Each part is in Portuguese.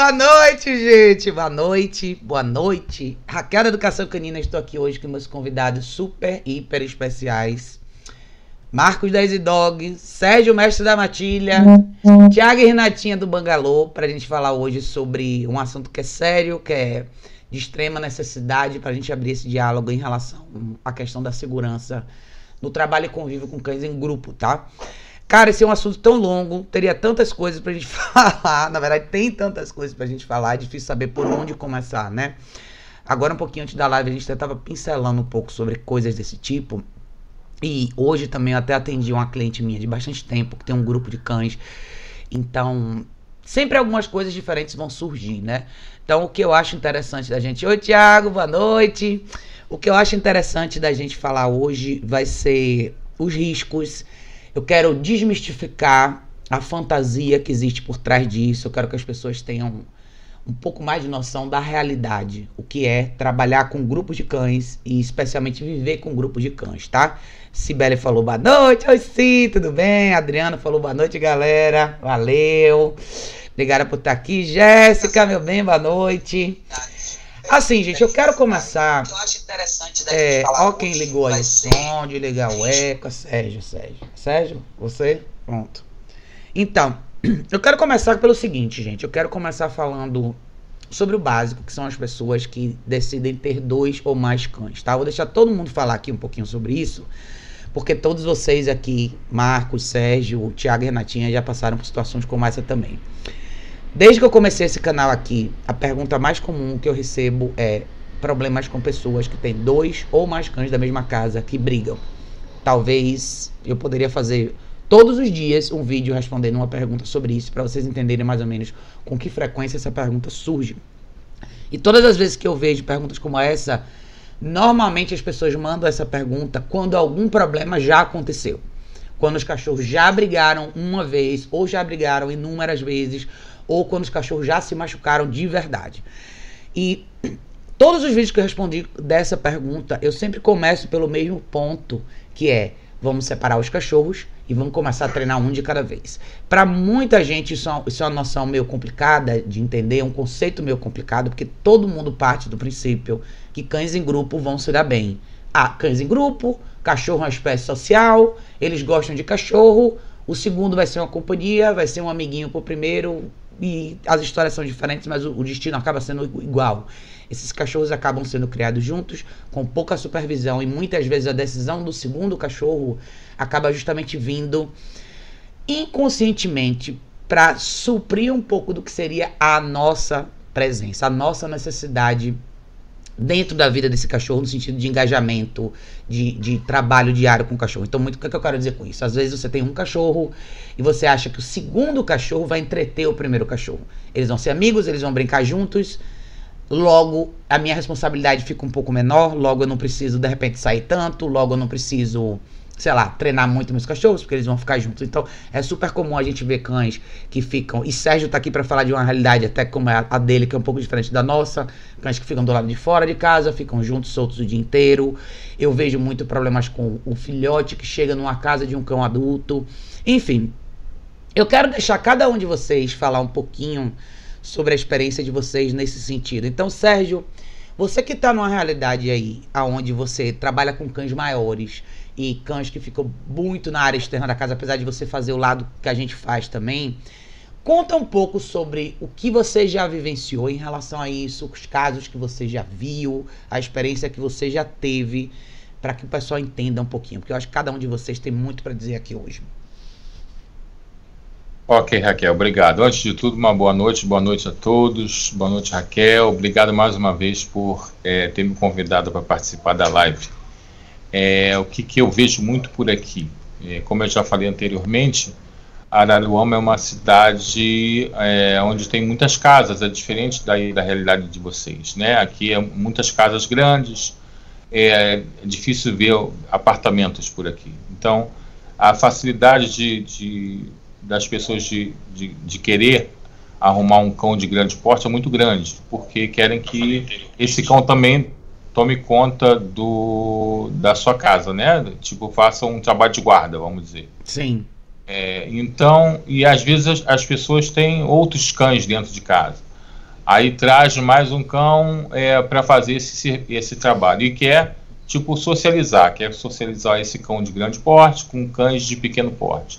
Boa noite, gente. Boa noite, boa noite. Raquel da Educação Canina, estou aqui hoje com meus convidados super, hiper especiais. Marcos da Dog, Sérgio Mestre da Matilha, Tiago e Renatinha do Bangalô, para a gente falar hoje sobre um assunto que é sério, que é de extrema necessidade para a gente abrir esse diálogo em relação à questão da segurança no trabalho e convívio com cães em grupo, tá? Cara, esse é um assunto tão longo, teria tantas coisas pra gente falar. Na verdade, tem tantas coisas pra gente falar, é difícil saber por onde começar, né? Agora, um pouquinho antes da live, a gente até tava pincelando um pouco sobre coisas desse tipo. E hoje também eu até atendi uma cliente minha de bastante tempo, que tem um grupo de cães. Então, sempre algumas coisas diferentes vão surgir, né? Então, o que eu acho interessante da gente. Oi, Tiago, boa noite. O que eu acho interessante da gente falar hoje vai ser os riscos eu quero desmistificar a fantasia que existe por trás disso. Eu quero que as pessoas tenham um pouco mais de noção da realidade, o que é trabalhar com grupos de cães e especialmente viver com grupos de cães, tá? Sibeli falou boa noite, oi sim, tudo bem? Adriana falou boa noite, galera, valeu. Obrigada por estar aqui. Jéssica, meu bem, boa noite. Assim, gente, eu quero começar. Eu acho interessante da é, falar. Ó, quem ligou aí o som, de ligar o eco. Sérgio, Sérgio. Sérgio, você? Pronto. Então, eu quero começar pelo seguinte, gente. Eu quero começar falando sobre o básico, que são as pessoas que decidem ter dois ou mais cães, tá? Vou deixar todo mundo falar aqui um pouquinho sobre isso, porque todos vocês aqui, Marcos, Sérgio, Thiago e Renatinha, já passaram por situações como essa também. Desde que eu comecei esse canal aqui, a pergunta mais comum que eu recebo é problemas com pessoas que têm dois ou mais cães da mesma casa que brigam. Talvez eu poderia fazer todos os dias um vídeo respondendo uma pergunta sobre isso para vocês entenderem mais ou menos com que frequência essa pergunta surge. E todas as vezes que eu vejo perguntas como essa, normalmente as pessoas mandam essa pergunta quando algum problema já aconteceu. Quando os cachorros já brigaram uma vez ou já brigaram inúmeras vezes ou quando os cachorros já se machucaram de verdade. E todos os vídeos que eu respondi dessa pergunta, eu sempre começo pelo mesmo ponto, que é vamos separar os cachorros e vamos começar a treinar um de cada vez. Para muita gente isso é, isso é uma noção meio complicada de entender, é um conceito meio complicado, porque todo mundo parte do princípio que cães em grupo vão se dar bem. Ah, cães em grupo, cachorro é uma espécie social, eles gostam de cachorro, o segundo vai ser uma companhia, vai ser um amiguinho pro primeiro, e as histórias são diferentes, mas o, o destino acaba sendo igual. Esses cachorros acabam sendo criados juntos, com pouca supervisão, e muitas vezes a decisão do segundo cachorro acaba justamente vindo inconscientemente para suprir um pouco do que seria a nossa presença, a nossa necessidade dentro da vida desse cachorro, no sentido de engajamento, de, de trabalho diário com o cachorro. Então, muito o que, é que eu quero dizer com isso? Às vezes você tem um cachorro e você acha que o segundo cachorro vai entreter o primeiro cachorro. Eles vão ser amigos, eles vão brincar juntos. Logo, a minha responsabilidade fica um pouco menor. Logo, eu não preciso de repente sair tanto. Logo, eu não preciso sei lá, treinar muito meus cachorros, porque eles vão ficar juntos. Então, é super comum a gente ver cães que ficam. E Sérgio tá aqui para falar de uma realidade até como é a dele, que é um pouco diferente da nossa. Cães que ficam do lado de fora de casa, ficam juntos, soltos o dia inteiro. Eu vejo muito problemas com o filhote que chega numa casa de um cão adulto. Enfim, eu quero deixar cada um de vocês falar um pouquinho sobre a experiência de vocês nesse sentido. Então, Sérgio, você que está numa realidade aí, aonde você trabalha com cães maiores e cães que ficam muito na área externa da casa, apesar de você fazer o lado que a gente faz também. Conta um pouco sobre o que você já vivenciou em relação a isso, os casos que você já viu, a experiência que você já teve, para que o pessoal entenda um pouquinho, porque eu acho que cada um de vocês tem muito para dizer aqui hoje. Ok, Raquel, obrigado. Antes de tudo, uma boa noite, boa noite a todos. Boa noite, Raquel. Obrigado mais uma vez por é, ter me convidado para participar da live. É, o que, que eu vejo muito por aqui? É, como eu já falei anteriormente, Araruama é uma cidade é, onde tem muitas casas, é diferente da, da realidade de vocês. Né? Aqui é muitas casas grandes, é, é difícil ver apartamentos por aqui. Então, a facilidade de, de das pessoas de, de, de, querer arrumar um cão de grande porte é muito grande, porque querem que esse cão também tome conta do, da sua casa, né? Tipo, faça um trabalho de guarda, vamos dizer. Sim. É, então, e às vezes as, as, pessoas têm outros cães dentro de casa. Aí traz mais um cão é, para fazer esse, esse trabalho e quer tipo socializar, quer socializar esse cão de grande porte com cães de pequeno porte.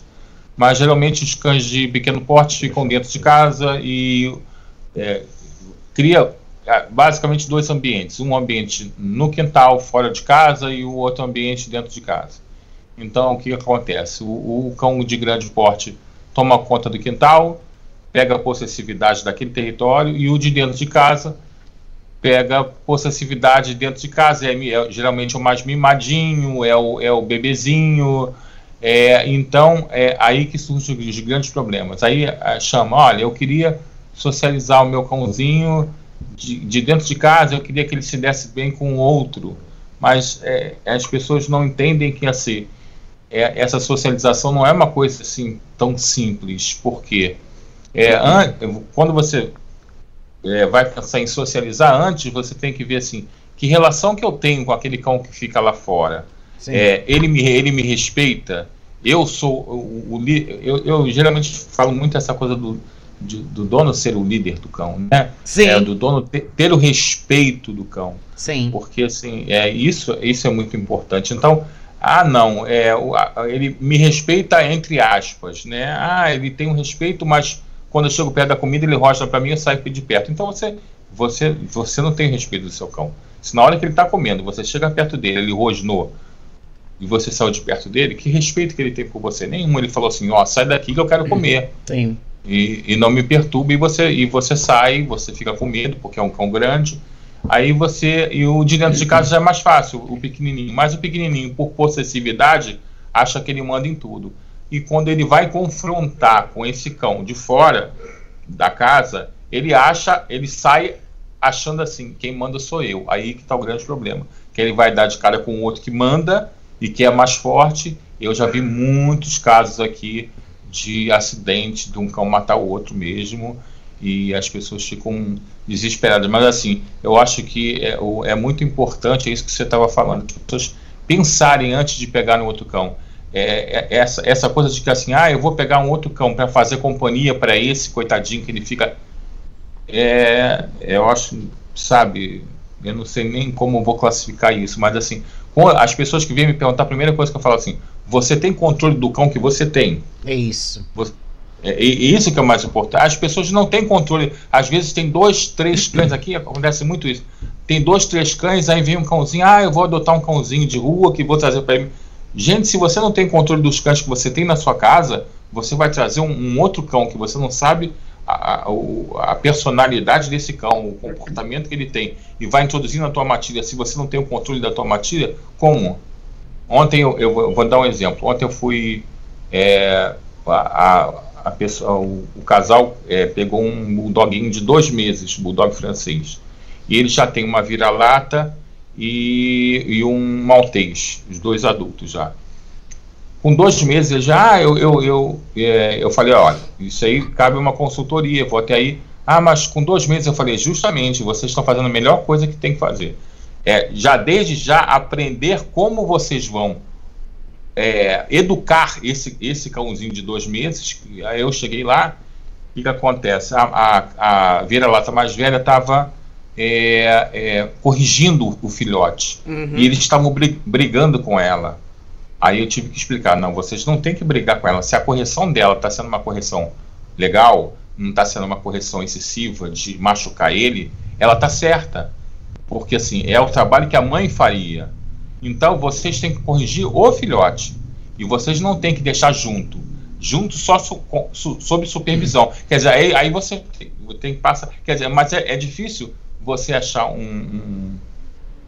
Mas geralmente os cães de pequeno porte ficam dentro de casa e é, cria basicamente dois ambientes, um ambiente no quintal, fora de casa, e o outro ambiente dentro de casa. Então, o que acontece? O, o cão de grande porte toma conta do quintal, pega a possessividade daquele território, e o de dentro de casa pega possessividade dentro de casa. É, é geralmente o mais mimadinho, é o, é o bebezinho. É, então, é aí que surgem os grandes problemas. Aí é, chama, olha, eu queria socializar o meu cãozinho de, de, dentro de casa, eu queria que ele se desse bem com o outro. Mas é, as pessoas não entendem que assim, é, essa socialização não é uma coisa assim tão simples. Porque é, an, quando você é, vai pensar em socializar antes, você tem que ver assim, que relação que eu tenho com aquele cão que fica lá fora. É, ele, me, ele me respeita. Eu sou o, o eu, eu geralmente falo muito essa coisa do, de, do dono ser o líder do cão, né? Sim. É, do dono ter, ter, o respeito do cão. Sim. Porque assim, é, isso, isso é muito importante. Então, ah, não, é, o, ele me respeita entre aspas, né? Ah, ele tem um respeito, mas quando eu chego perto da comida ele rocha para mim e eu saio de perto. Então você, você, você não tem respeito do seu cão. Se na hora que ele está comendo, você chega perto dele, ele rosnou e você saiu de perto dele, que respeito que ele tem por você? Nenhum. Ele falou assim, ó, sai daqui que eu quero comer. Sim. E, e não me perturbe e você, e você sai, você fica com medo, porque é um cão grande. Aí você. E o de dentro de casa já é mais fácil, o pequenininho. Mas o pequenininho, por possessividade, acha que ele manda em tudo. E quando ele vai confrontar com esse cão de fora da casa, ele acha, ele sai achando assim, quem manda sou eu. Aí que está o grande problema. Que ele vai dar de cara com o outro que manda e que é mais forte. Eu já vi muitos casos aqui de acidente de um cão matar o outro mesmo e as pessoas ficam desesperadas. Mas assim, eu acho que é, é muito importante, é isso que você estava falando, as pessoas pensarem antes de pegar no outro cão. É, é, essa, essa coisa de que assim, ah, eu vou pegar um outro cão para fazer companhia para esse coitadinho que ele fica. É, eu acho, sabe, eu não sei nem como vou classificar isso, mas assim, as pessoas que vêm me perguntar, a primeira coisa que eu falo assim, você tem controle do cão que você tem. É isso. Você, é, é, isso que é o mais importante. As pessoas não têm controle. Às vezes tem dois, três cães aqui, acontece muito isso. Tem dois, três cães, aí vem um cãozinho, ah, eu vou adotar um cãozinho de rua que vou trazer para ele. Gente, se você não tem controle dos cães que você tem na sua casa, você vai trazer um, um outro cão que você não sabe a, a, a, personalidade desse cão, o comportamento que ele tem, e vai introduzir na tua matilha. Se você não tem o controle da tua matilha, como? Ontem eu, eu vou dar um exemplo. Ontem eu fui. É, a, a pessoa, o, o casal é, pegou um bulldoguinho de dois meses, bulldog francês. E ele já tem uma vira-lata e, e um maltês, os dois adultos já. Com dois meses já, ah, eu, eu, eu, é, eu falei, olha, isso aí cabe uma consultoria, vou até aí. Ah, mas com dois meses eu falei, justamente, vocês estão fazendo a melhor coisa que tem que fazer é, já desde já aprender como vocês vão é, educar esse, esse cãozinho de dois meses. Aí eu cheguei lá, o que, que acontece? A, a, a vira-lata mais velha estava é, é, corrigindo o filhote uhum. e eles estavam brigando com ela. Aí eu tive que explicar: não, vocês não têm que brigar com ela. Se a correção dela está sendo uma correção legal, não está sendo uma correção excessiva de machucar ele, ela está certa porque assim, é o trabalho que a mãe faria. Então vocês têm que corrigir o filhote. E vocês não têm que deixar junto. Junto só su, su, sob supervisão. Quer dizer, aí, aí você tem que passar. Quer dizer, mas é, é difícil você achar um, um,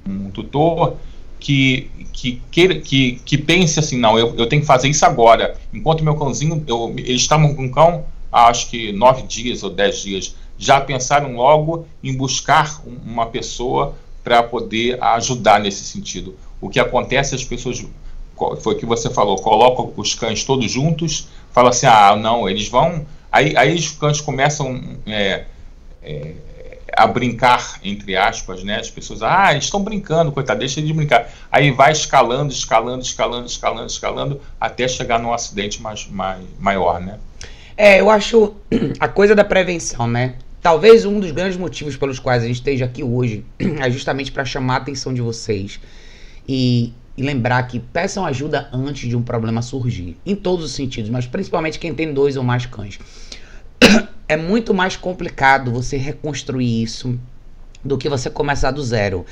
um tutor que, que, que, que, pense assim, não, eu, eu tenho que fazer isso agora. Enquanto meu cãozinho, eu, eles estavam com o cão há acho que nove dias ou dez dias já pensaram logo em buscar uma pessoa para poder ajudar nesse sentido. O que acontece, as pessoas, foi o que você falou, colocam os cães todos juntos, fala assim, ah, não, eles vão. Aí, aí os cães começam é, é, a brincar, entre aspas, né? As pessoas, ah, estão brincando, coitado, deixa de brincar. Aí vai escalando, escalando, escalando, escalando, escalando, até chegar num acidente mais, mais, maior, né? É, eu acho a coisa da prevenção, né? talvez um dos grandes motivos pelos quais a gente esteja aqui hoje é justamente para chamar a atenção de vocês e, e, lembrar que peçam ajuda antes de um problema surgir, em todos os sentidos, mas principalmente quem tem dois ou mais cães. É muito mais complicado você reconstruir isso do que você começar do zero.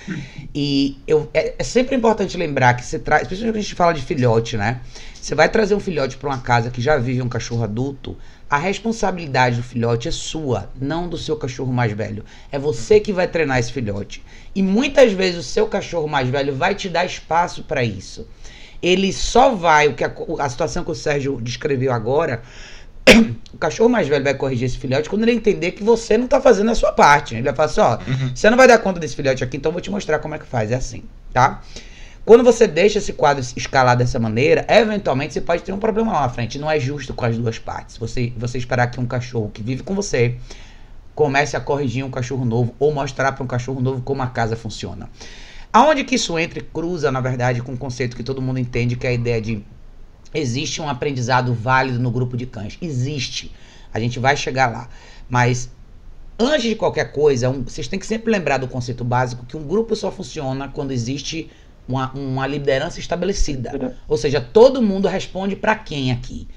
E eu, é, é sempre importante lembrar que você traz, especialmente quando a gente fala de filhote, né? Você vai trazer um filhote para uma casa que já vive um cachorro adulto, a responsabilidade do filhote é sua, não do seu cachorro mais velho. É você que vai treinar esse filhote. E muitas vezes o seu cachorro mais velho vai te dar espaço para isso. Ele só vai, o que a, a situação que o Sérgio descreveu agora, o cachorro mais velho vai corrigir esse filhote quando ele entender que você não tá fazendo a sua parte. Ele vai falar assim, ó, uhum. você não vai dar conta desse filhote aqui, então eu vou te mostrar como é que faz. É assim, tá? Quando você deixa esse quadro escalar dessa maneira, eventualmente você pode ter um problema lá na frente. Não é justo com as duas partes. Você, você esperar que um cachorro que vive com você comece a corrigir um cachorro novo ou mostrar para um cachorro novo como a casa funciona. Aonde que isso entra e cruza, na verdade, com o um conceito que todo mundo entende, que é a ideia de existe um aprendizado válido no grupo de cães. Existe. A gente vai chegar lá. Mas antes de qualquer coisa, um, vocês têm que sempre lembrar do conceito básico que um grupo só funciona quando existe uma, uma liderança estabelecida. Ou seja, todo mundo responde para quem aqui.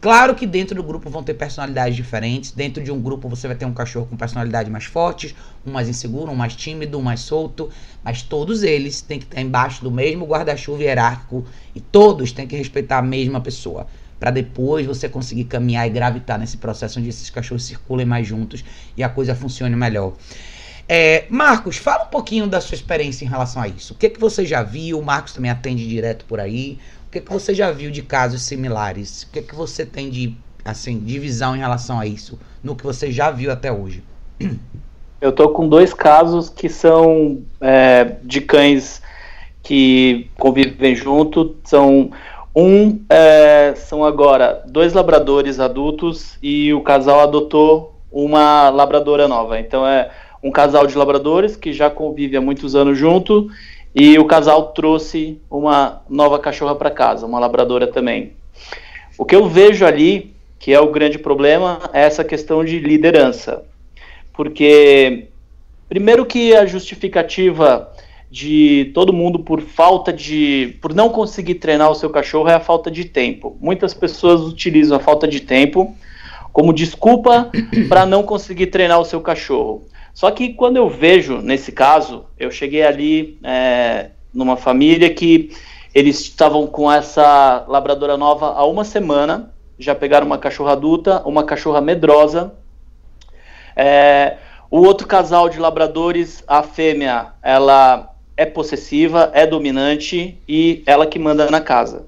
Claro que dentro do grupo vão ter personalidades diferentes. Dentro de um grupo você vai ter um cachorro com personalidade mais forte, um mais inseguro, um mais tímido, um mais solto. Mas todos eles têm que estar embaixo do mesmo guarda-chuva hierárquico e todos têm que respeitar a mesma pessoa. Para depois você conseguir caminhar e gravitar nesse processo onde esses cachorros circulem mais juntos e a coisa funcione melhor. É, Marcos, fala um pouquinho da sua experiência em relação a isso. O que, que você já viu? O Marcos também atende direto por aí que, que você já viu de casos similares? O que, que você tem de, assim, de visão em relação a isso, no que você já viu até hoje? Eu tô com dois casos que são é, de cães que convivem junto. São um é, são agora dois labradores adultos e o casal adotou uma labradora nova. Então é um casal de labradores que já convive há muitos anos junto e o casal trouxe uma nova cachorra para casa, uma labradora também. O que eu vejo ali, que é o grande problema, é essa questão de liderança. Porque, primeiro, que a justificativa de todo mundo por falta de. por não conseguir treinar o seu cachorro é a falta de tempo. Muitas pessoas utilizam a falta de tempo como desculpa para não conseguir treinar o seu cachorro. Só que quando eu vejo, nesse caso, eu cheguei ali é, numa família que eles estavam com essa labradora nova há uma semana, já pegaram uma cachorra adulta, uma cachorra medrosa. É, o outro casal de labradores, a fêmea, ela é possessiva, é dominante e ela que manda na casa.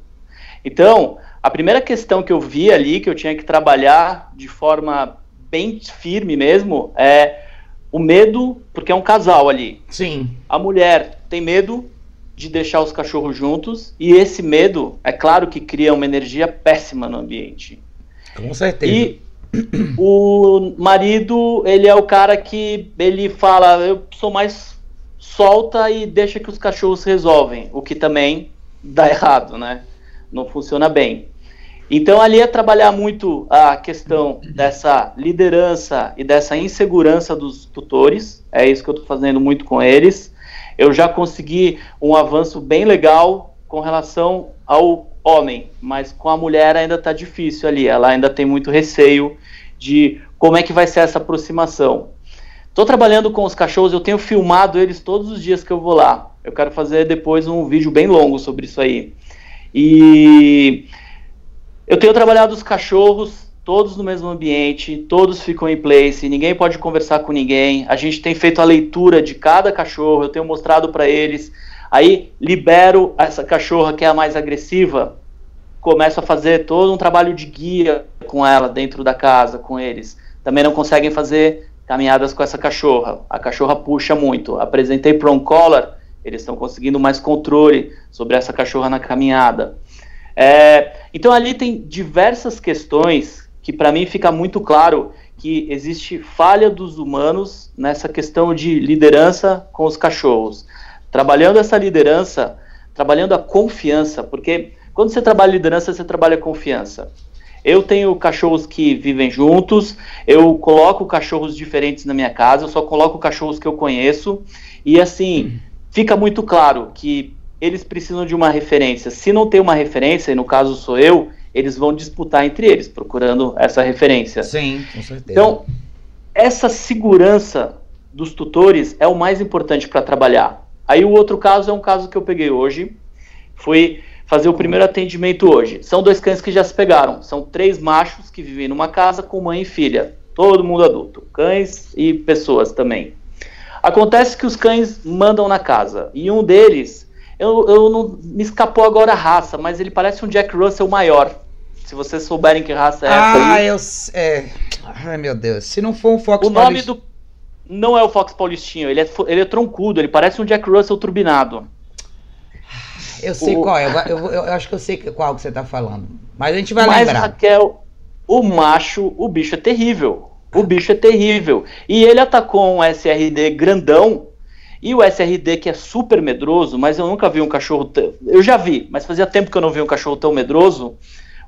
Então, a primeira questão que eu vi ali, que eu tinha que trabalhar de forma bem firme mesmo, é o medo, porque é um casal ali. Sim. A mulher tem medo de deixar os cachorros juntos e esse medo, é claro que cria uma energia péssima no ambiente. Com certeza. E o marido, ele é o cara que ele fala, eu sou mais solta e deixa que os cachorros resolvem, o que também dá errado, né? Não funciona bem. Então ali é trabalhar muito a questão dessa liderança e dessa insegurança dos tutores. É isso que eu estou fazendo muito com eles. Eu já consegui um avanço bem legal com relação ao homem, mas com a mulher ainda está difícil ali. Ela ainda tem muito receio de como é que vai ser essa aproximação. Estou trabalhando com os cachorros, eu tenho filmado eles todos os dias que eu vou lá. Eu quero fazer depois um vídeo bem longo sobre isso aí. E eu tenho trabalhado os cachorros todos no mesmo ambiente, todos ficam em place, ninguém pode conversar com ninguém. A gente tem feito a leitura de cada cachorro, eu tenho mostrado para eles. Aí libero essa cachorra que é a mais agressiva, começo a fazer todo um trabalho de guia com ela dentro da casa, com eles. Também não conseguem fazer caminhadas com essa cachorra. A cachorra puxa muito. Apresentei prong collar, eles estão conseguindo mais controle sobre essa cachorra na caminhada. É, então ali tem diversas questões que para mim fica muito claro que existe falha dos humanos nessa questão de liderança com os cachorros. Trabalhando essa liderança, trabalhando a confiança, porque quando você trabalha liderança, você trabalha confiança. Eu tenho cachorros que vivem juntos, eu coloco cachorros diferentes na minha casa, eu só coloco cachorros que eu conheço, e assim, fica muito claro que eles precisam de uma referência. Se não tem uma referência, e no caso sou eu, eles vão disputar entre eles, procurando essa referência. Sim, com certeza. Então, essa segurança dos tutores é o mais importante para trabalhar. Aí o outro caso é um caso que eu peguei hoje, foi fazer o primeiro atendimento hoje. São dois cães que já se pegaram. São três machos que vivem numa casa com mãe e filha. Todo mundo adulto. Cães e pessoas também. Acontece que os cães mandam na casa. E um deles, eu, eu não me escapou agora a raça, mas ele parece um Jack Russell maior. Se vocês souberem que raça é essa. Ah, aí. eu. É... Ai, meu Deus. Se não for um Fox O nome Paulist... do. Não é o Fox Paulistinho, ele é, ele é troncudo, ele parece um Jack Russell turbinado. Eu sei o... qual é, eu, eu, eu, acho que eu sei qual que você tá falando. Mas a gente vai Mas, lembrar. Raquel, o macho, o bicho é terrível. O bicho é terrível. E ele atacou um SRD grandão. E o SRD, que é super medroso, mas eu nunca vi um cachorro. Eu já vi, mas fazia tempo que eu não vi um cachorro tão medroso.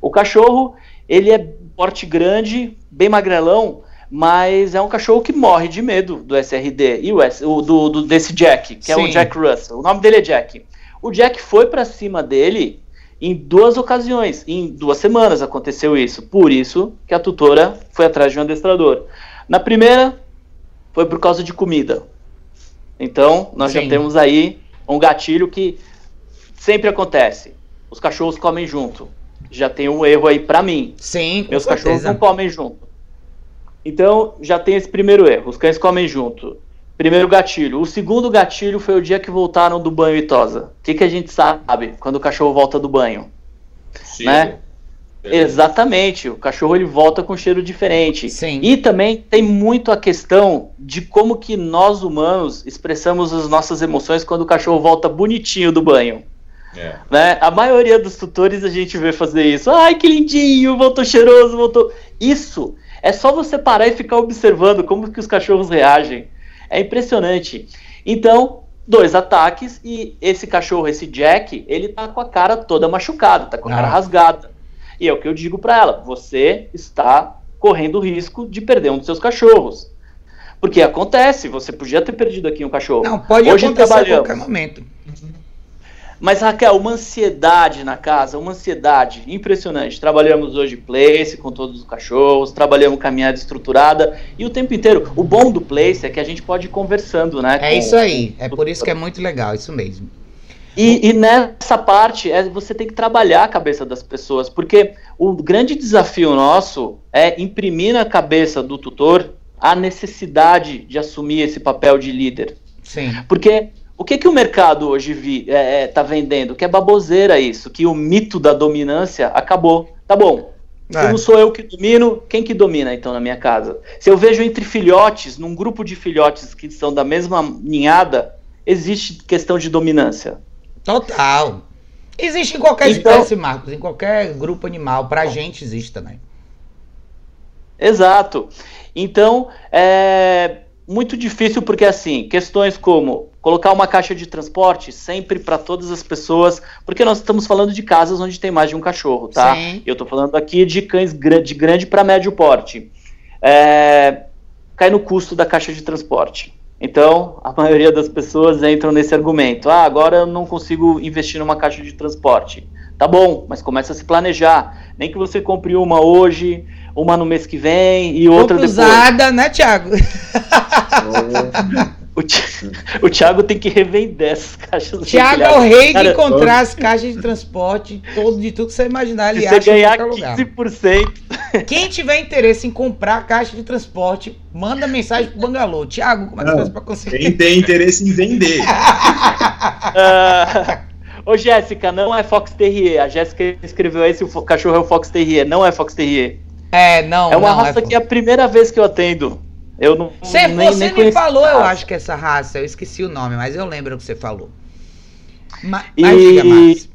O cachorro, ele é porte grande, bem magrelão, mas é um cachorro que morre de medo do SRD. E o, S, o do, do, desse Jack, que Sim. é o Jack Russell. O nome dele é Jack. O Jack foi para cima dele em duas ocasiões, em duas semanas aconteceu isso. Por isso que a tutora foi atrás de um adestrador. Na primeira, foi por causa de comida. Então, nós Sim. já temos aí um gatilho que sempre acontece. Os cachorros comem junto. Já tem um erro aí para mim. Sim, Meus certeza. cachorros não comem junto. Então, já tem esse primeiro erro. Os cães comem junto. Primeiro gatilho. O segundo gatilho foi o dia que voltaram do banho e tosa. O que, que a gente sabe quando o cachorro volta do banho? Sim. Né? Exatamente, o cachorro ele volta com cheiro diferente. Sim. E também tem muito a questão de como que nós humanos expressamos as nossas emoções quando o cachorro volta bonitinho do banho. É. Né? A maioria dos tutores a gente vê fazer isso. Ai, que lindinho, voltou cheiroso, voltou. Isso é só você parar e ficar observando como que os cachorros reagem. É impressionante. Então, dois ataques e esse cachorro, esse Jack, ele tá com a cara toda machucada, tá com a ah. cara rasgada. E é o que eu digo para ela: você está correndo o risco de perder um dos seus cachorros. Porque acontece, você podia ter perdido aqui um cachorro. Não, pode Hoje acontecer a qualquer momento. Mas, Raquel, uma ansiedade na casa, uma ansiedade impressionante. Trabalhamos hoje place com todos os cachorros, trabalhamos caminhada estruturada e o tempo inteiro. O bom do place é que a gente pode ir conversando, né? É isso aí. É por isso que é muito legal, isso mesmo. E, e, nessa parte é, você tem que trabalhar a cabeça das pessoas, porque o grande desafio nosso é imprimir na cabeça do tutor a necessidade de assumir esse papel de líder. Sim. Porque o que, que o mercado hoje está é, é, tá vendendo? Que é baboseira isso, que o mito da dominância acabou. Tá bom. Se é. não sou eu que domino, quem que domina então na minha casa? Se eu vejo entre filhotes, num grupo de filhotes que são da mesma ninhada, existe questão de dominância. Total. Existe em qualquer então, espécie, Marcos, em qualquer grupo animal. Pra gente existe também. Exato. Então, é muito difícil porque, assim, questões como colocar uma caixa de transporte sempre para todas as pessoas, porque nós estamos falando de casas onde tem mais de um cachorro, tá? Sim. Eu estou falando aqui de cães de grande para médio porte. É, cai no custo da caixa de transporte. Então, a maioria das pessoas entram nesse argumento: ah, agora eu não consigo investir numa caixa de transporte. Tá bom, mas começa a se planejar. Nem que você compre uma hoje, uma no mês que vem e outra depois. usada, né, Thiago? O, o Thiago tem que revender essas caixas. Thiago é o rei de encontrar as caixas de transporte todo, de tudo que você imaginar. Ele Se você ganhar 15%. Lugar. Quem tiver interesse em comprar caixa de transporte, manda mensagem pro Bangalô. Thiago, como é que faz pra conseguir? Quem tem interesse em vender. uh, ô, Jéssica, não é Fox Terrier. A Jéssica escreveu esse, o cachorro é o Fox Terrier. Não é Fox Terrier. É, não. É uma não, raça é que é a primeira vez que eu atendo. Eu não. Cê, nem, você nem me falou, eu acho que essa raça, eu esqueci o nome, mas eu lembro o que você falou. Ma e... Mas diga mais.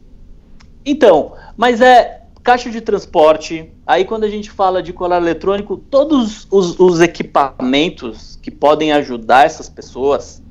Então, mas é caixa de transporte. Aí quando a gente fala de colar eletrônico, todos os, os equipamentos que podem ajudar essas pessoas,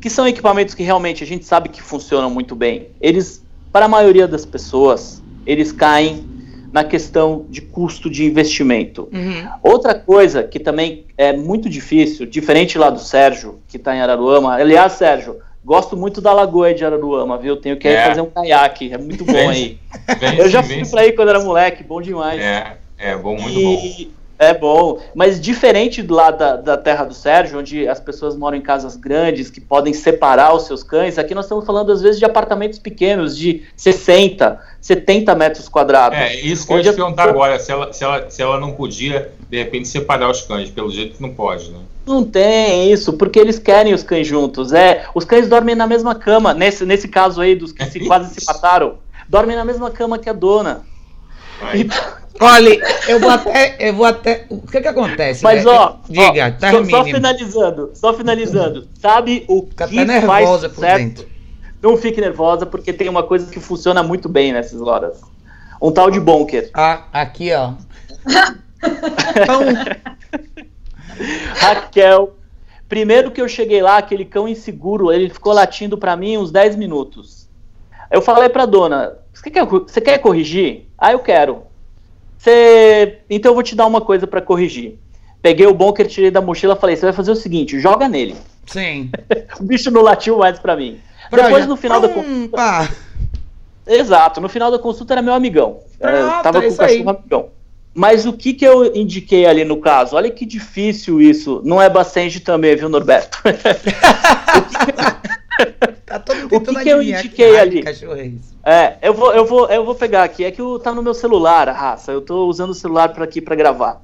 que são equipamentos que realmente a gente sabe que funcionam muito bem, eles, para a maioria das pessoas, eles caem na questão de custo de investimento. Uhum. Outra coisa que também é muito difícil, diferente lá do Sérgio, que está em Araruama. Aliás, Sérgio, gosto muito da Lagoa de Araruama, viu? Tenho que ir É. fazer um caiaque, é muito bom aí. Vem Eu já fui pra aí quando era moleque, bom demais. É, é bom, muito bom. É bom, mas diferente do lá da, da terra do Sérgio, onde as pessoas moram em casas grandes que podem separar os seus cães, aqui nós estamos falando às vezes de apartamentos pequenos, de 60, 70 metros quadrados. É, isso que eu ia te perguntar agora, se ela, se, ela, se ela não podia, de repente, separar os cães, pelo jeito que não pode, né? Não tem isso, porque eles querem os cães juntos. É, os cães dormem na mesma cama. Nesse, nesse caso aí dos que se, quase se mataram, dormem na mesma cama que a dona. Então, Olha, eu vou até. Eu vou até. O que que acontece? mas né? ó, Diga, ó, só, só termine. finalizando, só finalizando. Sabe o Fica que até faz nervosa por sucesso? dentro. Não fique nervosa, porque tem uma coisa que funciona muito bem nessas horas. Um tal de bunker. Ah, aqui, ó. Raquel, primeiro que eu cheguei lá, aquele cão inseguro, ele ficou latindo pra mim uns 10 minutos. Eu falei pra dona, você quer, você quer corrigir? Ah, eu quero. Você, então eu vou te dar uma coisa pra corrigir. Peguei o bunker, tirei da mochila, falei, você vai fazer o seguinte, joga nele. sim. O bicho não latiu mais pra mim. Pra Depois já- no final da consulta, pá. exato, no final da consulta era meu amigão. Pronto, tava é com o isso aí. cachorro amigão. Mas o que que eu indiquei ali no caso? Olha que difícil isso. Não é Bacenge também, viu, Norberto? Tá todo O que que eu indiquei ali? cachorro é esse. É, eu vou, eu vou, eu vou pegar aqui. É que o- tá no meu celular, a raça. Eu tô usando o celular para aqui para gravar.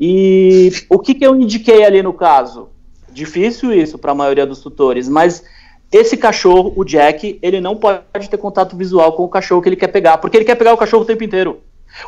E o que que eu indiquei ali no caso? Difícil isso para a maioria dos tutores, mas esse cachorro, o Jack, ele não pode ter contato visual com o cachorro que ele quer pegar, porque ele quer pegar o cachorro o tempo inteiro.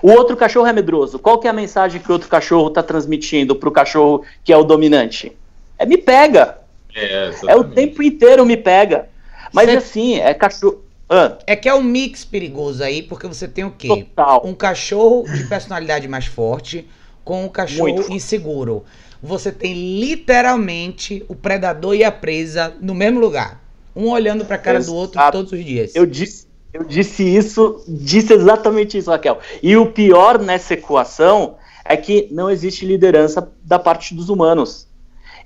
O outro cachorro é medroso. Qual que é a mensagem que o outro cachorro tá transmitindo pro cachorro que é o dominante? É me pega. é, É o tempo inteiro me pega. Mas Cê- assim, é cachorro. Ah, É que é um mix perigoso aí, porque você tem o quê? total. Um cachorro de personalidade mais forte com um cachorro inseguro. Você tem literalmente o predador e a presa no mesmo lugar. Um olhando pra cara do outro Exato. todos os dias. Eu disse, eu disse isso, disse exatamente isso, Raquel. E o pior nessa equação é que não existe liderança da parte dos humanos.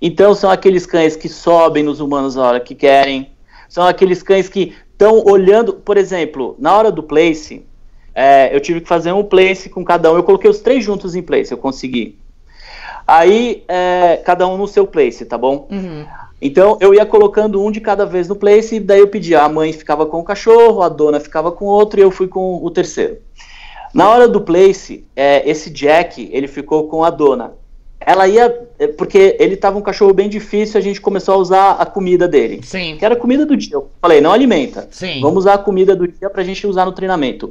Então são aqueles cães que sobem nos humanos a hora que querem, são aqueles cães que estão olhando, por exemplo, na hora do place, é, eu tive que fazer um place com cada um, eu coloquei os três juntos em place, eu consegui. Aí, é, cada um no seu place, tá bom? Uhum. Então eu ia colocando um de cada vez no place, e daí eu pedia, a mãe ficava com o cachorro, a dona ficava com outro e eu fui com o terceiro. Na hora do place, é, esse Jack, ele ficou com a dona. Ela ia, é, porque ele tava um cachorro bem difícil, a gente começou a usar a comida dele, Sim. que era a comida do dia. Eu falei, não alimenta. Sim. Vamos usar a comida do dia pra gente usar no treinamento.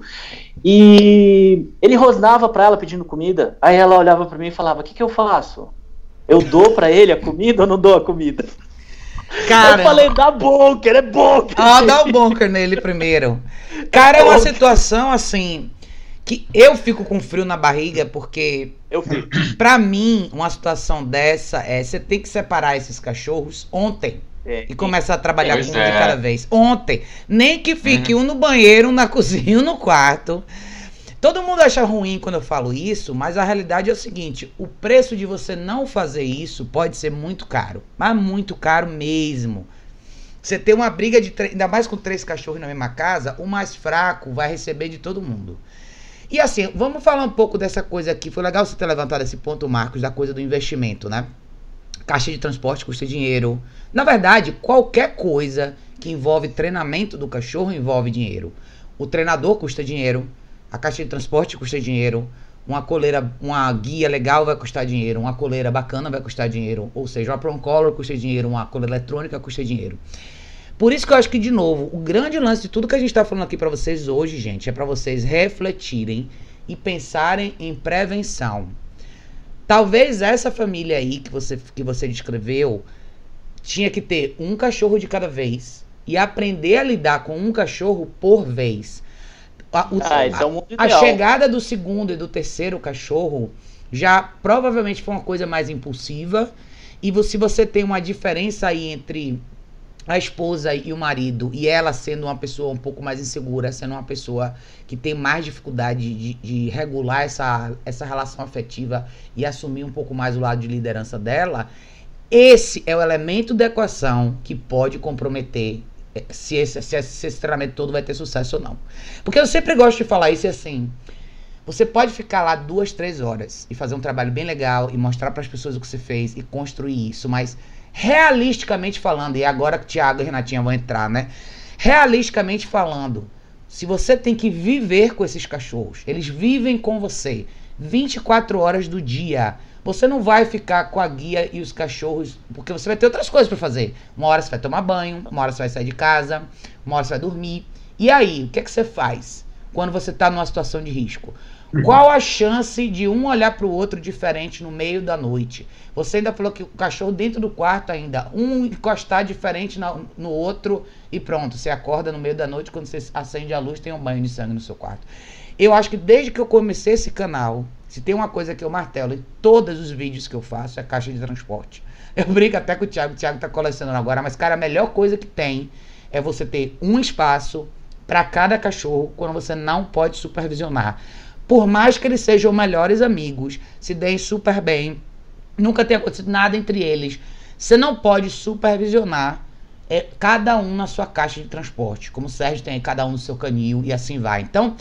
E ele rosnava pra ela pedindo comida. Aí ela olhava pra mim e falava: "O que que eu faço? Eu dou pra ele a comida ou não dou a comida?" Cara, Eu falei: "Dá bunker, é bunker". Ah, dá o bunker nele primeiro. Cara, é uma situação assim que eu fico com frio na barriga porque Eu fiz. pra mim uma situação dessa é você tem que separar esses cachorros ontem É, e começar a trabalhar com um é. de cada vez. Ontem, nem que fique um no banheiro, um na cozinha, um no quarto. Todo mundo acha ruim quando eu falo isso, mas a realidade é o seguinte: o preço de você não fazer isso pode ser muito caro, mas muito caro mesmo. Você ter uma briga de ainda mais com três cachorros na mesma casa, o mais fraco vai receber de todo mundo. E assim, vamos falar um pouco dessa coisa aqui. Foi legal você ter levantado esse ponto, Marcos, da coisa do investimento, né? Caixa de transporte custa dinheiro. Na verdade, qualquer coisa que envolve treinamento do cachorro envolve dinheiro. O treinador custa dinheiro, a caixa de transporte custa dinheiro, uma coleira, uma guia legal vai custar dinheiro, uma coleira bacana vai custar dinheiro, ou seja, uma prong collar custa dinheiro, uma coleira eletrônica custa dinheiro. Por isso que eu acho que, de novo, o grande lance de tudo que a gente tá falando aqui pra vocês hoje, gente, é pra vocês refletirem e pensarem em prevenção. Talvez essa família aí que você, que você descreveu tinha que ter um cachorro de cada vez e aprender a lidar com um cachorro por vez. A, o- Ah, é a ideal. chegada do segundo e do terceiro cachorro já provavelmente foi uma coisa mais impulsiva. E se você tem uma diferença aí entre a esposa e o marido, e ela sendo uma pessoa um pouco mais insegura, sendo uma pessoa que tem mais dificuldade de, de, regular essa, essa relação afetiva e assumir um pouco mais o lado de liderança dela, esse é o elemento da equação que pode comprometer eh, se esse, se esse, se esse treinamento todo vai ter sucesso ou não. Porque eu sempre gosto de falar isso assim. Você pode ficar lá duas, três horas e fazer um trabalho bem legal e mostrar para as pessoas o que você fez e construir isso, mas realisticamente falando, e agora que o Thiago e Renatinha vão entrar, né? Realisticamente falando, se você tem que viver com esses cachorros, eles vivem com você 24 horas do dia. Você não vai ficar com a guia e os cachorros, porque você vai ter outras coisas para fazer. Uma hora você vai tomar banho, uma hora você vai sair de casa, uma hora você vai dormir. E aí, o que é que você faz quando você está numa situação de risco? Qual a chance de um olhar para o outro diferente no meio da noite? Você ainda falou que o cachorro dentro do quarto ainda, um encostar diferente no, no outro e pronto, você acorda no meio da noite quando você acende a luz tem um banho de sangue no seu quarto. Eu acho que desde que eu comecei esse canal, se tem uma coisa que eu martelo em todos os vídeos que eu faço é caixa de transporte. Eu brinco até com o Thiago, o Thiago tá colecionando agora, mas cara, a melhor coisa que tem é você ter um espaço para cada cachorro quando você não pode supervisionar. Por mais que eles sejam melhores amigos, se deem super bem, nunca tenha acontecido nada entre eles, você não pode supervisionar é, cada um na sua caixa de transporte, como o Sérgio tem cada um no seu canil e assim vai. Então,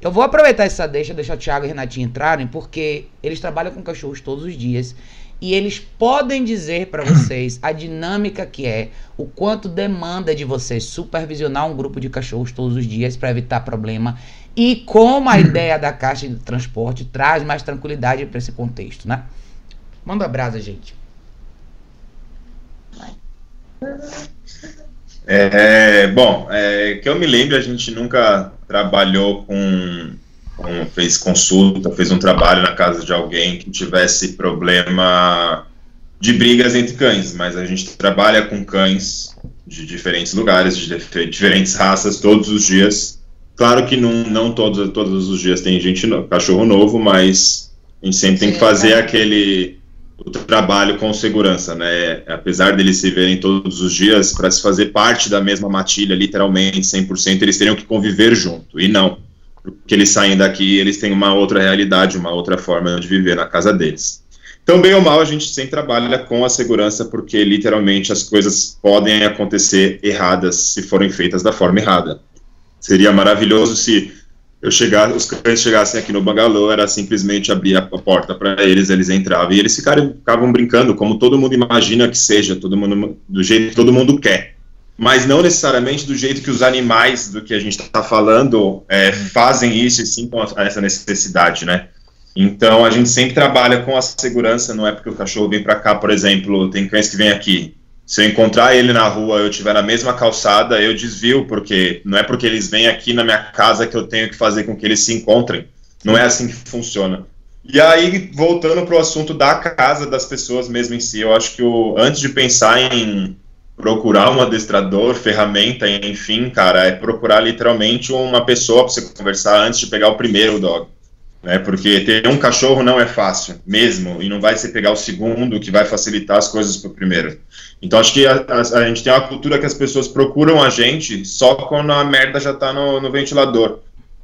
eu vou aproveitar essa deixa, deixar o Thiago e o Renatinho entrarem, porque eles trabalham com cachorros todos os dias e eles podem dizer para vocês a dinâmica que é, o quanto demanda de vocês supervisionar um grupo de cachorros todos os dias para evitar problema e como a ideia da caixa de transporte traz mais tranquilidade para esse contexto, né? Manda brasa, gente. É, bom, é, que eu me lembro, a gente nunca trabalhou com, com, fez consulta, fez um trabalho na casa de alguém que tivesse problema de brigas entre cães, mas a gente trabalha com cães de diferentes lugares, de diferentes raças, todos os dias. Claro que não, não todos, todos os dias tem gente, no, cachorro novo, mas a gente sempre tem que fazer é. aquele o trabalho com segurança, né? Apesar deles se verem todos os dias, para se fazer parte da mesma matilha, literalmente, 100%, eles teriam que conviver junto. E não. Porque eles saem daqui eles têm uma outra realidade, uma outra forma de viver na casa deles. Então, bem ou mal, a gente sempre trabalha com a segurança, porque literalmente as coisas podem acontecer erradas se forem feitas da forma errada. Seria maravilhoso se eu chegar, os cães chegassem aqui no bangalô, era simplesmente abrir a porta para eles, eles entravam e eles ficaram, ficavam brincando, como todo mundo imagina que seja, todo mundo, do jeito que todo mundo quer. Mas não necessariamente do jeito que os animais do que a gente está falando é, fazem isso e sim com essa necessidade, né? Então a gente sempre trabalha com a segurança, não é porque o cachorro vem para cá, por exemplo, tem cães que vêm aqui, se eu encontrar ele na rua, eu tiver na mesma calçada, eu desvio, porque não é porque eles vêm aqui na minha casa que eu tenho que fazer com que eles se encontrem. Não é assim que funciona. E aí, voltando para o assunto da casa das pessoas mesmo em si, eu acho que o, antes de pensar em procurar um adestrador, ferramenta, enfim, cara, é procurar literalmente uma pessoa para você conversar antes de pegar o primeiro dog né? Porque ter um cachorro não é fácil, mesmo, e não vai ser pegar o segundo que vai facilitar as coisas para o primeiro. Então acho que a, a, a, gente tem uma cultura que as pessoas procuram a gente só quando a merda já está no, no, ventilador.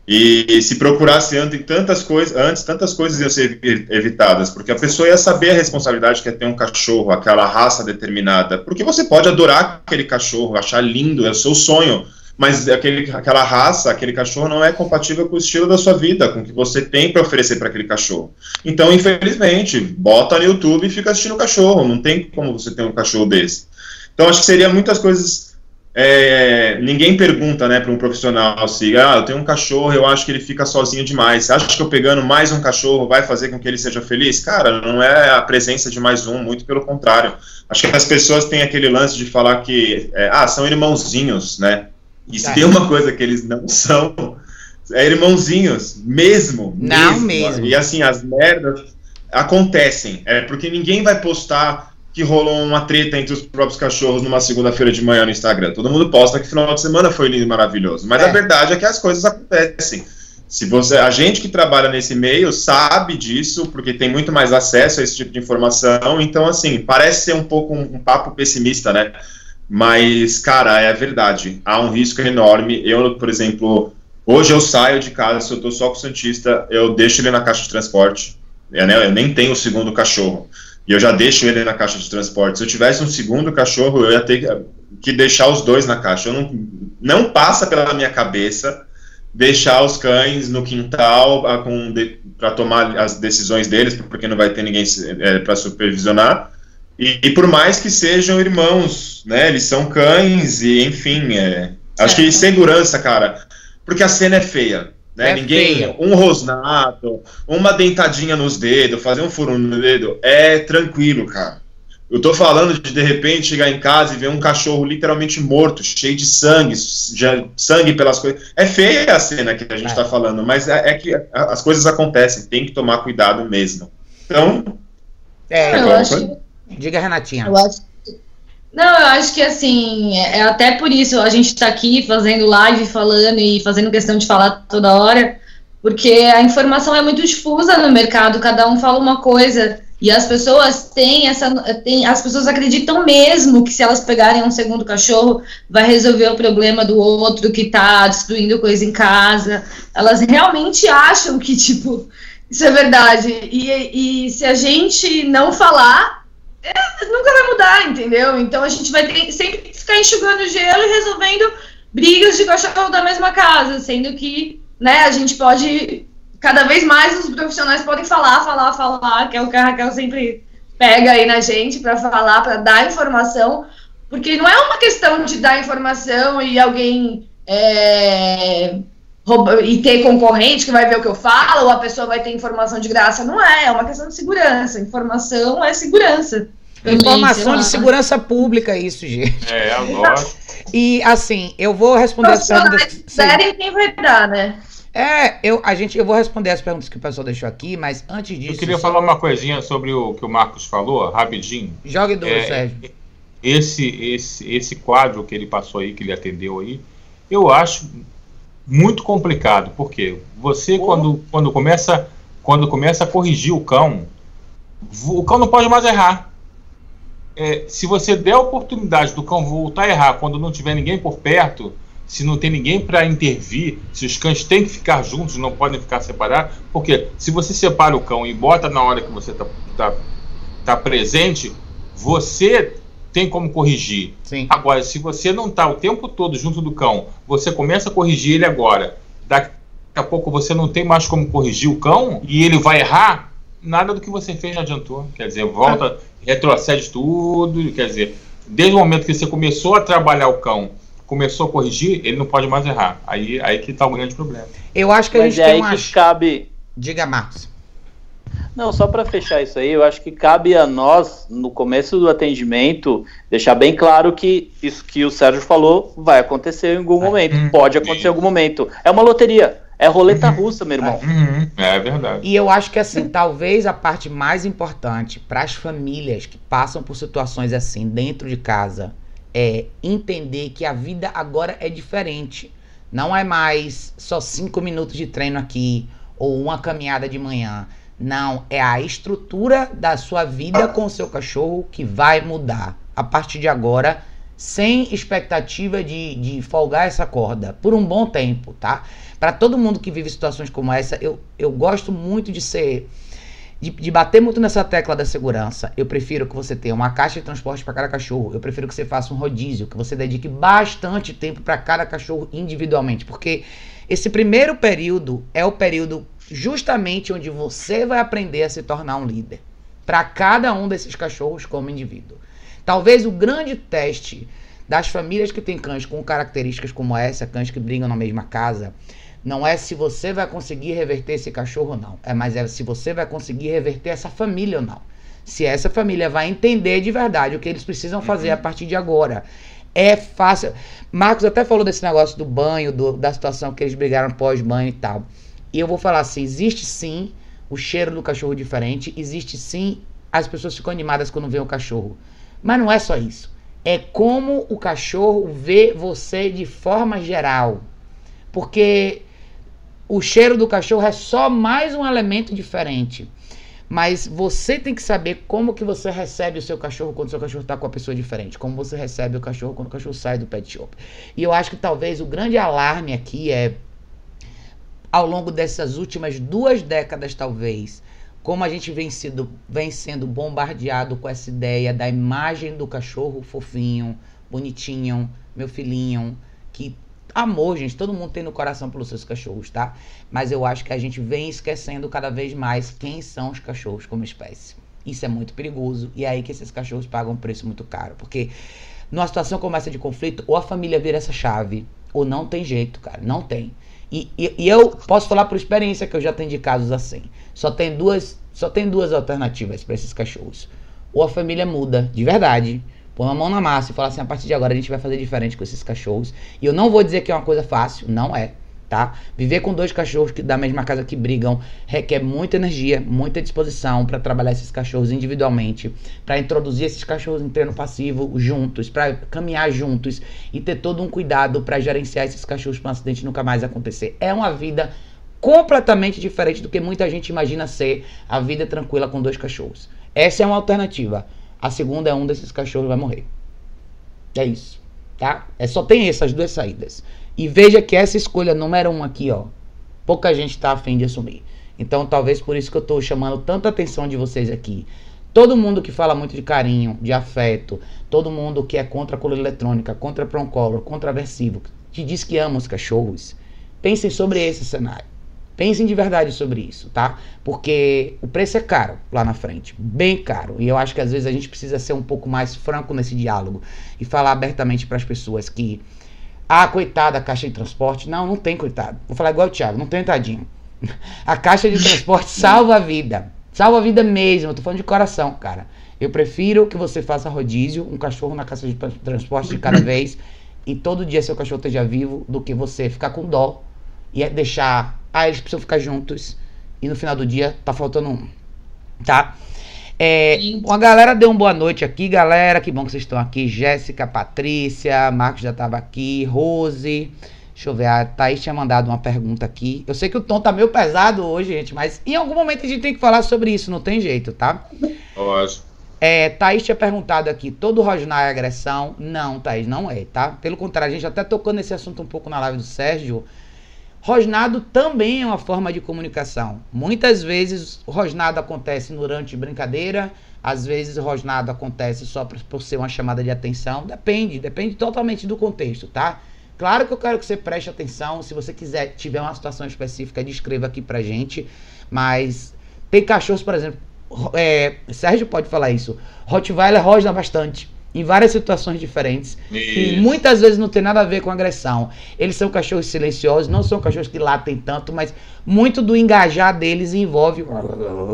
E, e, se procurasse antes tantas coisas, antes tantas coisas iam ser evitadas, porque a pessoa ia saber a responsabilidade que é ter um cachorro, aquela raça determinada, porque você pode adorar aquele cachorro, achar lindo, é o seu sonho, mas aquele, aquela raça, aquele cachorro não é compatível com o estilo da sua vida, com o que você tem para oferecer para aquele cachorro. Então, infelizmente, bota no YouTube e fica assistindo o cachorro, não tem como você ter um cachorro desse. Então, acho que seria muitas coisas. É, ninguém pergunta né, para um profissional se ah, eu tenho um cachorro, eu acho que ele fica sozinho demais. Você acha que eu pegando mais um cachorro vai fazer com que ele seja feliz? Cara, não é a presença de mais um, muito pelo contrário. Acho que as pessoas têm aquele lance de falar que é, ah, são irmãozinhos, né? E se tem uma coisa que eles não são, é irmãozinhos, mesmo. Não mesmo. mesmo. E assim, as merdas acontecem. É porque ninguém vai postar que rolou uma treta entre os próprios cachorros numa segunda-feira de manhã no Instagram. Todo mundo posta que final de semana foi lindo e maravilhoso. Mas é. a verdade é que as coisas acontecem. Se você, a gente que trabalha nesse meio sabe disso, porque tem muito mais acesso a esse tipo de informação. Então, assim, parece ser um pouco um, um papo pessimista, né? Mas, cara, é verdade. Há um risco enorme. Eu, por exemplo, hoje eu saio de casa, se eu tô só com o Santista, eu deixo ele na caixa de transporte. Eu, né, eu nem tenho o segundo cachorro. E eu já deixo ele na caixa de transporte. Se eu tivesse um segundo cachorro, eu ia ter que deixar os dois na caixa. Eu não, não passa pela minha cabeça deixar os cães no quintal para tomar as decisões deles, porque não vai ter ninguém é, para supervisionar. E, e, por mais que sejam irmãos, né? Eles são cães e, enfim, é, acho que segurança, cara. Porque a cena é feia. Né? É Ninguém, feia. um rosnado, uma dentadinha nos dedos, fazer um furo no dedo, é tranquilo, cara. Eu tô falando de de repente chegar em casa e ver um cachorro literalmente morto, cheio de sangue, sangue pelas coisas. É feia a cena que a gente é. tá falando, mas é, é, que as coisas acontecem, tem que tomar cuidado mesmo. Então. É, eu acho... Diga, Renatinha. Eu acho não, eu acho que assim, é, é até por isso a gente está aqui fazendo live, falando e fazendo questão de falar toda hora, porque a informação é muito difusa no mercado, cada um fala uma coisa. E as pessoas têm essa. Têm, as pessoas acreditam mesmo que se elas pegarem um segundo cachorro, vai resolver o problema do outro que está destruindo coisa em casa. Elas realmente acham que, tipo, isso é verdade. E, e se a gente não falar, é, nunca vai mudar, entendeu? Então a gente vai ter, sempre ficar enxugando gelo e resolvendo brigas de cachorro da mesma casa, sendo que né, a gente pode, cada vez mais os profissionais podem falar, falar, falar, que é o que a Raquel sempre pega aí na gente para falar, para dar informação, porque não é uma questão de dar informação e alguém é, e ter concorrente que vai ver o que eu falo, ou a pessoa vai ter informação de graça. Não é, é uma questão de segurança. Informação é segurança. Informação de segurança pública, isso, gente. É, agora. E assim, eu vou responder as perguntas. Sério, quem vai dar, né? É, eu, a gente, eu vou responder as perguntas que o pessoal deixou aqui, mas antes disso. Eu queria falar uma coisinha sobre o que o Marcos falou, rapidinho. Jogue duro, é, Sérgio. Esse, esse, esse quadro que ele passou aí, que ele atendeu aí, eu acho muito complicado, porque você quando, quando começa quando começa a corrigir o cão, o cão não pode mais errar. É, se você der a oportunidade do cão voltar a errar quando não tiver ninguém por perto, se não tem ninguém para intervir, se os cães têm que ficar juntos, não podem ficar separados, porque se você separa o cão e bota na hora que você está tá, tá presente, você tem como corrigir. Sim. Agora, se você não está o tempo todo junto do cão, você começa a corrigir ele agora, daqui a pouco você não tem mais como corrigir o cão e ele vai errar, nada do que você fez não adiantou. Quer dizer, volta, retrocede tudo, quer dizer, desde o momento que você começou a trabalhar o cão, começou a corrigir, ele não pode mais errar. Aí, aí que está o grande problema. Eu acho que Mas a gente é tem aí que cabe. Diga, Marcos. Não, só para fechar isso aí, eu acho que cabe a nós, no começo do atendimento, deixar bem claro que isso que o Sérgio falou vai acontecer em algum momento. Uhum. Pode acontecer em algum momento. É uma loteria. É roleta uhum. russa, meu irmão. Uhum. É verdade. E eu acho que, assim, talvez a parte mais importante para as famílias que passam por situações assim dentro de casa é entender que a vida agora é diferente. Não é mais só cinco minutos de treino aqui ou uma caminhada de manhã não, é a estrutura da sua vida com o seu cachorro que vai mudar a partir de agora, sem expectativa de, de folgar essa corda por um bom tempo, tá? Para todo mundo que vive situações como essa, eu, eu gosto muito de ser. De, de, bater muito nessa tecla da segurança. Eu prefiro que você tenha uma caixa de transporte para cada cachorro. Eu prefiro que você faça um rodízio, que você dedique bastante tempo para cada cachorro individualmente, porque esse primeiro período é o período justamente onde você vai aprender a se tornar um líder para cada um desses cachorros como indivíduo. Talvez o grande teste das famílias que têm cães com características como essa, cães que brigam na mesma casa, não é se você vai conseguir reverter esse cachorro ou não, é mas é se você vai conseguir reverter essa família ou não. Se essa família vai entender de verdade o que eles precisam fazer a partir de agora. É fácil. Marcos até falou desse negócio do banho, do, da situação que eles brigaram pós-banho e tal. E eu vou falar assim: existe sim o cheiro do cachorro diferente, existe sim as pessoas ficam animadas quando vê o cachorro. Mas não é só isso. É como o cachorro vê você de forma geral. Porque o cheiro do cachorro é só mais um elemento diferente. Mas você tem que saber como que você recebe o seu cachorro quando o seu cachorro está com uma pessoa diferente. Como você recebe o cachorro quando o cachorro sai do pet shop. E eu acho que talvez o grande alarme aqui é ao longo dessas últimas duas décadas, talvez, como a gente vem, sido, vem sendo bombardeado com essa ideia da imagem do cachorro fofinho, bonitinho, meu filhinho, que amor, gente, todo mundo tem no coração pelos seus cachorros, tá? Mas eu acho que a gente vem esquecendo cada vez mais quem são os cachorros como espécie. Isso é muito perigoso e é aí que esses cachorros pagam um preço muito caro, porque numa situação como essa de conflito, ou a família vira essa chave, ou não tem jeito, cara, não tem. E, e, e, eu posso falar por experiência que eu já atendi casos assim. Só tem duas, só tem duas alternativas para esses cachorros. Ou a família muda, de verdade, põe a mão na massa e fala assim: a partir de agora a gente vai fazer diferente com esses cachorros. E eu não vou dizer que é uma coisa fácil, não é. Tá? Viver com dois cachorros que, da mesma casa que brigam requer muita energia, muita disposição para trabalhar esses cachorros individualmente, para introduzir esses cachorros em treino passivo juntos, para caminhar juntos e ter todo um cuidado para gerenciar esses cachorros para um acidente nunca mais acontecer. É uma vida completamente diferente do que muita gente imagina ser a vida tranquila com dois cachorros. Essa é uma alternativa. A segunda é um desses cachorros vai morrer. É isso, tá? É só tem essas duas saídas. E veja que essa escolha número um aqui, ó, pouca gente está afim de assumir. Então, talvez por isso que eu estou chamando tanta atenção de vocês aqui. Todo mundo que fala muito de carinho, de afeto, todo mundo que é contra a coleira eletrônica, contra Proncolor, contra aversivo, que diz que ama os cachorros, pensem sobre esse cenário. Pensem de verdade sobre isso, tá? Porque o preço é caro lá na frente, bem caro. E eu acho que às vezes a gente precisa ser um pouco mais franco nesse diálogo e falar abertamente para as pessoas que ah, coitada a caixa de transporte. Não, não tem coitado. Vou falar igual o Thiago, não tem tadinho. A caixa de transporte salva a vida. Salva a vida mesmo. Eu tô falando de coração, cara. Eu prefiro que você faça rodízio, um cachorro na caixa de transporte de cada vez, e todo dia seu cachorro esteja vivo, do que você ficar com dó e é deixar ah, eles precisam ficar juntos. E no final do dia tá faltando um. Tá? É, uma galera deu uma boa noite aqui, galera. Que bom que vocês estão aqui. Jéssica, Patrícia, Marcos já tava aqui, Rose. Deixa eu ver, a Thaís tinha mandado uma pergunta aqui. Eu sei que o tom tá meio pesado hoje, gente, mas em algum momento a gente tem que falar sobre isso, não tem jeito, tá? Lógico. É, Thaís tinha perguntado aqui, todo rosnar é agressão? Não, Thaís, não é, tá? Pelo contrário, a gente até tocou nesse assunto um pouco na live do Sérgio. Rosnado também é uma forma de comunicação. Muitas vezes rosnado acontece durante brincadeira, às vezes o rosnado acontece só por, por ser uma chamada de atenção. Depende, depende totalmente do contexto, tá? Claro que eu quero que você preste atenção. Se você quiser, tiver uma situação específica, descreva aqui pra gente. Mas tem cachorros, por exemplo. É, Sérgio pode falar isso. Rottweiler rosna bastante em várias situações diferentes. E muitas vezes não tem nada a ver com agressão. Eles são cachorros silenciosos, não são cachorros que latem tanto, mas muito do engajar deles envolve.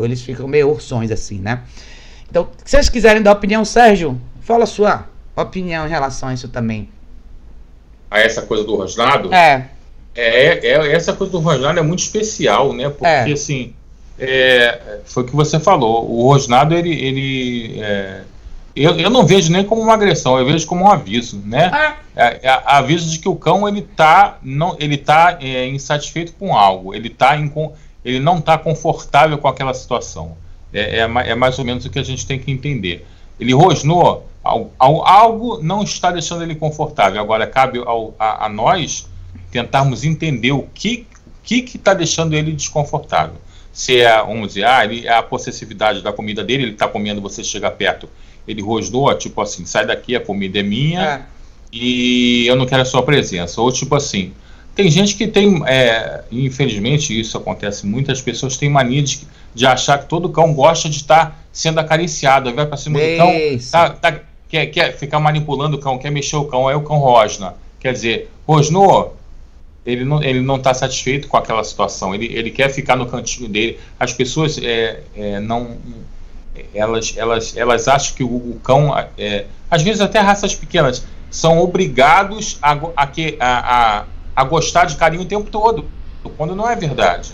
Eles ficam meio ursões assim, né? Então, se vocês quiserem dar opinião, Sérgio, fala a sua opinião em relação a isso também. A essa coisa do rosnado? É. É, é essa coisa do rosnado é muito especial, né? Porque é. assim. É, foi o que você falou. O rosnado, ele, ele é, eu, eu não vejo nem como uma agressão, eu vejo como um aviso, né? Ah. É, é, aviso de que o cão ele tá, não, ele tá é, insatisfeito com algo, ele, tá ele não está confortável com aquela situação. É, é, é, mais ou menos o que a gente tem que entender. Ele rosnou, algo não está deixando ele confortável. Agora cabe ao, a, a, nós tentarmos entender o que que está deixando ele desconfortável. Se é, vamos dizer, ah, ele, é a possessividade da comida dele, ele está comendo, você chega perto ele rosnou, tipo assim, sai daqui, a comida é minha é. e eu não quero a sua presença. Ou tipo assim, tem gente que tem, é, infelizmente isso acontece, muitas pessoas têm mania de, de achar que todo cão gosta de estar sendo acariciado, aí vai pra cima do cão, tá, tá, quer, quer ficar manipulando o cão, quer mexer o cão, aí o cão rosna. Quer dizer, rosnou, ele não ele não está satisfeito com aquela situação, ele, ele quer ficar no cantinho dele. As pessoas é, é, não elas, elas, elas acham que o, o cão, é, às vezes até raças pequenas, são obrigados a, a, a, a, gostar de carinho o tempo todo, quando não é verdade.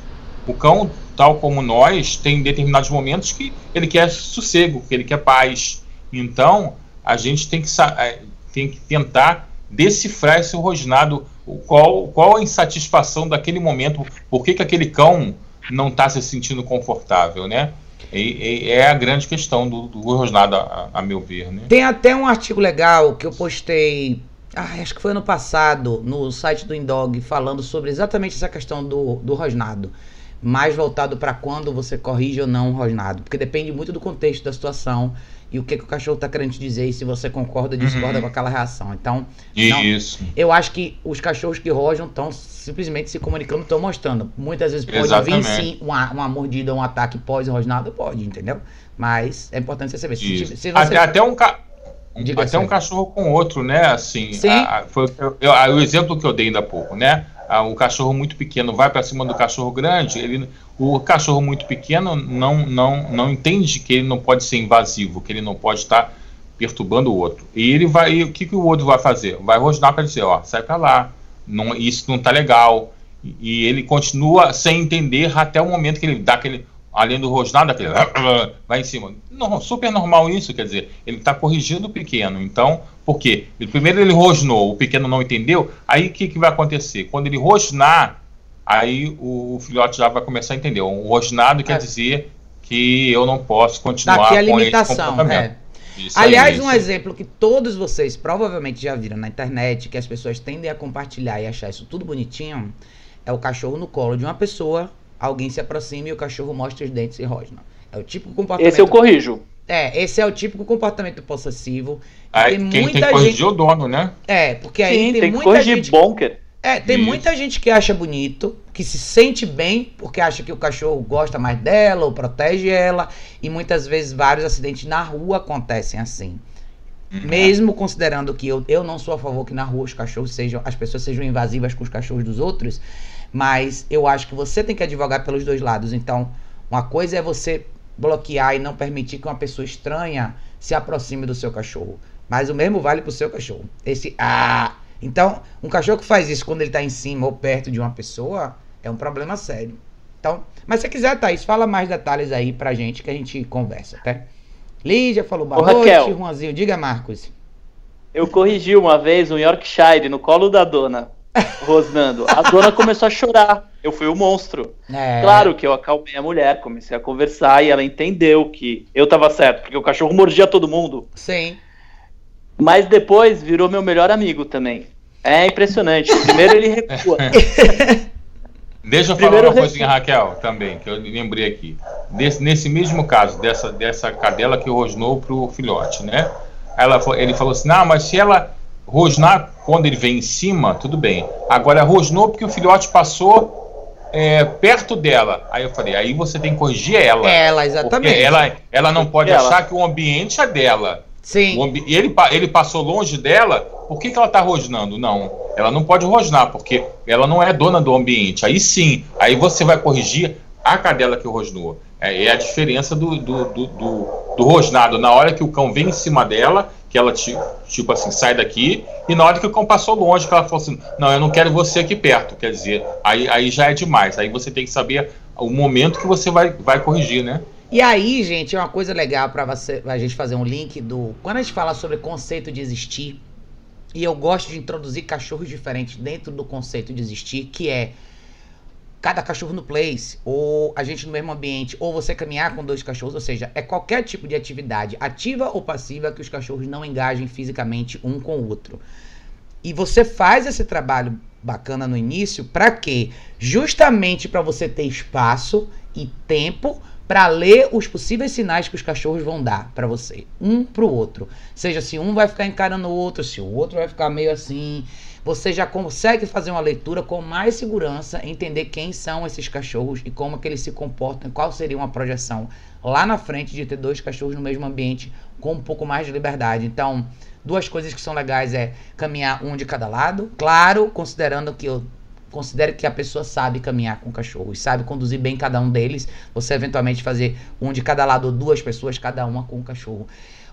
O cão, tal como nós, tem determinados momentos que ele quer sossego, que ele quer paz. Então, a gente tem que, é, tem que tentar decifrar esse rosnado, qual, qual a insatisfação daquele momento, por que, que aquele cão não está se sentindo confortável, né? E, e é a grande questão do, do rosnado, a, a, meu ver. Né? Tem até um artigo legal que eu postei, ah, acho que foi ano passado, no site do Indog, falando sobre exatamente essa questão do, do rosnado. Mais voltado para quando você corrige ou não o rosnado. Porque depende muito do contexto da situação e o que, que o cachorro está querendo te dizer e se você concorda ou discorda uhum. com aquela reação. Então, Isso. Não, eu acho que os cachorros que rojam estão simplesmente se comunicando, estão mostrando. Muitas vezes pode Exatamente. vir sim uma, uma mordida, um ataque pós-rosnado, pode, entendeu? Mas é importante você saber. Se, se você... até, um ca... até um cachorro com outro, né? Assim, sim. A, foi, eu, a, o exemplo que eu dei ainda há pouco, né? O cachorro muito pequeno vai para cima do cachorro grande, ele, o cachorro muito pequeno não, não, não entende que ele não pode ser invasivo, que ele não pode estar perturbando o outro. E ele vai, e o que, que o outro vai fazer? Vai rosnar para dizer, ó, sai para lá, não, isso não tá legal. E, e ele continua sem entender até o momento que ele dá aquele além do rosnado, aquele vai em cima. Não, super normal isso, quer dizer, ele está corrigindo o pequeno. Então, por quê? Ele, primeiro ele rosnou, o pequeno não entendeu, aí o que, que vai acontecer? Quando ele rosnar, aí o, o filhote já vai começar a entender. O rosnado é. quer dizer que eu não posso continuar Daqui a limitação, é. Aliás, aí, um exemplo que todos vocês provavelmente já viram na internet, que as pessoas tendem a compartilhar e achar isso tudo bonitinho, é o cachorro no colo de uma pessoa alguém se aproxima e o cachorro mostra os dentes e rosna. É o típico comportamento. Esse eu corrijo. É, esse é o típico comportamento possessivo. Aí, tem quem muita tem que corrigir gente... o dono, né? É, porque aí Sim, tem, tem muita corrigir gente. Bonker. É, tem Isso. muita gente que acha bonito, que se sente bem, porque acha que o cachorro gosta mais dela ou protege ela. E muitas vezes vários acidentes na rua acontecem assim. Uhum. Mesmo considerando que eu, eu não sou a favor que na rua os cachorros sejam, as pessoas sejam invasivas com os cachorros dos outros, mas eu acho que você tem que advogar pelos dois lados. Então, uma coisa é você bloquear e não permitir que uma pessoa estranha se aproxime do seu cachorro. Mas o mesmo vale para o seu cachorro. Esse ah. Então, um cachorro que faz isso quando ele está em cima ou perto de uma pessoa é um problema sério. Então, mas se quiser, Thaís, fala mais detalhes aí pra gente que a gente conversa, tá? Lígia falou boa Ô, noite, Raquel, Juanzinho. Diga, Marcos. Eu corrigi uma vez um Yorkshire no colo da dona rosnando. A dona começou a chorar. Eu fui o monstro. É. Claro que eu acalmei a mulher, comecei a conversar e ela entendeu que eu tava certo, porque o cachorro mordia todo mundo. Sim. Mas depois virou meu melhor amigo também. É impressionante. Primeiro ele recua. Deixa eu Primeiro falar uma coisinha, Raquel, também, que eu lembrei aqui. Nesse, nesse mesmo caso, dessa, dessa cadela que rosnou pro filhote, né? Ela, ele falou assim: não, mas se ela rosnar quando ele vem em cima, tudo bem. Agora, rosnou porque o filhote passou é, perto dela. Aí eu falei, aí você tem que corrigir ela. Ela, exatamente. Ela, ela não pode ela. achar que o ambiente é dela. Sim. Ambi ele, ele passou longe dela, por que, que ela está rosnando? Não, ela não pode rosnar, porque ela não é dona do ambiente. Aí sim, aí você vai corrigir a cadela que rosnou. É, é a diferença do, do, do, do, do rosnado. Na hora que o cão vem em cima dela, que ela tipo assim sai daqui e na hora que o cão passou longe que ela falou assim não eu não quero você aqui perto. Quer dizer aí, aí já é demais. Aí você tem que saber o momento que você vai, vai corrigir né? E aí gente é uma coisa legal para a gente fazer um link do quando a gente fala sobre conceito de existir e eu gosto de introduzir cachorros diferentes dentro do conceito de existir que é cada cachorro no place, ou a gente no mesmo ambiente, ou você caminhar com dois cachorros, ou seja, é qualquer tipo de atividade, ativa ou passiva, que os cachorros não engajem fisicamente um com o outro. E você faz esse trabalho bacana no início, para quê? Justamente para você ter espaço e tempo para ler os possíveis sinais que os cachorros vão dar para você, um para o outro. Seja se um vai ficar encarando o outro, se o outro vai ficar meio assim, você já consegue fazer uma leitura com mais segurança, entender quem são esses cachorros e como que eles se comportam, qual seria uma projeção lá na frente de ter dois cachorros no mesmo ambiente com um pouco mais de liberdade. Então, duas coisas que são legais é caminhar um de cada lado, claro, considerando que eu considere que a pessoa sabe caminhar com cachorros, sabe conduzir bem cada um deles. Você eventualmente fazer um de cada lado ou duas pessoas, cada uma com um cachorro.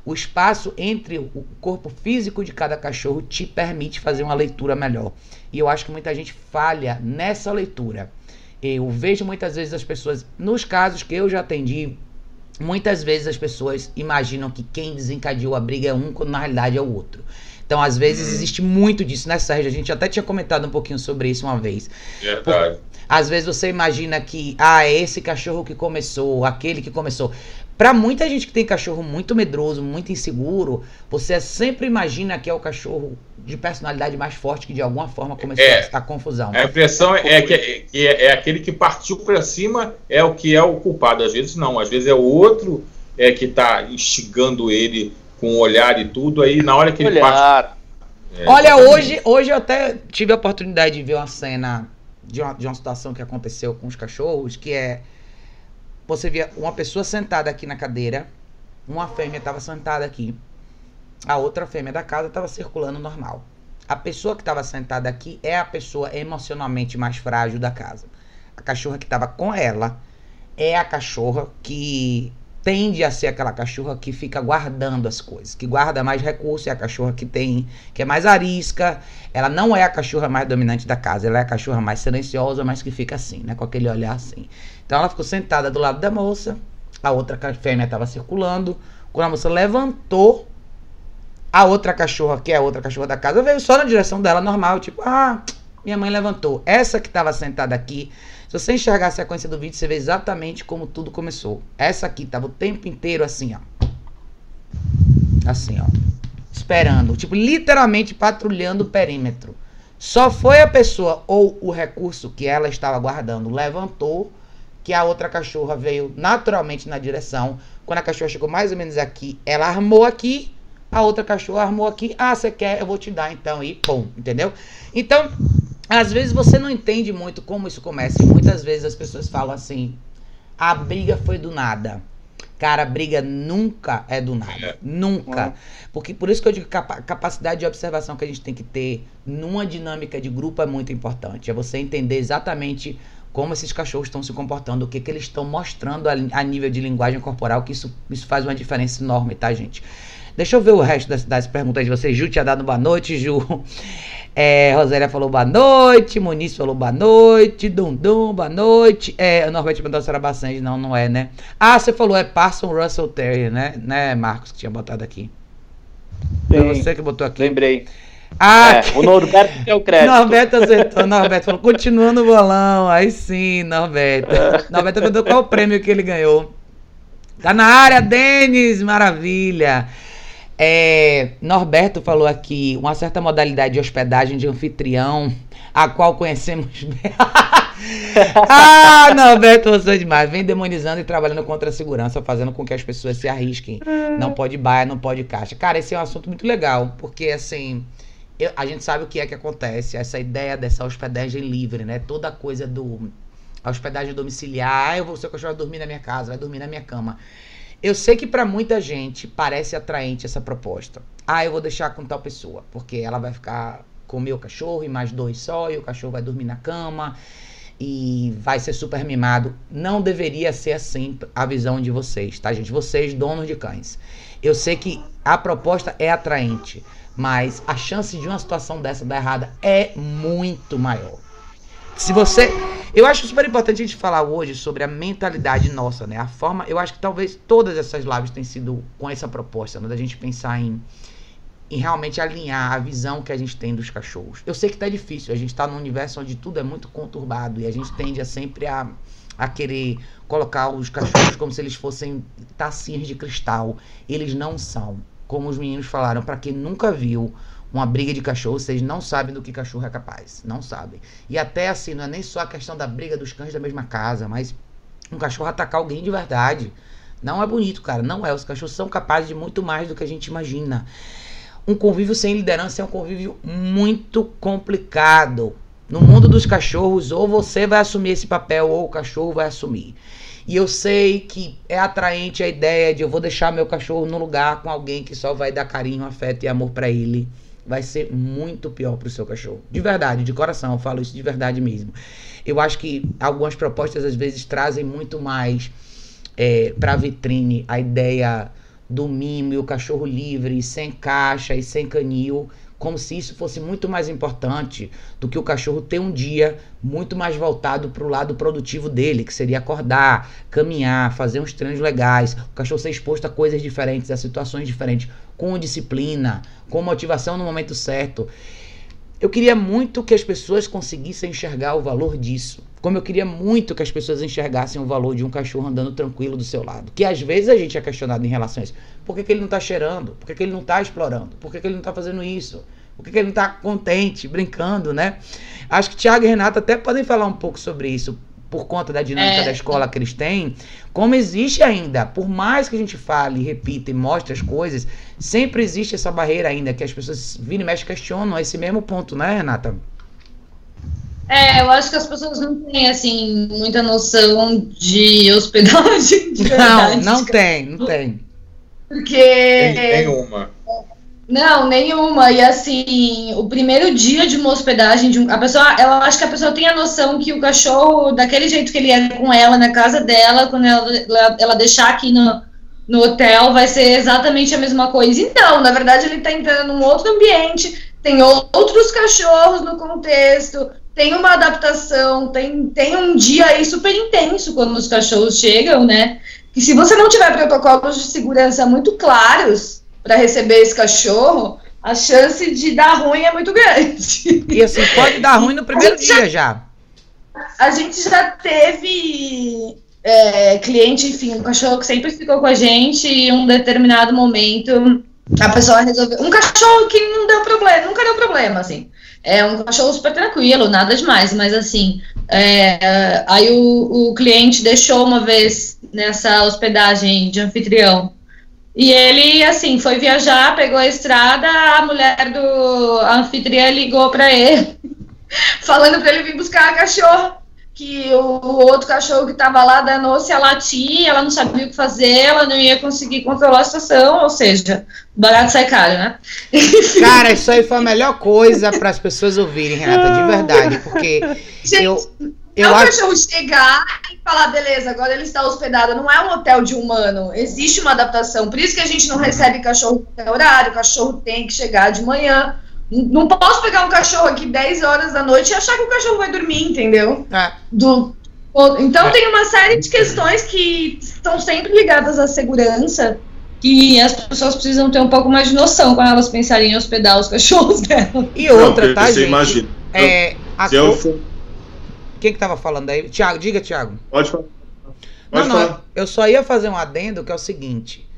O espaço entre o corpo físico de cada cachorro te permite fazer uma leitura melhor. E eu acho que muita gente falha nessa leitura. Eu vejo muitas vezes as pessoas, nos casos que eu já atendi, muitas vezes as pessoas imaginam que quem desencadeou a briga é um, quando na realidade é o outro. Então, às vezes, existe muito disso, né, Sérgio? A gente até tinha comentado um pouquinho sobre isso uma vez. Verdade. Às vezes você imagina que, ah, é esse cachorro que começou, aquele que começou. Pra muita gente que tem cachorro muito medroso, muito inseguro, você sempre imagina que é o cachorro de personalidade mais forte que de alguma forma começou É. a, a confusão. A impressão é que, que é, é aquele que partiu para cima é o que é o culpado. Às vezes não, às vezes é o outro é que está instigando ele com o olhar e tudo. Aí na hora que ele parte. Olhar. É, Olha, exatamente. hoje, hoje eu até tive a oportunidade de ver uma cena de uma, de uma situação que aconteceu com os cachorros, que é você via uma pessoa sentada aqui na cadeira, uma fêmea estava sentada aqui, a outra fêmea da casa estava circulando normal. A pessoa que estava sentada aqui é a pessoa emocionalmente mais frágil da casa. A cachorra que estava com ela é a cachorra que tende a ser aquela cachorra que fica guardando as coisas, que guarda mais recursos, é a cachorra que tem, que é mais arisca. Ela não é a cachorra mais dominante da casa, ela é a cachorra mais silenciosa, mas que fica assim, né, com aquele olhar assim. Então ela ficou sentada do lado da moça, a outra fêmea estava circulando. Quando a moça levantou, a outra cachorra, que é a outra cachorra da casa, veio só na direção dela normal, tipo, ah, minha mãe levantou. Essa que estava sentada aqui, se você enxergar a sequência do vídeo, você vê exatamente como tudo começou. Essa aqui tava o tempo inteiro assim, ó. Assim, ó. Esperando. Tipo, literalmente patrulhando o perímetro. Só foi a pessoa ou o recurso que ela estava guardando levantou, que a outra cachorra veio naturalmente na direção. Quando a cachorra chegou mais ou menos aqui, ela armou aqui. A outra cachorra armou aqui. Ah, você quer? Eu vou te dar então. E pum, entendeu? Então, às vezes você não entende muito como isso começa. E muitas vezes as pessoas falam assim: a briga foi do nada. Cara, a briga nunca é do nada. Nunca. Porque por isso que eu digo que capa capacidade de observação que a gente tem que ter numa dinâmica de grupo é muito importante. É você entender exatamente como esses cachorros estão se comportando, o que, que eles estão mostrando a, a nível de linguagem corporal, que isso, isso faz uma diferença enorme, tá, gente? Deixa eu ver o resto das, das perguntas de vocês. Ju tinha dado boa noite, Ju. É, Rosélia falou boa noite, Muniz falou boa noite, Dundum, boa noite. É, o Norberto perguntou se era bastante, não, não é, né? Ah, você falou, é Parson Russell Terrier, né? Né, Marcos, que tinha botado aqui. Foi Sim, você que botou aqui. lembrei. Ah, É, o Norberto tem o crédito. Norberto acertou, Norberto falou, continua no bolão. Aí sim, Norberto. Norberto perguntou qual o prêmio que ele ganhou. Tá na área, Denis, maravilha. É, Norberto falou aqui uma certa modalidade de hospedagem de anfitrião, a qual conhecemos bem. ah, Norberto, você é demais. Vem demonizando e trabalhando contra a segurança, fazendo com que as pessoas se arrisquem. Não pode baia, não pode caixa. Cara, esse é um assunto muito legal, porque assim. Eu- a gente sabe o que é que acontece, essa ideia dessa hospedagem livre, né? Toda coisa do. A hospedagem domiciliar, ah, eu vou, seu cachorro vai dormir na minha casa, vai dormir na minha cama. Eu sei que pra muita gente parece atraente essa proposta. Ah, eu vou deixar com tal pessoa, porque ela vai ficar com o meu cachorro e mais dois só, e o cachorro vai dormir na cama e vai ser super mimado. Não deveria ser assim a visão de vocês, tá, gente? Vocês, donos de cães. Eu sei que a proposta é atraente, mas a chance de uma situação dessa dar errada é muito maior. Se você. Eu acho super importante a gente falar hoje sobre a mentalidade nossa, né? A forma. Eu acho que talvez todas essas lives tenham sido com essa proposta, né? Da gente pensar em, em realmente alinhar a visão que a gente tem dos cachorros. Eu sei que tá difícil, a gente tá num universo onde tudo é muito conturbado e a gente tende a sempre a, a querer colocar os cachorros como se eles fossem tacinhas de cristal. Eles não são. Como os meninos falaram, para quem nunca viu uma briga de cachorro, vocês não sabem do que cachorro é capaz. Não sabem. E até assim, não é nem só a questão da briga dos cães da mesma casa, mas um cachorro atacar alguém de verdade. Não é bonito, cara. Não é. Os cachorros são capazes de muito mais do que a gente imagina. Um convívio sem liderança é um convívio muito complicado. No mundo dos cachorros, ou você vai assumir esse papel, ou o cachorro vai assumir. E eu sei que é atraente a ideia de eu vou deixar meu cachorro no lugar com alguém que só vai dar carinho, afeto e amor para ele. Vai ser muito pior pro seu cachorro. De verdade, de coração, eu falo isso de verdade mesmo. Eu acho que algumas propostas às vezes trazem muito mais é, para vitrine a ideia do mimo e o cachorro livre, sem caixa e sem canil, como se isso fosse muito mais importante do que o cachorro ter um dia muito mais voltado para o lado produtivo dele, que seria acordar, caminhar, fazer uns treinos legais, o cachorro ser exposto a coisas diferentes, a situações diferentes, com disciplina, com motivação no momento certo. Eu queria muito que as pessoas conseguissem enxergar o valor disso. Como eu queria muito que as pessoas enxergassem o valor de um cachorro andando tranquilo do seu lado. Que às vezes a gente é questionado em relação a isso. Por que, que ele não está cheirando? Por que, que ele não está explorando? Por que, que ele não está fazendo isso? Por que, que ele não está contente, brincando, né? Acho que Tiago e Renata até podem falar um pouco sobre isso por conta da dinâmica é. da escola que eles têm, como existe ainda, por mais que a gente fale, repita e mostre as coisas, sempre existe essa barreira ainda, que as pessoas viram e mexem questionam esse mesmo ponto, né, Renata? É, eu acho que as pessoas não têm, assim, muita noção de hospedagem. De não, não tem, não tem. Porque. Tem, tem uma. Não, nenhuma. E assim, o primeiro dia de uma hospedagem de um, a pessoa, ela acho que a pessoa tem a noção que o cachorro, daquele jeito que ele é com ela na casa dela, quando ela, ela, ela deixar aqui no, no hotel, vai ser exatamente a mesma coisa. Então, na verdade, ele está entrando num outro ambiente, tem outros cachorros no contexto, tem uma adaptação, tem, tem um dia aí super intenso quando os cachorros chegam, né? Que se você não tiver protocolos de segurança muito claros para receber esse cachorro, a chance de dar ruim é muito grande. E assim, pode dar ruim no primeiro dia já. A gente já teve é, cliente, enfim, um cachorro que sempre ficou com a gente e em um determinado momento a pessoa resolveu. Um cachorro que não deu problema, nunca deu problema, assim. É um cachorro super tranquilo, nada demais, mas assim. É, aí o, o cliente deixou uma vez nessa hospedagem de anfitrião e ele, assim, foi viajar, pegou a estrada, a mulher do anfitriã ligou para ele, falando para ele vir buscar a cachorra. Que o, outro cachorro que estava lá danou-se a latir, ela não sabia o que fazer, ela não ia conseguir controlar a situação, ou seja, barato sai caro, né? Cara, isso aí foi a melhor coisa para as pessoas ouvirem, Renata, de verdade, porque Gente, eu eu não é o cachorro chegar e falar, beleza, agora ele está hospedado. Não é um hotel de humano. Existe uma adaptação. Por isso que a gente não recebe cachorro no horário. O cachorro tem que chegar de manhã. Não posso pegar um cachorro aqui 10 horas da noite e achar que o cachorro vai dormir, entendeu? É. Do, então é. tem uma série de questões que estão sempre ligadas à segurança que as pessoas precisam ter um pouco mais de noção quando elas pensarem em hospedar os cachorros dela. E outra, não, tá, você gente? Imagina. É, a se eu for quem que tava falando aí? Tiago, diga, Tiago. Pode falar. Pode não, falar. não, eu só ia fazer um adendo que é o seguinte.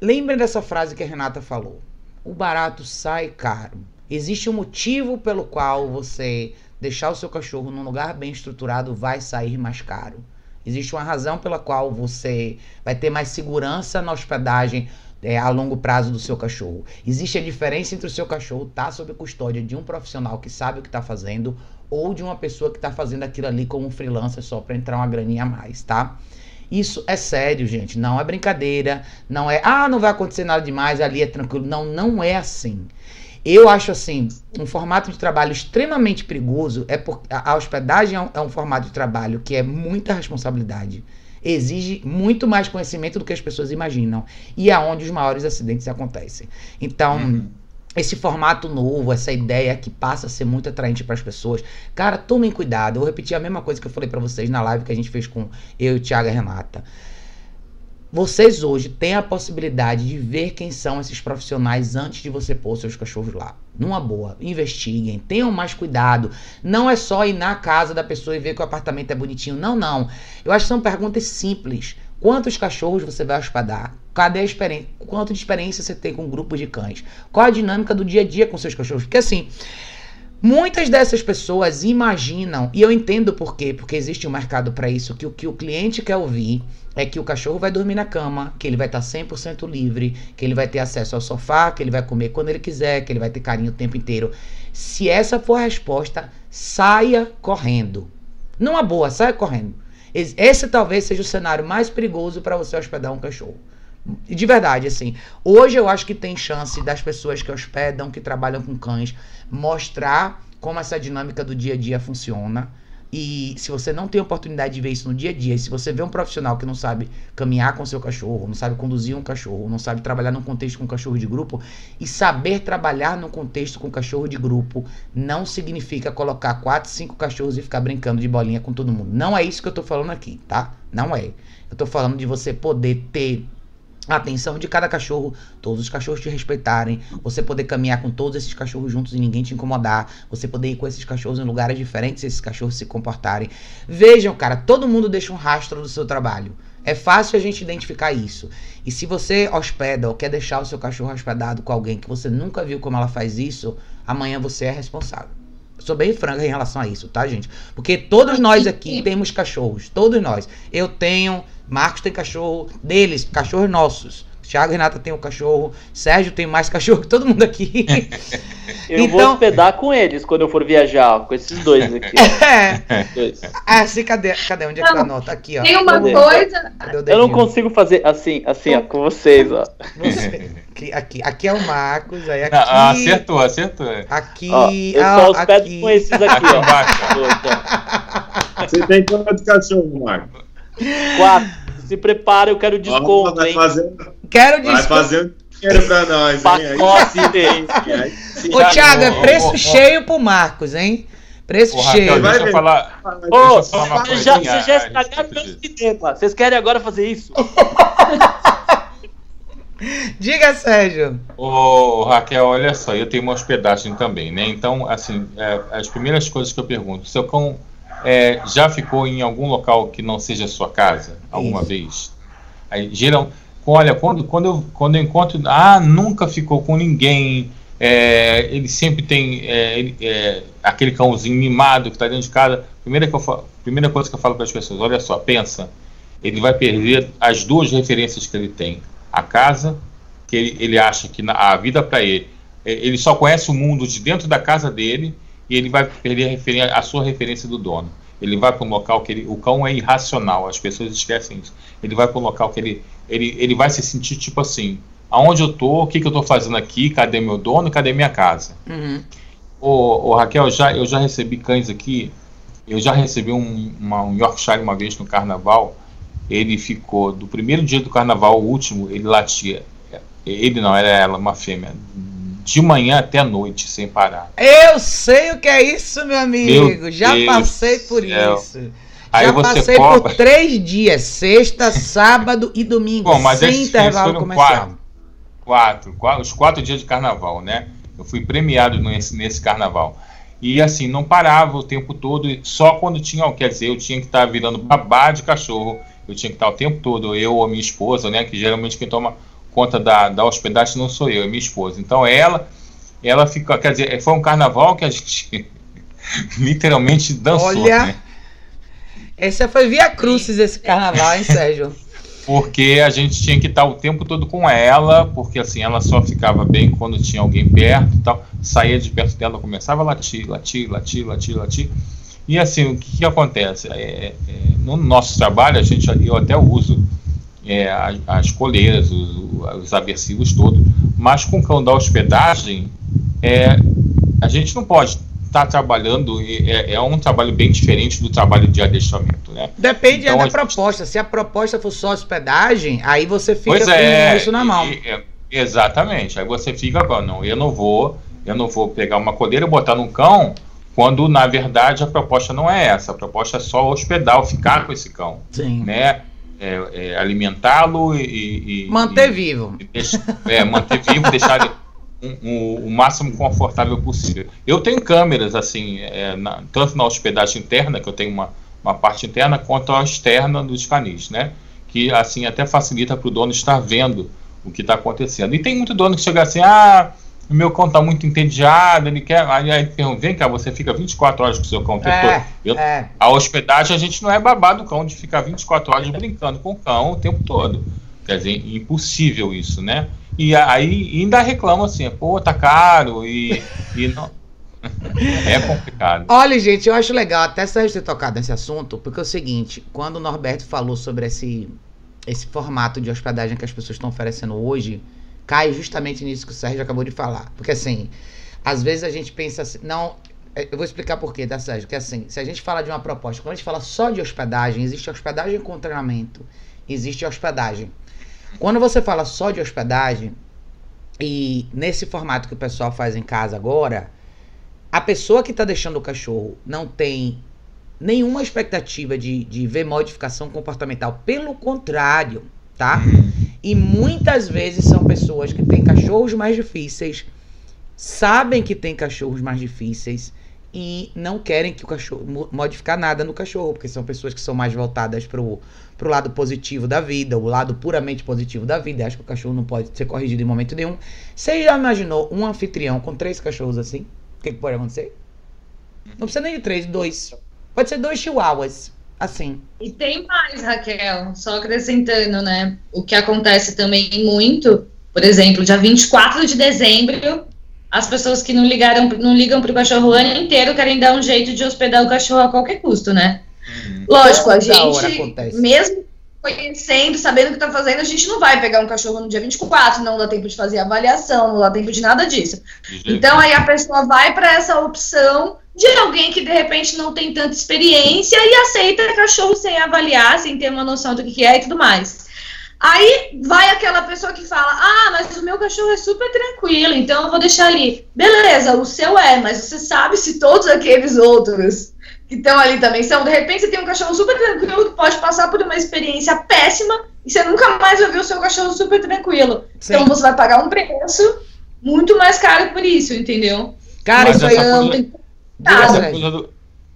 Lembrem dessa frase que a Renata falou. O barato sai caro. Existe um motivo pelo qual você deixar o seu cachorro num lugar bem estruturado vai sair mais caro. Existe uma razão pela qual você vai ter mais segurança na hospedagem é, a longo prazo do seu cachorro. Existe a diferença entre o seu cachorro estar tá sob custódia de um profissional que sabe o que está fazendo ou de uma pessoa que está fazendo aquilo ali como freelancer só para entrar uma graninha a mais, tá? Isso é sério, gente. Não é brincadeira. Não é, ah, não vai acontecer nada demais, ali é tranquilo. Não, não é assim. Eu acho assim, um formato de trabalho extremamente perigoso é porque a hospedagem é um, é um formato de trabalho que é muita responsabilidade. Exige muito mais conhecimento do que as pessoas imaginam. E é onde os maiores acidentes acontecem. Então. Uhum esse formato novo, essa ideia que passa a ser muito atraente para as pessoas. Cara, tomem cuidado. Eu vou repetir a mesma coisa que eu falei para vocês na live que a gente fez com eu, o Thiago e Renata. Vocês hoje têm a possibilidade de ver quem são esses profissionais antes de você pôr seus cachorros lá. Numa boa, investiguem, tenham mais cuidado. Não é só ir na casa da pessoa e ver que o apartamento é bonitinho. Não, não. Eu acho que são perguntas simples. Quantos cachorros você vai hospedar? Cadê a experiência? Quanto de experiência você tem com um grupo de cães? Qual a dinâmica do dia a dia com seus cachorros? Porque assim, muitas dessas pessoas imaginam, e eu entendo por quê, porque existe um mercado para isso, que o que o cliente quer ouvir é que o cachorro vai dormir na cama, que ele vai estar 100% livre, que ele vai ter acesso ao sofá, que ele vai comer quando ele quiser, que ele vai ter carinho o tempo inteiro. Se essa for a resposta, saia correndo. Não é boa, saia correndo. Esse talvez seja o cenário mais perigoso para você hospedar um cachorro. De verdade, assim. Hoje eu acho que tem chance das pessoas que hospedam, que trabalham com cães, mostrar como essa dinâmica do dia a dia funciona E se você não tem oportunidade de ver isso no dia a dia, se você vê um profissional que não sabe caminhar com seu cachorro, não sabe conduzir um cachorro, não sabe trabalhar num contexto com um cachorro de grupo, e saber trabalhar num contexto com cachorro de grupo não significa colocar quatro, cinco cachorros e ficar brincando de bolinha com todo mundo. Não é isso que eu tô falando aqui, tá? Não é. Eu tô falando de você poder ter a atenção de cada cachorro, todos os cachorros te respeitarem, você poder caminhar com todos esses cachorros juntos e ninguém te incomodar, você poder ir com esses cachorros em lugares diferentes e esses cachorros se comportarem. Vejam, cara, todo mundo deixa um rastro do seu trabalho. É fácil a gente identificar isso. E se você hospeda ou quer deixar o seu cachorro hospedado com alguém que você nunca viu como ela faz isso, amanhã você é responsável. Sou bem franca em relação a isso, tá, gente? Porque todos nós aqui temos cachorros. Todos nós. Eu tenho, Marcos tem cachorro deles, cachorros nossos. Thiago e Renata tem um cachorro, Sérgio tem mais cachorro que todo mundo aqui. Eu vou Então- hospedar com eles quando eu for viajar, com esses dois aqui. é. Dois. Ah, sim, cadê? Cadê? Onde é que tá a nota? Aqui, ó. Tem uma Cadê? coisa. Cadê Eu não consigo fazer assim, assim, ó, com vocês, ó. Você- Aqui, aqui, aqui é o Marcos, aí aqui. Não, ah, acertou, acertou. Aqui, Ó, eu ah, só hospedo aqui. com esses aqui, Aqui ó. ó. Você tem quantos cachorros, Marco? Quatro. Se prepara, eu quero desconto, vai hein? fazer, Quero vai desconto. fazer um dinheiro pra nós, hein? Aí Pacote sim, dele. aí sim. Ô, Thiago, é preço ô. cheio pro Marcos, hein? Preço Raquel, cheio. vai deixa eu falar. Ô, vocês já, vocês já estragaram meu cinema. Vocês querem agora fazer isso? Diga, Sérgio. Ô, Raquel, olha só, eu tenho uma hospedagem também, né? Então, assim, é, as primeiras coisas que eu pergunto, seu cão é, já ficou em algum local que não seja sua casa alguma Isso. vez? Aí, geral, olha, quando, quando, eu, quando eu encontro, ah, nunca ficou com ninguém, é, ele sempre tem é, ele- é, aquele cãozinho mimado que está dentro de casa. Primeira, que eu fa- primeira coisa que eu falo para as pessoas, olha só, pensa, ele vai perder as duas referências que ele tem, a casa que ele, ele acha que na- a vida para ele, é, ele só conhece o mundo de dentro da casa dele e ele vai perder a, referen- a sua referência do dono. Ele vai para um local que ele, o cão é irracional, as pessoas esquecem isso. Ele vai para um local que ele, ele, ele vai se sentir tipo assim: aonde eu tô, o que, que eu tô fazendo aqui, cadê meu dono, cadê minha casa? Uhum. Ô, ô, Raquel, já, eu já recebi cães aqui. Eu já recebi um, uma- um Yorkshire uma vez no carnaval. Ele ficou, do primeiro dia do carnaval ao último, ele latia. Ele não, era ela, uma fêmea. De manhã até a noite, sem parar. Eu sei o que é isso, meu amigo. Meu Já Deus passei por céu. isso. Aí Já passei cobra. por três dias, sexta, sábado e domingo, Bom, mas sem esses intervalo foram comercial. quatro. Quatro, qua- os quatro dias de carnaval, né? Eu fui premiado nesse, nesse carnaval. E assim, não parava o tempo todo, só quando tinha, quer dizer, eu tinha que estar virando babá de cachorro, eu tinha que estar o tempo todo, eu ou minha esposa, né? Que geralmente quem toma conta da, da hospedagem não sou eu, é minha esposa. Então ela, ela fica, quer dizer, foi um carnaval que a gente literalmente dançou, Olha, né? Esse foi Via Crucis esse carnaval, hein, Sérgio? porque a gente tinha que estar o tempo todo com ela, porque assim, ela só ficava bem quando tinha alguém perto e tal. Saía de perto dela, começava a latir, latir, latir, latir, latir. E assim, o que, que acontece? É, é, no nosso trabalho, a gente, eu até uso é, as, as coleiras, os, os aversivos todos, mas com o cão da hospedagem, é, a gente não pode estar trabalhando, e é, é um trabalho bem diferente do trabalho de adestramento, né? Depende Então, é da a gente- proposta. Se a proposta for só hospedagem, aí você fica Pois com é, isso na mão. e- exatamente. Aí você fica, "Ah, não, eu não vou, eu não vou pegar uma coleira e botar num cão, quando na verdade a proposta não é essa. A proposta é só hospedar, ficar com esse cão, Sim. né? É, é, alimentá-lo e, e- Manter e- vivo. e deixa- é, manter vivo, deixar ele um- um- o máximo confortável possível. Eu tenho câmeras assim, é, na- tanto na hospedagem interna, que eu tenho uma, uma parte interna, quanto a externa dos canis, né? Que assim até facilita para o dono estar vendo o que está acontecendo. E tem muito dono que chega assim, ah, o meu cão está muito entediado, ele quer. Aí, aí vem cá, você fica 24 horas com o seu cão o tempo todo. É, Eu- é. a hospedagem a gente não é babado do cão de ficar 24 horas brincando com o cão o tempo todo. Quer dizer, impossível isso, né? E aí ainda reclamam assim, pô, tá caro e, e não. É complicado. Olha, gente, eu acho legal até Sérgio ter tocado nesse assunto, porque é o seguinte, quando o Norberto falou sobre esse, esse formato de hospedagem que as pessoas estão oferecendo hoje, cai justamente nisso que o Sérgio acabou de falar. Porque assim, às vezes a gente pensa assim, não, é, eu vou explicar por quê, tá, Sérgio? Porque assim, se a gente fala de uma proposta, quando a gente fala só de hospedagem, existe hospedagem com treinamento, existe hospedagem. Quando você fala só de hospedagem, e nesse formato que o pessoal faz em casa agora, a pessoa que está deixando o cachorro não tem nenhuma expectativa de, de ver modificação comportamental. Pelo contrário, tá? E muitas vezes são pessoas que têm cachorros mais difíceis, sabem que tem cachorros mais difíceis e não querem que o cachorro modificar nada no cachorro, porque são pessoas que são mais voltadas pro, pro lado positivo da vida, o lado puramente positivo da vida. Acho que o cachorro não pode ser corrigido em momento nenhum. Você já imaginou um anfitrião com três cachorros assim? O que, que pode acontecer? Não precisa nem de três, dois. Pode ser dois chihuahuas. Assim. E tem mais, Raquel, só acrescentando, né? O que acontece também muito, por exemplo, dia 24 de dezembro, as pessoas que não ligaram, não ligam pro cachorro o ano inteiro querem dar um jeito de hospedar o cachorro a qualquer custo, né? Uhum. Lógico, a gente, mesmo conhecendo, sabendo o que tá fazendo, a gente não vai pegar um cachorro no dia 24, não dá tempo de fazer avaliação, não dá tempo de nada disso. Então aí a pessoa vai para essa opção de alguém que de repente não tem tanta experiência e aceita cachorro sem avaliar, sem ter uma noção do que é e tudo mais. Aí vai aquela pessoa que fala: Ah, mas o meu cachorro é super tranquilo, então eu vou deixar ali. Beleza, o seu é, mas você sabe se todos aqueles outros que estão ali também são. De repente você tem um cachorro super tranquilo que pode passar por uma experiência péssima e você nunca mais vai ver o seu cachorro super tranquilo. Sim. Então você vai pagar um preço muito mais caro por isso, entendeu? Cara, mas isso aí coisa, tem... essa, coisa do,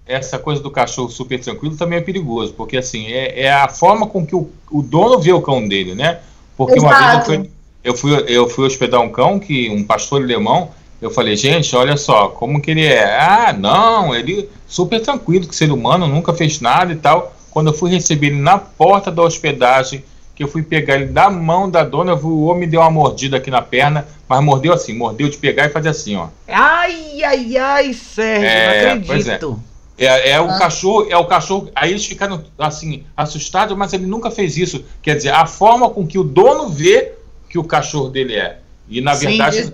essa coisa do cachorro super tranquilo também é perigoso, porque assim, é, é a forma com que o, o, dono vê o cão dele, né? Porque Exato. uma vez eu fui, eu fui, eu fui hospedar um cão, que um pastor alemão, eu falei, gente, olha só, como que ele é? Ah, não, ele super tranquilo, que ser humano, nunca fez nada e tal. Quando eu fui receber ele na porta da hospedagem, que eu fui pegar ele da mão da dona, o homem deu uma mordida aqui na perna, mas mordeu assim, mordeu de pegar e fazer assim, ó. Ai, ai, ai, Sérgio, é, não acredito. É, é o ah. cachorro, é o cachorro. Aí eles ficaram assim, assustados, mas ele nunca fez isso. Quer dizer, a forma com que o dono vê que o cachorro dele é. E na Sim, verdade.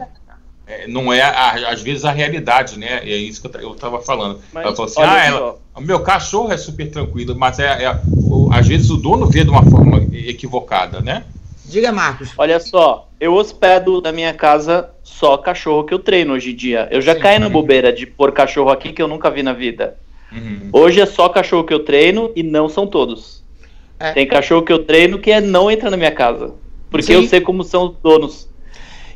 É, não é, a, às vezes, a realidade, né? É isso que eu estava falando. Mas, ela falou assim: ah, ela, o meu cachorro é super tranquilo, mas é, é às vezes o dono vê de uma forma equivocada, né? Diga, Marcos. Olha só, eu hospedo na minha casa só cachorro que eu treino hoje em dia. Eu já Sim, caí na bobeira de pôr cachorro aqui que eu nunca vi na vida. Uhum. Hoje é só cachorro que eu treino e não são todos. É. Tem cachorro que eu treino que é não entra na minha casa. Porque Sim. eu sei como são os donos.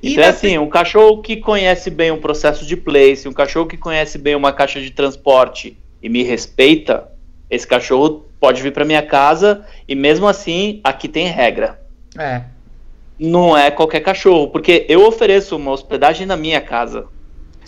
E então é assim, um cachorro que conhece bem um processo de place, um cachorro que conhece bem uma caixa de transporte e me respeita, esse cachorro pode vir para minha casa e mesmo assim aqui tem regra. É. Não é qualquer cachorro, porque eu ofereço uma hospedagem na minha casa.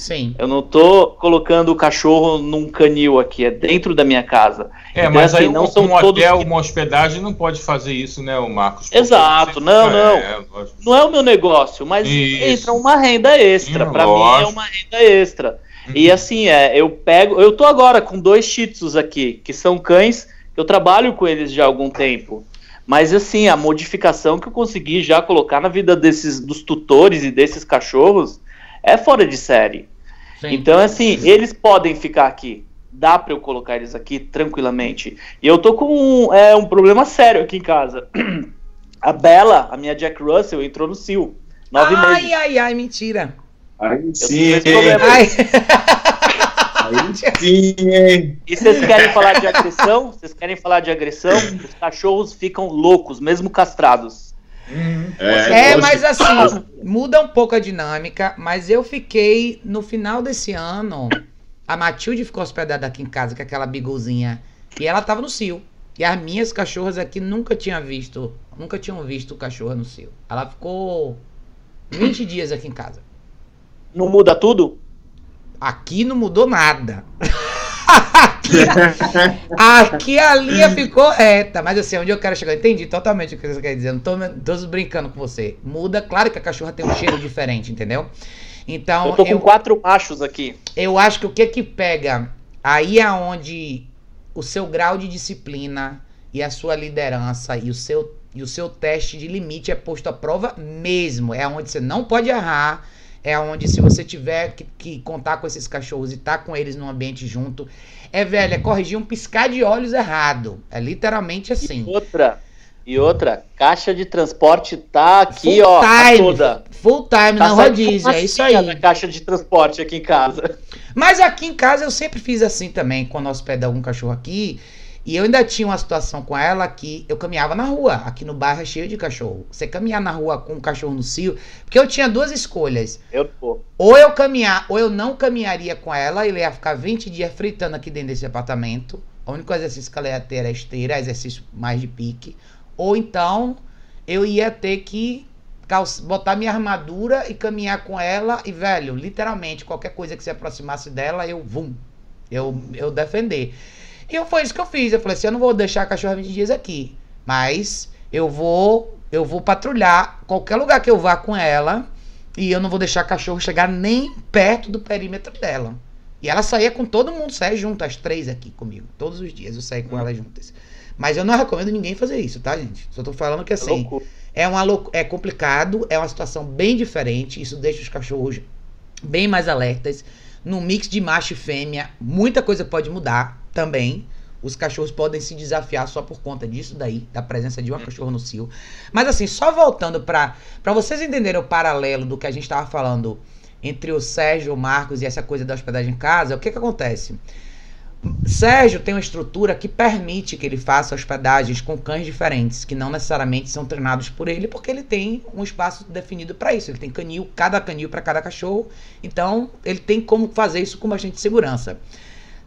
Sim. Eu não tô colocando o cachorro num canil aqui, é dentro da minha casa. É, então, mas assim, aí não um, são um hotel, que... uma hospedagem não pode fazer isso, né, o Marcos? Exato, não, não. É, não é o meu negócio, mas isso. entra uma renda extra. Para mim é uma renda extra. Uhum. E assim, é, eu pego, eu tô agora com dois shih tzus aqui, que são cães, eu trabalho com eles já há algum tempo. Mas assim, a modificação que eu consegui já colocar na vida desses dos tutores e desses cachorros é fora de série. Sim. Então, assim, eles podem ficar aqui. Dá para eu colocar eles aqui tranquilamente. E eu tô com um, é, um problema sério aqui em casa. A Bela, a minha Jack Russell, entrou no CIL. Nove ai, meses. ai, ai, mentira. Aí sim. Ai. sim. E vocês querem falar de agressão? Vocês querem falar de agressão? Os cachorros ficam loucos, mesmo castrados. Uhum. É, é mas assim, muda um pouco a dinâmica, mas eu fiquei, no final desse ano, a Matilde ficou hospedada aqui em casa, com aquela biguzinha, e ela tava no cio. E as minhas cachorras aqui nunca tinham visto, nunca tinham visto cachorra no cio. Ela ficou 20 dias aqui em casa. Não muda tudo? Aqui não mudou nada. aqui, a linha ficou reta. Mas assim, onde eu quero chegar, entendi totalmente o que você quer dizer. Não tô, tô brincando com você. Muda, claro que a cachorra tem um cheiro diferente, entendeu? Então. Eu tô com eu, quatro machos aqui. Eu acho que o que que pega aí é onde o seu grau de disciplina e a sua liderança e o seu, e o seu teste de limite é posto à prova mesmo. É onde você não pode errar É onde, se você tiver que, que contar com esses cachorros e tá com eles num ambiente junto, é, velho, é corrigir um piscar de olhos errado. É literalmente assim. E outra, e outra, caixa de transporte tá aqui, full ó, time, toda. Full time Tá na rodízio, é isso aí. na caixa de transporte aqui em casa. Mas aqui em casa eu sempre fiz assim também, quando hospeda algum cachorro aqui. E eu ainda tinha uma situação com ela que eu caminhava na rua. Aqui no bairro é cheio de cachorro. Você caminhar na rua com um cachorro no cio. Porque eu tinha duas escolhas. Eu tô. Ou eu caminhar, ou eu não caminharia com ela. Ele ia ficar 20 dias fritando aqui dentro desse apartamento. O único exercício que ela ia ter era esteira, exercício mais de pique. Ou então eu ia ter que botar minha armadura e caminhar com ela. E, velho, literalmente, qualquer coisa que se aproximasse dela, eu, vum, eu, eu defender. E foi isso que eu fiz. Eu falei assim, eu não vou deixar a cachorra 20 dias aqui. Mas eu vou, eu vou patrulhar qualquer lugar que eu vá com ela. E eu não vou deixar a cachorro chegar nem perto do perímetro dela. E ela saía com todo mundo, saia junto, as três aqui comigo. Todos os dias eu saía com elas juntas. Mas eu não recomendo ninguém fazer isso, tá, gente? Só tô falando que É assim. loucura. É, uma é complicado, é uma situação bem diferente. Isso deixa os cachorros bem mais alertas. No mix de macho e fêmea, muita coisa pode mudar também. Os cachorros podem se desafiar só por conta disso daí, da presença de uma cachorro no cio. Mas assim, só voltando para para vocês entenderem o paralelo do que a gente estava falando entre o Sérgio, o Marcos e essa coisa da hospedagem em casa, o que que acontece? Sérgio tem uma estrutura que permite que ele faça hospedagens com cães diferentes, que não necessariamente são treinados por ele, porque ele tem um espaço definido para isso. Ele tem canil, cada canil para cada cachorro, então ele tem como fazer isso com bastante segurança.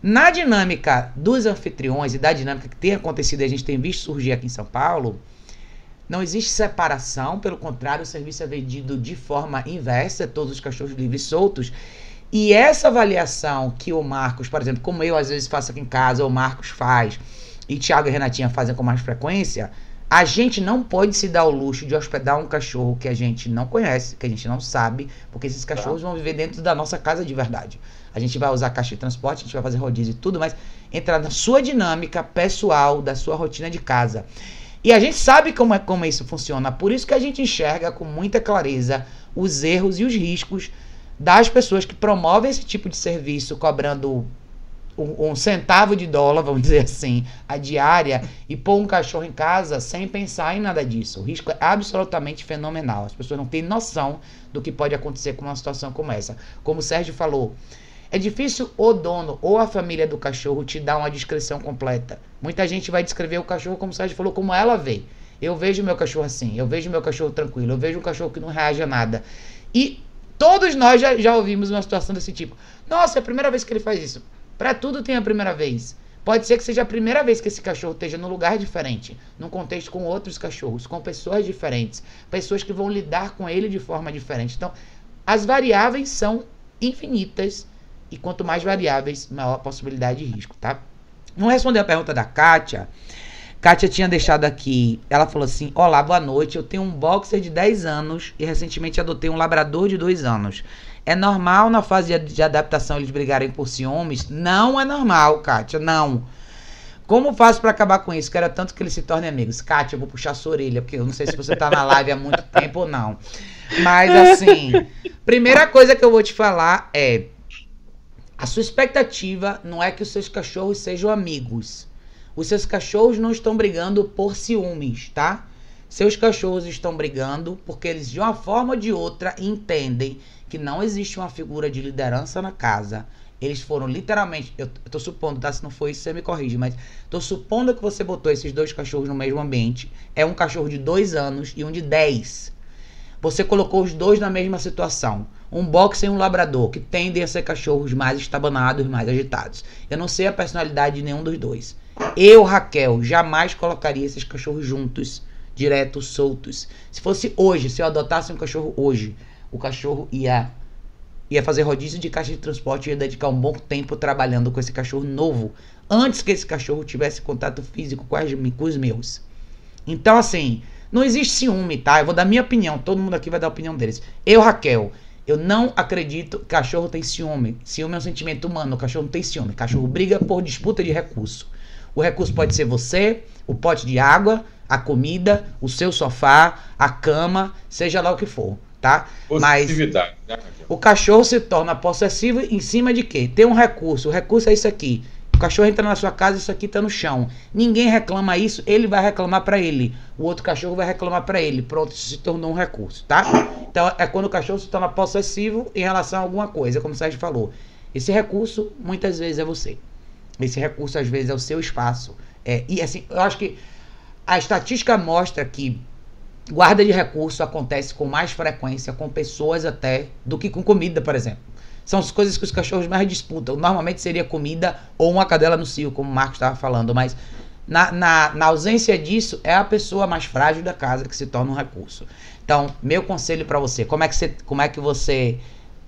Na dinâmica dos anfitriões e da dinâmica que tem acontecido e a gente tem visto surgir aqui em São Paulo, não existe separação, pelo contrário, o serviço é vendido de forma inversa, todos os cachorros livres soltos. E essa avaliação que o Marcos, por exemplo, como eu às vezes faço aqui em casa, o Marcos faz, e Thiago e Renatinha fazem com mais frequência, a gente não pode se dar o luxo de hospedar um cachorro que a gente não conhece, que a gente não sabe, porque esses cachorros vão viver dentro da nossa casa de verdade. A gente vai usar caixa de transporte, a gente vai fazer rodízio e tudo, mas entrar na sua dinâmica pessoal, da sua rotina de casa. E a gente sabe como é como isso funciona, por isso que a gente enxerga com muita clareza os erros e os riscos das pessoas que promovem esse tipo de serviço, cobrando um, um centavo de dólar, vamos dizer assim, a diária, e pôr um cachorro em casa sem pensar em nada disso. O risco é absolutamente fenomenal. As pessoas não têm noção do que pode acontecer com uma situação como essa. Como o Sérgio falou, é difícil o dono ou a família do cachorro te dar uma descrição completa. Muita gente vai descrever o cachorro, como o Sérgio falou, como ela vê. Eu vejo meu cachorro assim, eu vejo meu cachorro tranquilo, eu vejo um cachorro que não reage a nada. E todos nós já, já ouvimos uma situação desse tipo. Nossa, é a primeira vez que ele faz isso. Para tudo tem a primeira vez. Pode ser que seja a primeira vez que esse cachorro esteja num lugar diferente, num contexto com outros cachorros, com pessoas diferentes, pessoas que vão lidar com ele de forma diferente. Então, as variáveis são infinitas e quanto mais variáveis, maior a possibilidade de risco, tá? Vamos responder a pergunta da Kátia. Kátia tinha deixado aqui, ela falou assim: Olá, boa noite. Eu tenho um boxer de 10 anos e recentemente adotei um labrador de 2 anos. É normal na fase de, adaptação eles brigarem por ciúmes? Não é normal, Kátia, não. Como faço para acabar com isso? Quero tanto que eles se tornem amigos. Kátia, eu vou puxar a sua orelha, porque eu não sei se você tá na live há muito tempo ou não. Mas assim, primeira coisa que eu vou te falar é: a sua expectativa não é que os seus cachorros sejam amigos. Os seus cachorros não estão brigando por ciúmes, tá? Seus cachorros estão brigando porque eles, de uma forma ou de outra, entendem que não existe uma figura de liderança na casa. Eles foram literalmente. Eu, tô supondo, tá? Se não foi isso, você me corrige, mas tô supondo que você botou esses dois cachorros no mesmo ambiente. É um cachorro de dois anos e um de 10. Você colocou os dois na mesma situação. Um boxer e um labrador, que tendem a ser cachorros mais estabanados, mais agitados. Eu não sei a personalidade de nenhum dos dois. Eu, Raquel, jamais colocaria esses cachorros juntos, direto, soltos. Se fosse hoje, se eu adotasse um cachorro hoje, o cachorro ia ia fazer rodízio de caixa de transporte e ia dedicar um bom tempo trabalhando com esse cachorro novo, antes que esse cachorro tivesse contato físico com, os meus. Então, assim, não existe ciúme, tá? Eu vou dar minha opinião, todo mundo aqui vai dar a opinião deles. Eu, Raquel, eu não acredito que cachorro tem ciúme. Ciúme é um sentimento humano, o cachorro não tem ciúme. O cachorro briga por disputa de recurso. O recurso pode ser você, o pote de água, a comida, o seu sofá, a cama, seja lá o que for. Tá? Mas né, o cachorro se torna possessivo em cima de quê? Tem um recurso. O recurso é isso aqui. O cachorro entra na sua casa, isso aqui tá no chão. Ninguém reclama isso, ele vai reclamar para ele. O outro cachorro vai reclamar para ele. Pronto, isso se tornou um recurso, tá? Então é quando o cachorro se torna possessivo em relação a alguma coisa, como o Sérgio falou. Esse recurso muitas vezes é você. Esse recurso às vezes é o seu espaço. É, e assim, eu acho que a estatística mostra que guarda de recurso acontece com mais frequência com pessoas até do que com comida, por exemplo. São as coisas que os cachorros mais disputam. Normalmente seria comida ou uma cadela no cio, como o Marcos estava falando, mas na, na, na ausência disso, é a pessoa mais frágil da casa que se torna um recurso. Então, meu conselho para você, como é que você, como é que você,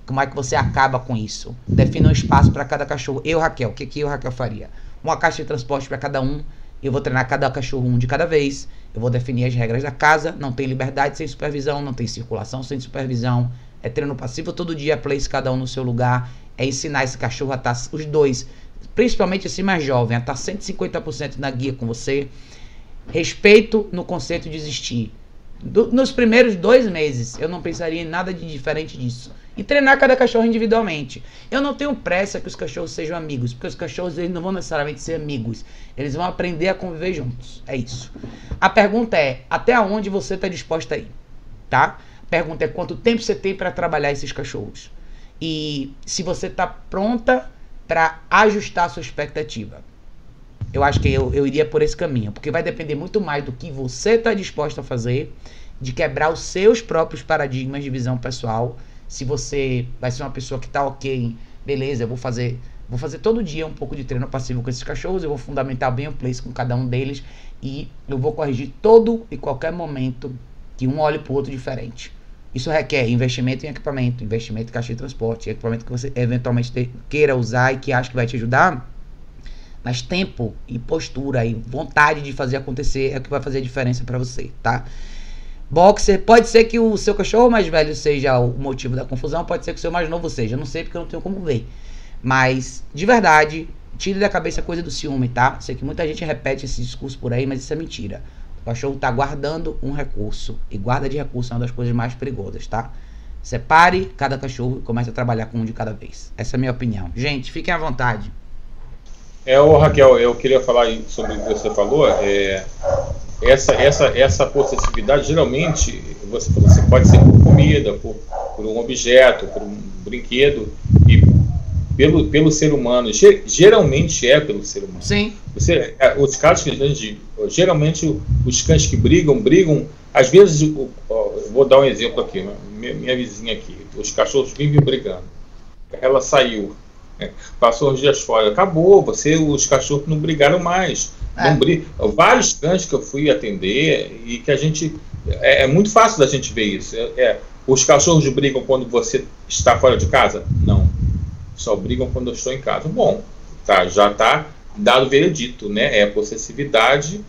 como é que você acaba com isso? Defina um espaço para cada cachorro. Eu, Raquel, o que que eu, Raquel faria? Uma caixa de transporte para cada um. Eu vou treinar cada cachorro um de cada vez. Eu vou definir as regras da casa. Não tem liberdade sem supervisão, não tem circulação sem supervisão. É treino passivo todo dia, place cada um no seu lugar. É ensinar esse cachorro a estar, os dois, principalmente esse mais jovem, a estar 150% na guia com você. Respeito no conceito de existir. Do- nos primeiros dois meses, eu não pensaria em nada de diferente disso. E treinar cada cachorro individualmente. Eu não tenho pressa que os cachorros sejam amigos, porque os cachorros eles não vão necessariamente ser amigos. Eles vão aprender a conviver juntos. É isso. A pergunta é: até onde você está disposto a ir? Tá? A pergunta é quanto tempo você tem para trabalhar esses cachorros. E se você está pronta para ajustar a sua expectativa. Eu acho que eu, eu iria por esse caminho, porque vai depender muito mais do que você está disposto a fazer, de quebrar os seus próprios paradigmas de visão pessoal. Se você vai ser uma pessoa que tá ok, beleza, eu vou fazer, vou fazer todo dia um pouco de treino passivo com esses cachorros, eu vou fundamentar bem o place com cada um deles e eu vou corrigir todo e qualquer momento que um olhe para o outro diferente. Isso requer investimento em equipamento, investimento em caixa de transporte, equipamento que você eventualmente te- queira usar e que acha que vai te ajudar. Mas tempo e postura e vontade de fazer acontecer é o que vai fazer a diferença para você, tá? Boxer, pode ser que o seu cachorro mais velho seja o motivo da confusão, pode ser que o seu mais novo seja. Não sei porque eu não tenho como ver. Mas, de verdade, tire da cabeça a coisa do ciúme, tá? Sei que muita gente repete esse discurso por aí, mas isso é mentira. O cachorro tá guardando um recurso. E guarda de recurso é uma das coisas mais perigosas, tá? Separe cada cachorro e comece a trabalhar com um de cada vez. Essa é a minha opinião. Gente, fiquem à vontade. É, ô Raquel, eu queria falar sobre o que você falou. É, essa, essa, essa possessividade, geralmente, você, você pode ser por comida, por, por um objeto, por um brinquedo, e pelo, pelo ser humano. Ge- Geralmente é pelo ser humano. Sim. Você, é, os casos que a gente. Geralmente, os cães que brigam, brigam. Às vezes, o- vou dar um exemplo aqui. né? Minha, minha vizinha aqui, os cachorros vivem brigando. Ela saiu, né? passou uns dias fora, acabou. Você, os cachorros não brigaram mais. É. Não Vários cães que eu fui atender e que a gente. É, é muito fácil da gente ver isso. É, é, os cachorros brigam quando você está fora de casa? Não. Só brigam quando eu estou em casa. Bom, tá, já está dado o veredito, né? É possessividade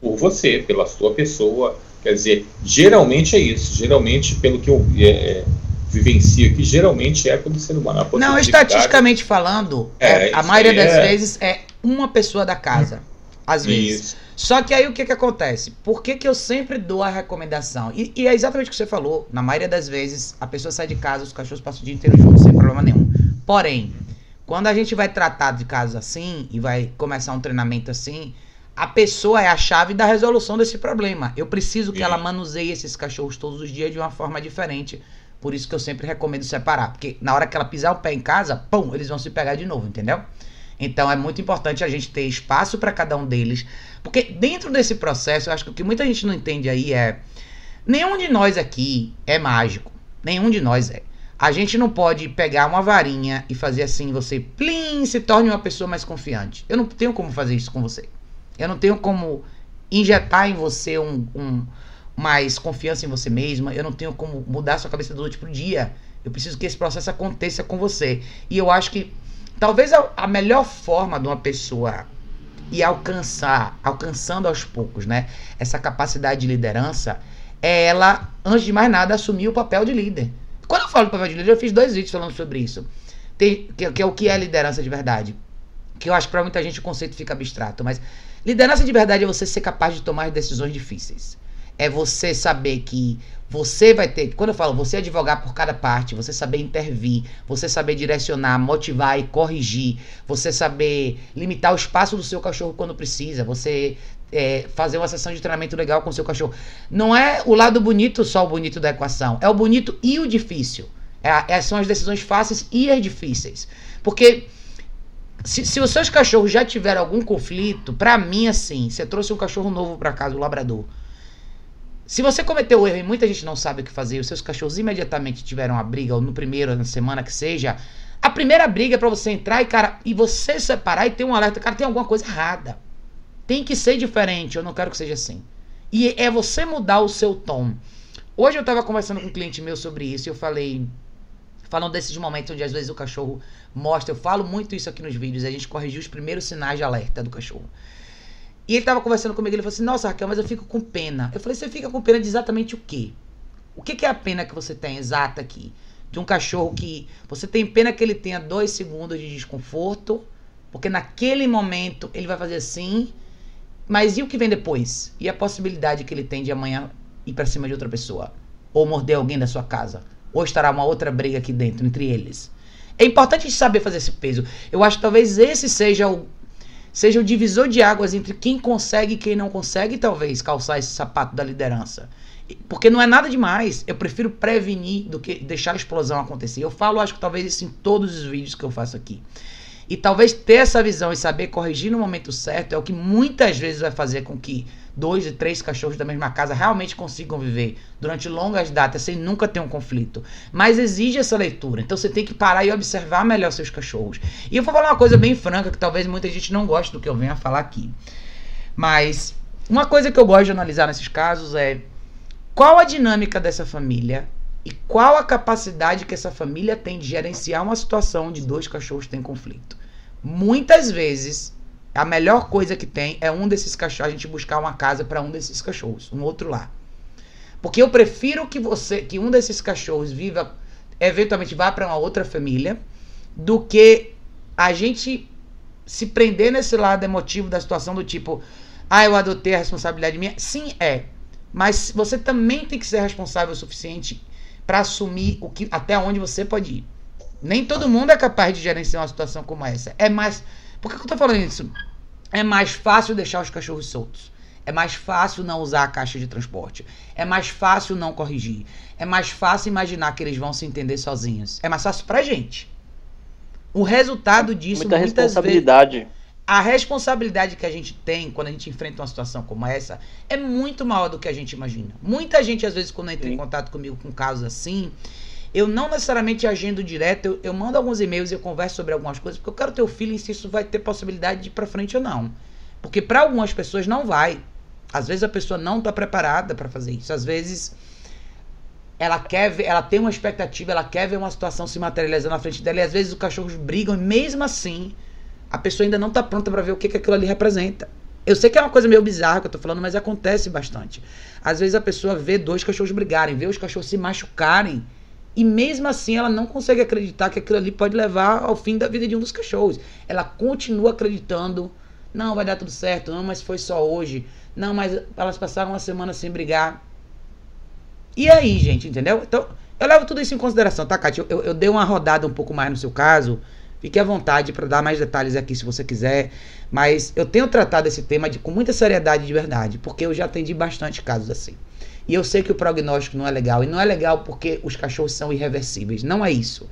por você, pela sua pessoa. Quer dizer, geralmente é isso. Geralmente, pelo que eu é, vivencio aqui, geralmente é pelo ser humano. Não, estatisticamente falando, É, é, a maioria das é- vezes é uma pessoa da casa. Às vezes. Isso. Só que aí o que, que acontece? Por que, que eu sempre dou a recomendação? E, e é exatamente o que você falou. Na maioria das vezes, a pessoa sai de casa, os cachorros passam o dia inteiro juntos, sem problema nenhum. Porém, quando a gente vai tratar de casos assim e vai começar um treinamento assim, a pessoa é a chave da resolução desse problema. Eu preciso que ela manuseie esses cachorros todos os dias de uma forma diferente. Por isso que eu sempre recomendo separar. Porque na hora que ela pisar o pé em casa, pum, eles vão se pegar de novo, entendeu? Então é muito importante a gente ter espaço para cada um deles. Porque dentro desse processo, eu acho que o que muita gente não entende aí é. Nenhum de nós aqui é mágico. Nenhum de nós é. A gente não pode pegar uma varinha e fazer assim, você, plim, se torne uma pessoa mais confiante. Eu não tenho como fazer isso com você. Eu não tenho como injetar em você um, um mais confiança em você mesma. Eu não tenho como mudar sua cabeça do noite pro dia. Eu preciso que esse processo aconteça com você. E eu acho que talvez a, a melhor forma de uma pessoa ir alcançar, alcançando aos poucos, né, essa capacidade de liderança, é ela, antes de mais nada, assumir o papel de líder. Quando eu falo de papel de líder, eu fiz dois vídeos falando sobre isso. Tem, que, que é o que é liderança de verdade. Que eu acho que pra muita gente o conceito fica abstrato, mas liderança de verdade é você ser capaz de tomar decisões difíceis. É você saber que você vai ter, quando eu falo você advogar por cada parte, você saber intervir, você saber direcionar, motivar e corrigir, você saber limitar o espaço do seu cachorro quando precisa, você é, fazer uma sessão de treinamento legal com o seu cachorro. Não é o lado bonito só o bonito da equação, é o bonito e o difícil. É, é, são as decisões fáceis e as difíceis. Porque se, se os seus cachorros já tiveram algum conflito, para mim, assim, você trouxe um cachorro novo para casa, o labrador. Se você cometeu o erro e muita gente não sabe o que fazer, os seus cachorros imediatamente tiveram a briga, ou no primeiro, na semana que seja, a primeira briga é pra você entrar e, cara, e você separar e ter um alerta, cara, tem alguma coisa errada. Tem que ser diferente, eu não quero que seja assim. E é você mudar o seu tom. Hoje eu tava conversando com um cliente meu sobre isso e eu falei, falando desses momentos onde às vezes o cachorro mostra, eu falo muito isso aqui nos vídeos, a gente corrigiu os primeiros sinais de alerta do cachorro. E ele tava conversando comigo, ele falou assim, nossa Raquel, mas eu fico com pena. Eu falei, você fica com pena de exatamente o quê? O que, que é a pena que você tem exata aqui? De um cachorro que você tem pena que ele tenha dois segundos de desconforto, porque naquele momento ele vai fazer assim, mas e o que vem depois? E a possibilidade que ele tem de amanhã ir para cima de outra pessoa? Ou morder alguém da sua casa? Ou estará uma outra briga aqui dentro entre eles? É importante saber fazer esse peso. Eu acho que talvez esse seja o seja o divisor de águas entre quem consegue e quem não consegue, talvez, calçar esse sapato da liderança. Porque não é nada demais. Eu prefiro prevenir do que deixar a explosão acontecer. Eu falo, acho que talvez isso em todos os vídeos que eu faço aqui. E talvez ter essa visão e saber corrigir no momento certo é o que muitas vezes vai fazer com que dois e três cachorros da mesma casa realmente consigam viver durante longas datas sem nunca ter um conflito. Mas exige essa leitura. Então você tem que parar e observar melhor seus cachorros. E eu vou falar uma coisa bem franca que talvez muita gente não goste do que eu venho a falar aqui. Mas uma coisa que eu gosto de analisar nesses casos é qual a dinâmica dessa família e qual a capacidade que essa família tem de gerenciar uma situação onde dois cachorros têm conflito. Muitas vezes a melhor coisa que tem é um desses cachorros, a gente buscar uma casa para um desses cachorros, um outro lá. Porque eu prefiro que você, que um desses cachorros viva, eventualmente vá para uma outra família, do que a gente se prender nesse lado emotivo da situação do tipo, ah, eu adotei a responsabilidade minha. Sim, é. Mas você também tem que ser responsável o suficiente para assumir o que até onde você pode ir. Nem todo mundo é capaz de gerenciar uma situação como essa. É mais por que, eu tô falando isso? É mais fácil deixar os cachorros soltos. É mais fácil não usar a caixa de transporte. É mais fácil não corrigir. É mais fácil imaginar que eles vão se entender sozinhos. É mais fácil pra gente. O resultado disso Muita responsabilidade. Vezes, a responsabilidade que a gente tem quando a gente enfrenta uma situação como essa é muito maior do que a gente imagina. Muita gente, às vezes, quando entra Sim. em contato comigo com casos assim, eu não necessariamente agendo direto, eu, eu mando alguns e-mails e eu converso sobre algumas coisas, porque eu quero ter o feeling se isso vai ter possibilidade de ir pra frente ou não. Porque para algumas pessoas não vai. Às vezes a pessoa não está preparada para fazer isso. Às vezes ela quer ver, ela tem uma expectativa, ela quer ver uma situação se materializando na frente dela e às vezes os cachorros brigam e mesmo assim a pessoa ainda não está pronta para ver o que, que aquilo ali representa. Eu sei que é uma coisa meio bizarra que eu tô falando, mas acontece bastante. Às vezes a pessoa vê dois cachorros brigarem, vê os cachorros se machucarem e mesmo assim ela não consegue acreditar que aquilo ali pode levar ao fim da vida de um dos cachorros. Ela continua acreditando, não, vai dar tudo certo, não, mas foi só hoje. Não, mas elas passaram uma semana sem brigar. E aí, gente, entendeu? Então, eu levo tudo isso em consideração, tá, Kátia? Eu, eu dei uma rodada um pouco mais no seu caso. Fique à vontade para dar mais detalhes aqui se você quiser. Mas eu tenho tratado esse tema de, com muita seriedade de verdade, porque eu já atendi bastante casos assim. E eu sei que o prognóstico não é legal. E não é legal porque os cachorros são irreversíveis. Não é isso.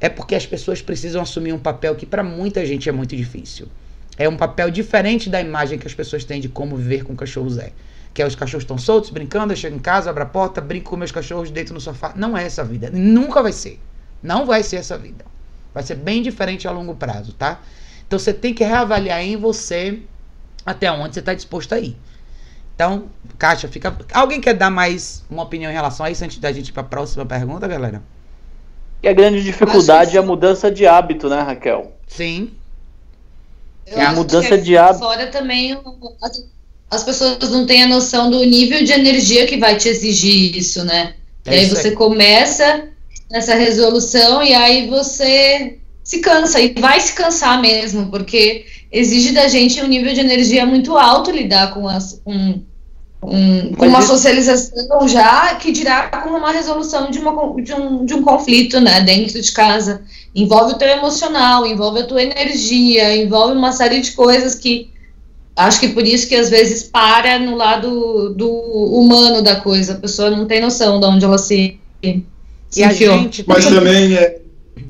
É porque as pessoas precisam assumir um papel que para muita gente é muito difícil. É um papel diferente da imagem que as pessoas têm de como viver com cachorros é. Que é os cachorros estão soltos, brincando, eu chego em casa, abro a porta, brinco com meus cachorros, deito no sofá. Não é essa vida. Nunca vai ser. Não vai ser essa vida. Vai ser bem diferente a longo prazo, tá? Então você tem que reavaliar em você até onde você está disposto a ir. Então, Caixa, fica. Alguém quer dar mais uma opinião em relação a isso antes da gente ir para a próxima pergunta, galera? E a grande dificuldade é a mudança de hábito, né, Raquel? Sim. Eu é a mudança de hábito. Fora também as pessoas não têm a noção do nível de energia que vai te exigir isso, né? É e aí você aí. começa nessa resolução e aí você se cansa e vai se cansar mesmo, porque exige da gente um nível de energia muito alto lidar com, as, com, um, com uma socialização já que dirá com uma resolução de, uma, de, um, de um conflito né, dentro de casa. Envolve o teu emocional, envolve a tua energia, envolve uma série de coisas que acho que por isso que às vezes para no lado do humano da coisa. A pessoa não tem noção de onde ela se. se e a gente. Mas também é.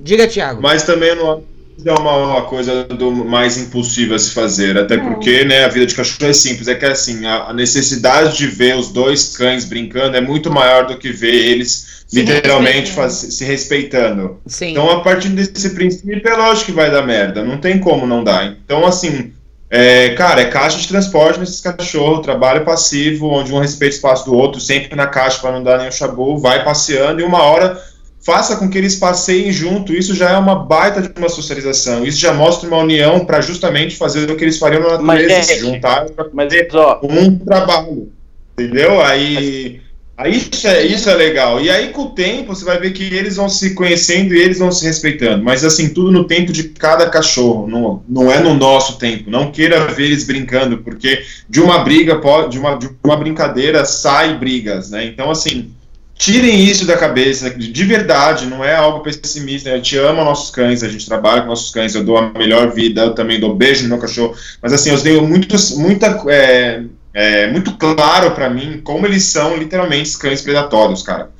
Diga, Tiago. Mas também não é uma, uma, coisa do mais impulsiva a se fazer, até porque né, a vida de cachorro é simples, é que assim, a, a, necessidade de ver os dois cães brincando é muito maior do que ver eles se literalmente faz, se respeitando. Sim. Então, a partir desse princípio, é lógico que vai dar merda, não tem como não dar. Então, assim, é, cara, é caixa de transporte nesses cachorros, trabalho passivo, onde um respeita o espaço do outro, sempre na caixa para não dar nenhum chabu, vai passeando e uma hora faça com que eles passeiem junto. Isso já é uma baita de uma socialização. Isso já mostra uma união para justamente fazer o que eles fariam na natureza, se juntar para fazer um trabalho. Entendeu? Aí, aí isso, é, isso é legal. E aí, com o tempo, você vai ver que eles vão se conhecendo e eles vão se respeitando. Mas, assim, tudo no tempo de cada cachorro. Não, não é no nosso tempo. Não queira ver eles brincando, porque de uma briga, pode, de, uma, de uma brincadeira, sai brigas, né? Então, assim tirem isso da cabeça, de verdade, não é algo pessimista. A gente ama nossos cães, a gente trabalha com nossos cães, eu dou a melhor vida, eu também dou beijo no meu cachorro, mas assim, eu tenho muito, muita, é, é, muito claro para mim como eles são literalmente cães predatórios, cara.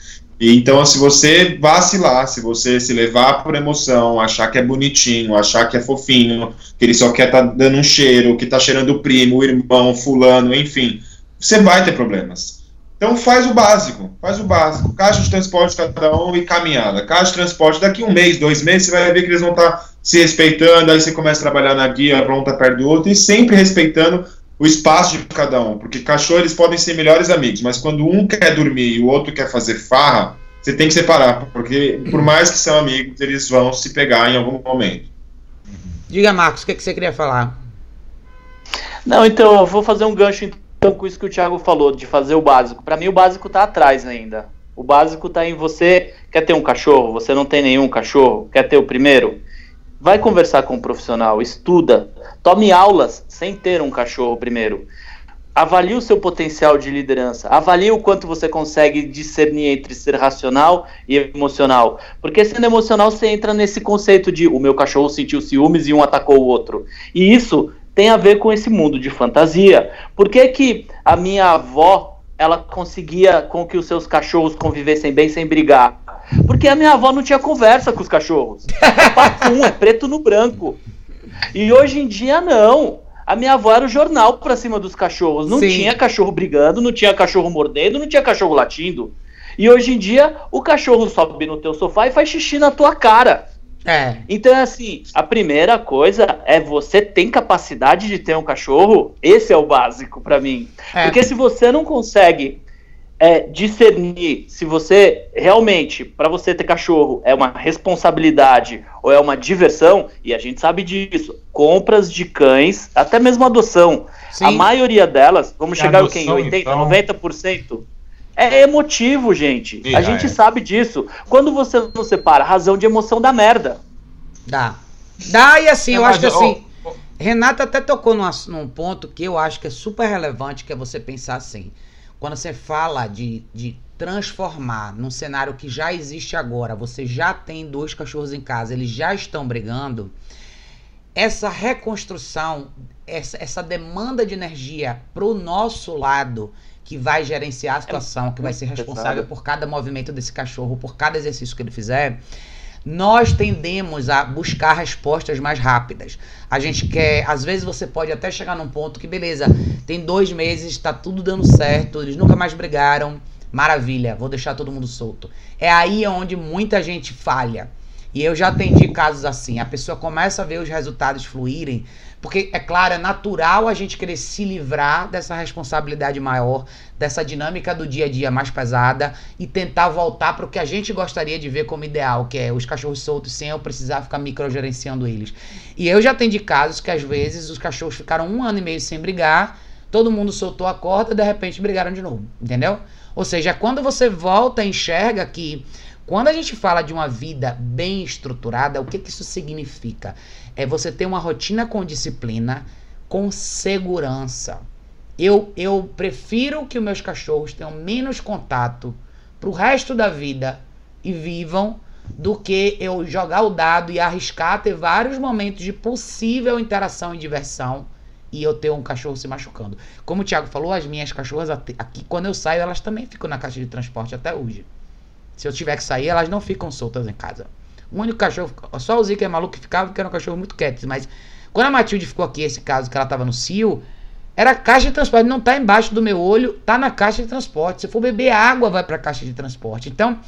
E, então, se você vacilar, se você se levar por emoção, achar que é bonitinho, achar que é fofinho, que ele só quer tá dando um cheiro, que tá cheirando o primo, o irmão, fulano, enfim, você vai ter problemas. Então faz o básico, faz o básico. Caixa de transporte cada um e caminhada. Caixa de transporte, daqui um mês, dois meses, você vai ver que eles vão estar se respeitando, aí você começa a trabalhar na guia, um tá perto do outro, e sempre respeitando o espaço de cada um. Porque cachorro eles podem ser melhores amigos, mas quando um quer dormir e o outro quer fazer farra, você tem que separar, porque por mais que são amigos, eles vão se pegar em algum momento. Diga, Marcos, o que, que você queria falar? Não, então, eu vou fazer um gancho então, com isso que o Thiago falou, de fazer o básico. Para mim, o básico tá atrás ainda. O básico tá em você. Quer ter um cachorro? Você não tem nenhum cachorro? Quer ter o primeiro? Vai conversar com um profissional, estuda, tome aulas sem ter um cachorro primeiro. Avalie o seu potencial de liderança. Avalie o quanto você consegue discernir entre ser racional e emocional. Porque sendo emocional, você entra nesse conceito de o meu cachorro sentiu ciúmes e um atacou o outro. E isso tem a ver com esse mundo de fantasia. Por que, que a minha avó ela conseguia com que os seus cachorros convivessem bem sem brigar? Porque a minha avó não tinha conversa com os cachorros. É papum, é preto no branco. E hoje em dia não. A minha avó era o jornal pra cima dos cachorros. Não Sim. tinha cachorro brigando, não tinha cachorro mordendo, não tinha cachorro latindo. E hoje em dia o cachorro sobe no teu sofá e faz xixi na tua cara. É. Então, assim, a primeira coisa é você tem capacidade de ter um cachorro. Esse é o básico para mim. É. Porque se você não consegue é, discernir se você realmente, para você ter cachorro, é uma responsabilidade ou é uma diversão, e a gente sabe disso, compras de cães, até mesmo adoção, Sim. a maioria delas, vamos chegar adoção, em 80, então... 90%. É emotivo, gente. a gente é. sabe disso. Quando você não separa razão de emoção da merda. Dá. Dá e assim, é, eu acho que assim. Oh, oh. Renata até tocou num, num ponto que eu acho que é super relevante, que é você pensar assim. Quando você fala de, de transformar num cenário que já existe agora, você já tem dois cachorros em casa, eles já estão brigando, essa reconstrução, essa, essa demanda de energia pro nosso lado que vai gerenciar a situação, que vai ser responsável por cada movimento desse cachorro, por cada exercício que ele fizer, nós tendemos a buscar respostas mais rápidas. A gente quer, às vezes você pode até chegar num ponto que, beleza, tem dois meses, está tudo dando certo, eles nunca mais brigaram, maravilha, vou deixar todo mundo solto. É aí onde muita gente falha. E eu já atendi casos assim. A pessoa começa a ver os resultados fluírem, porque, é claro, é natural a gente querer se livrar dessa responsabilidade maior, dessa dinâmica do dia a dia mais pesada e tentar voltar para o que a gente gostaria de ver como ideal, que é os cachorros soltos sem eu precisar ficar microgerenciando eles. E eu já atendi casos que às vezes os cachorros ficaram um ano e meio sem brigar, todo mundo soltou a corda e de repente brigaram de novo, entendeu? Ou seja, quando você volta e enxerga que quando a gente fala de uma vida bem estruturada, o que, que isso significa? É você ter uma rotina com disciplina, com segurança. Eu, eu prefiro que os meus cachorros tenham menos contato pro resto da vida e vivam do que eu jogar o dado e arriscar ter vários momentos de possível interação e diversão e eu ter um cachorro se machucando. Como o Thiago falou, as minhas cachorras aqui, quando eu saio, elas também ficam na caixa de transporte até hoje. Se eu tiver que sair, elas não ficam soltas em casa. O único cachorro, só o Zica é maluco que ficava, porque era um cachorro muito quieto. Mas quando a Matilde ficou aqui, esse caso que ela tava no cio, era caixa de transporte, não tá embaixo do meu olho, tá na caixa de transporte. Se for beber água, vai pra caixa de transporte. Então,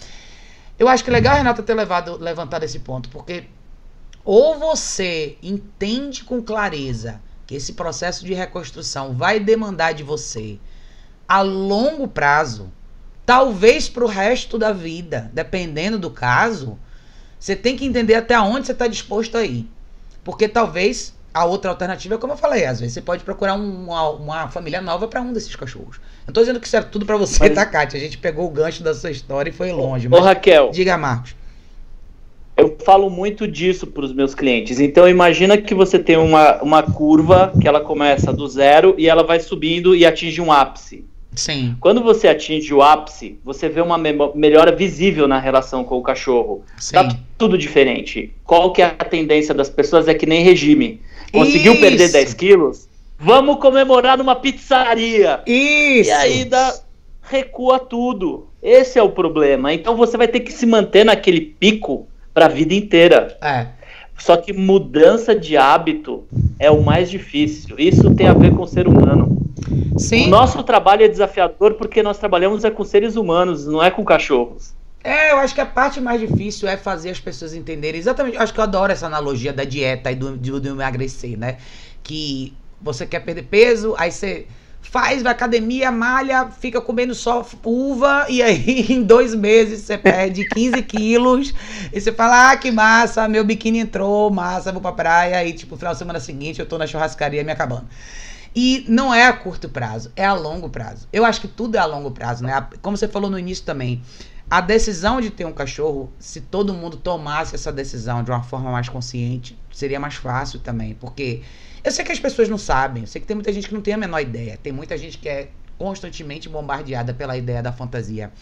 eu acho que é legal a Renata ter levado, levantado esse ponto, porque ou você entende com clareza que esse processo de reconstrução vai demandar de você a longo prazo, talvez para o resto da vida, dependendo do caso, você tem que entender até onde você está disposto a ir. Porque talvez a outra alternativa é como eu falei, às vezes você pode procurar uma, uma família nova para um desses cachorros. Eu tô dizendo que isso é tudo para você, mas... tá, Kátia? A gente pegou o gancho da sua história e foi longe. Ô, Raquel. Diga, Marcos. Eu falo muito disso para os meus clientes. Então, imagina que você tem uma, uma curva que ela começa do zero e ela vai subindo e atinge um ápice. Sim. Quando você atinge o ápice, você vê uma melhora visível na relação com o cachorro. Sim. Tá tudo diferente. Qual que é a tendência das pessoas? É que nem regime. Conseguiu Isso. perder 10 quilos? Vamos comemorar numa pizzaria. Isso. E aí dá, recua tudo. Esse é o problema. Então você vai ter que se manter naquele pico para a vida inteira. É. Só que mudança de hábito é o mais difícil. Isso tem a ver com o ser humano. Sim. O nosso trabalho é desafiador porque nós trabalhamos é com seres humanos, não é com cachorros. É, eu acho que a parte mais difícil é fazer as pessoas entenderem exatamente. Acho que eu adoro essa analogia da dieta e do, do, do emagrecer, né? Que você quer perder peso, aí você faz, vai academia, malha, fica comendo só uva e aí em dois meses você perde 15 quilos e você fala, ah, que massa, meu biquíni entrou, massa, vou pra praia e tipo, final de semana seguinte eu tô na churrascaria me acabando. E não é a curto prazo, é a longo prazo. Eu acho que tudo é a longo prazo, né? Como você falou no início também, a decisão de ter um cachorro, se todo mundo tomasse essa decisão de uma forma mais consciente, seria mais fácil também, porque eu sei que as pessoas não sabem, eu sei que tem muita gente que não tem a menor ideia, tem muita gente que é constantemente bombardeada pela ideia da fantasia.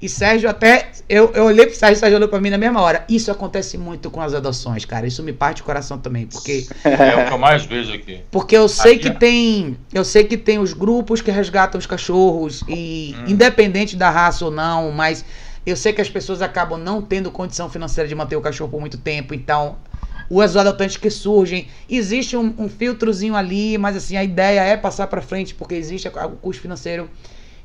E Sérgio até. Eu, eu olhei pro Sérgio e Sérgio olhou pra mim na mesma hora. Isso acontece muito com as adoções, cara. Isso me parte o coração também. Porque. É o que eu mais vejo aqui. Porque eu sei aqui, que tem. Eu sei que tem os grupos que resgatam os cachorros. E hum. independente da raça ou não, mas eu sei que as pessoas acabam não tendo condição financeira de manter o cachorro por muito tempo. Então, os adotantes que surgem. Existe um, um, filtrozinho ali, mas assim, a ideia é passar para frente, porque existe o custo financeiro.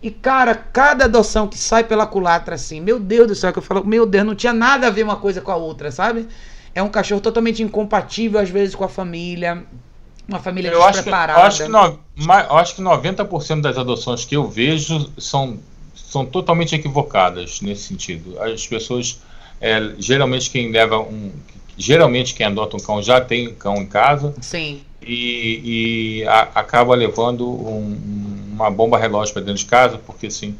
E, cara, cada adoção que sai pela culatra, assim, meu Deus do céu, que eu falo, meu Deus, não tinha nada a ver uma coisa com a outra, sabe? É um cachorro totalmente incompatível, às vezes, com a família. Uma família eu despreparada. Acho que, eu acho que, no, acho que 90% das adoções que eu vejo são, são totalmente equivocadas nesse sentido. As pessoas, é, geralmente, quem leva um, geralmente quem adota um cão já tem um cão em casa. Sim. E, e a, acaba levando um, uma bomba relógio para dentro de casa, porque assim.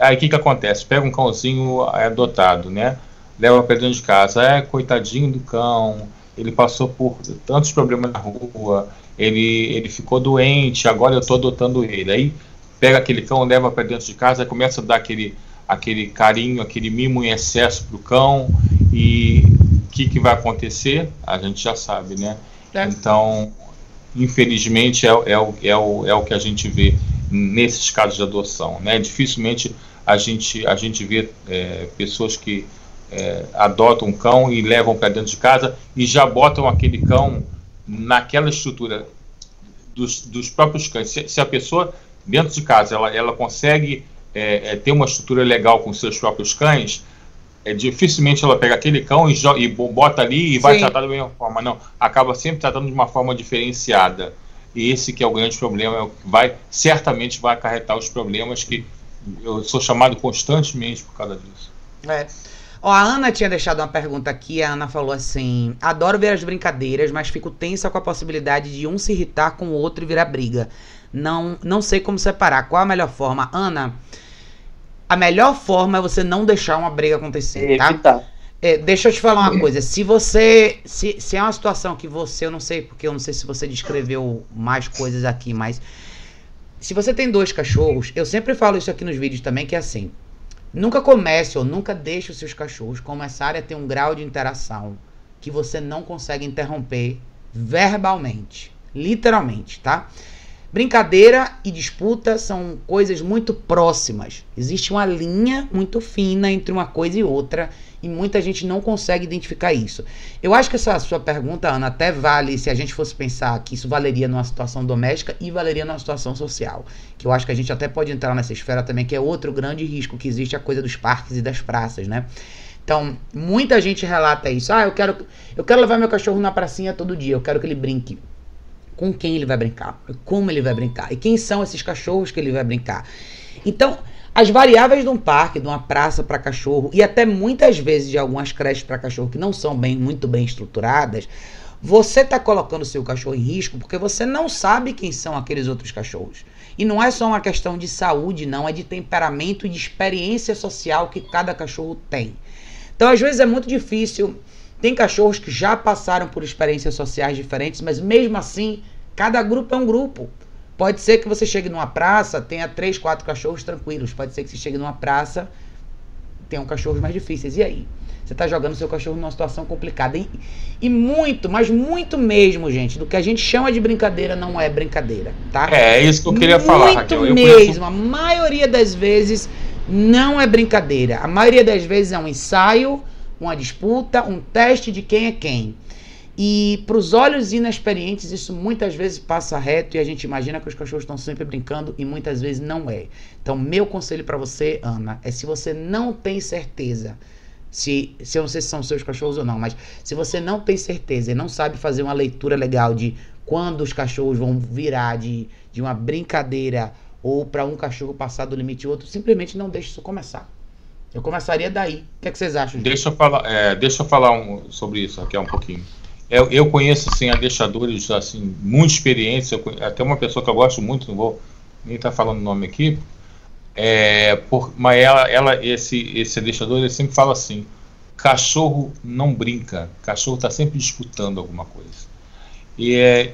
Aí o que, que acontece? Pega um cãozinho adotado, né? Leva para dentro de casa. É, coitadinho do cão, ele passou por tantos problemas na rua, ele, ele ficou doente, agora eu estou adotando ele. Aí pega aquele cão, leva para dentro de casa, começa a dar aquele, aquele carinho, aquele mimo em excesso pro cão e que, que vai acontecer, a gente já sabe, né? É. Então, infelizmente, é, é, o, é, o, é o que a gente vê nesses casos de adoção, né? Dificilmente a gente, a gente vê é, pessoas que é, adotam um cão e levam para dentro de casa e já botam aquele cão naquela estrutura dos, dos próprios cães. Se, se, a pessoa, dentro de casa, ela, ela consegue é, é ter uma estrutura legal com seus próprios cães, é, dificilmente ela pega aquele cão e, e bota ali e vai Sim. tratar da mesma forma. Não, acaba sempre tratando de uma forma diferenciada. E esse que é o grande problema, é o que vai, certamente vai acarretar os problemas que eu sou chamado constantemente por causa disso. É. Ó, a Ana tinha deixado uma pergunta aqui, a Ana falou assim: adoro ver as brincadeiras, mas fico tensa com a possibilidade de um se irritar com o outro e virar briga. Não, não sei como separar. Qual a melhor forma? Ana, a melhor forma é você não deixar uma briga acontecer, tá? Evitar. É, deixa eu te falar uma coisa. Se você. Se, se é uma situação que você. Eu não sei, porque eu não sei se você descreveu mais coisas aqui, mas. se você tem dois cachorros, eu sempre falo isso aqui nos vídeos também, que é assim. Nunca comece ou nunca deixe os seus cachorros começarem a ter um grau de interação que você não consegue interromper verbalmente. Literalmente, tá? Brincadeira e disputa são coisas muito próximas. Existe uma linha muito fina entre uma coisa e outra e muita gente não consegue identificar isso. Eu acho que essa sua pergunta, Ana, até vale se a gente fosse pensar que isso valeria numa situação doméstica e valeria numa situação social. Que eu acho que a gente até pode entrar nessa esfera também, que é outro grande risco que existe a coisa dos parques e das praças, né? Então, muita gente relata isso. Ah, eu quero, eu quero levar meu cachorro na pracinha todo dia, eu quero que ele brinque com quem ele vai brincar, como ele vai brincar e quem são esses cachorros que ele vai brincar. Então, as variáveis de um parque, de uma praça para cachorro e até muitas vezes de algumas creches para cachorro que não são bem muito bem estruturadas, você está colocando seu cachorro em risco porque você não sabe quem são aqueles outros cachorros. E não é só uma questão de saúde, não, é de temperamento e de experiência social que cada cachorro tem. Então, às vezes é muito difícil tem cachorros que já passaram por experiências sociais diferentes, mas mesmo assim, cada grupo é um grupo. Pode ser que você chegue numa praça, tenha três, quatro cachorros tranquilos. Pode ser que você chegue numa praça, tenha cachorros mais difíceis. E aí? Você está jogando seu cachorro numa situação complicada. E, e, muito, mas muito mesmo, gente, do que a gente chama de brincadeira não é brincadeira, tá? É, é isso que eu queria muito falar, Raquel. Muito mesmo. A maioria das vezes não é brincadeira. A maioria das vezes é um ensaio uma disputa, um teste de quem é quem. E para os olhos inexperientes, isso muitas vezes passa reto e a gente imagina que os cachorros estão sempre brincando e muitas vezes não é. Então, meu conselho para você, Ana, é se você não tem certeza, se, se eu não sei se são seus cachorros ou não, mas se você não tem certeza e não sabe fazer uma leitura legal de quando os cachorros vão virar de, de uma brincadeira ou para um cachorro passar do limite e outro, simplesmente não deixe isso começar. Eu começaria daí. O que, é que vocês acham? Deixa eu falar, é, deixa eu falar um, sobre isso aqui um pouquinho. Eu, eu conheço assim adestradores assim muito experientes. Eu, até uma pessoa que eu gosto muito, não vou nem estar tá falando o nome aqui. É, por, mas ela, ela, esse, esse adestrador, ele sempre fala assim: cachorro não brinca, cachorro está sempre disputando alguma coisa. E é,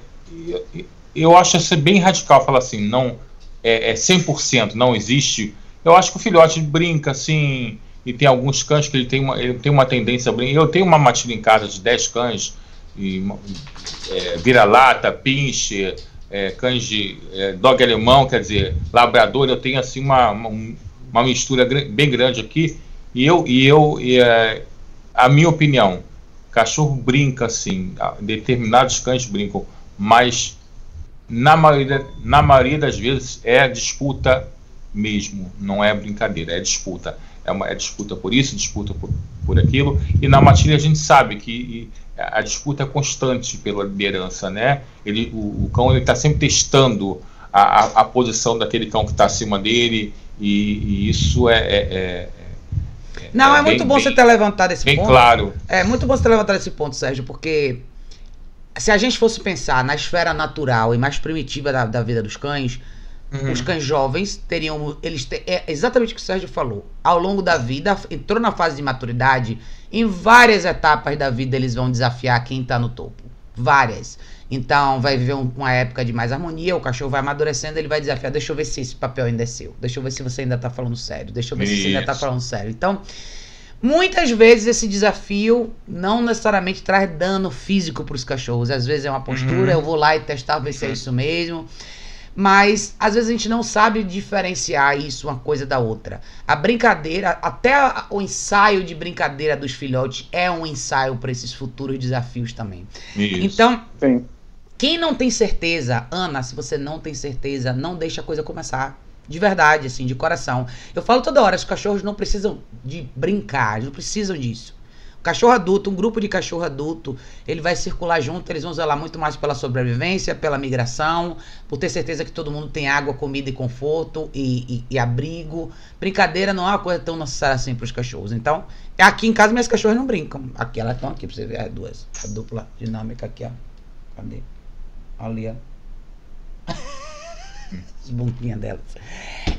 eu acho ser bem radical falar assim: não é, é 100%, não existe eu acho que o filhote brinca assim, e tem alguns cães que ele tem uma, ele tem uma tendência a brincar. Eu tenho uma matilha em casa de 10 cães, e, é, vira-lata, pinche, é, cães de é, dog alemão, quer dizer, labrador. Eu tenho assim uma, uma, uma mistura bem grande aqui. E eu, e eu e, é, a minha opinião, cachorro brinca assim, determinados cães brincam, mas na maioria, na maioria das vezes é disputa mesmo, não é brincadeira, é disputa. É uma é disputa por isso, disputa por, por aquilo. E na matilha a gente sabe que a disputa é constante pela liderança, né? Ele, o, o cão está sempre testando a, a, a, posição daquele cão que está acima dele, e, e isso é, é, é, é não, é, é muito bem, bom bem, você ter levantado esse bem ponto. claro. É muito bom você ter levantado esse ponto, Sérgio, porque se a gente fosse pensar na esfera natural e mais primitiva da, da vida dos cães, Uhum. Os cães jovens teriam. Eles te, é exatamente o que o Sérgio falou. Ao longo da vida, entrou na fase de maturidade, em várias etapas da vida eles vão desafiar quem está no topo. Várias. Então vai viver um, uma época de mais harmonia, o cachorro vai amadurecendo, ele vai desafiar. Deixa eu ver se esse papel ainda é seu. Deixa eu ver se você ainda está falando sério. Deixa eu ver Isso. se você ainda está falando sério. Então. Muitas vezes esse desafio não necessariamente traz dano físico para os cachorros. Às vezes é uma postura, uhum. eu vou lá e testar, ver se é isso mesmo. Mas às vezes a gente não sabe diferenciar isso uma coisa da outra. A brincadeira, até o ensaio de brincadeira dos filhotes é um ensaio para esses futuros desafios também. Isso. Então, Sim. quem não tem certeza, Ana, se você não tem certeza, não deixa a coisa começar. De verdade, assim, de coração. Eu falo toda hora, os cachorros não precisam de brincar, eles não precisam disso. Cachorro adulto, um grupo de cachorro adulto, ele vai circular junto, eles vão zelar muito mais pela sobrevivência, pela migração, por ter certeza que todo mundo tem água, comida e conforto e, e, e abrigo. Brincadeira não é uma coisa tão necessária assim para os cachorros. Então, aqui em casa minhas cachorras não brincam. Aqui elas estão aqui para você ver as duas. A dupla dinâmica aqui, ó. Cadê? Ali, ó. As bunquinhas delas.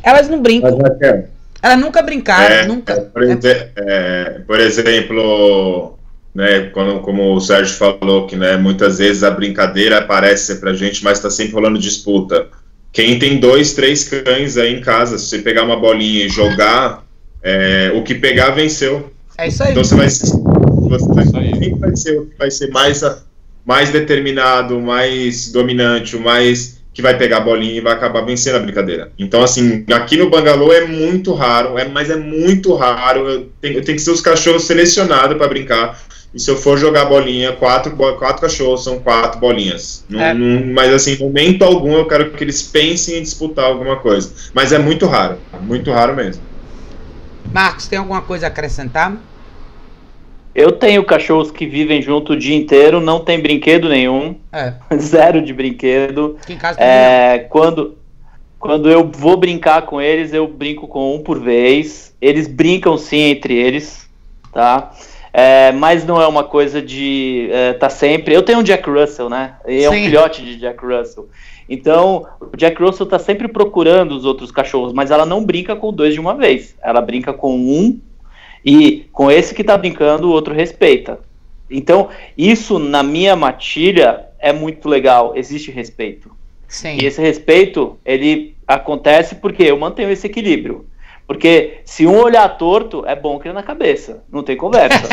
Elas não brincam. Mas, elas nunca brincaram, é, nunca. Por, é, por exemplo, né, quando, como o Sérgio falou, que né, muitas vezes a brincadeira aparece pra gente, mas está sempre rolando disputa. quem tem dois, três cães aí em casa, se você pegar uma bolinha e jogar, é, o que pegar venceu. É isso aí. Então você vai, você vai, quem vai ser, vai ser mais, mais determinado, mais dominante, o mais que vai pegar a bolinha e vai acabar vencendo a brincadeira. Então, assim, aqui no Bangalô é muito raro, é, mas é muito raro. Eu tenho, que ser os cachorros selecionados para brincar. E se eu for jogar bolinha, quatro, quatro cachorros são quatro bolinhas. É. mas assim, momento algum eu quero que eles pensem em disputar alguma coisa. Mas é muito raro, muito raro mesmo. Marcos, tem alguma coisa a acrescentar? Eu tenho cachorros que vivem junto o dia inteiro, não tem brinquedo nenhum. É. Zero de brinquedo. Aqui em casa é, quando, quando eu vou brincar com eles, eu brinco com um por vez. Eles brincam sim entre eles, tá? É, mas não é uma coisa de é, tá sempre. Eu tenho um Jack Russell, né? E é um filhote de Jack Russell. Então, o Jack Russell tá sempre procurando os outros cachorros, mas ela não brinca com dois de uma vez. Ela brinca com um e com esse que tá brincando, o outro respeita. Então, isso na minha matilha é muito legal. Existe respeito. Sim. E esse respeito, ele acontece porque eu mantenho esse equilíbrio. Porque se um olhar torto, é bom que na cabeça. Não tem conversa.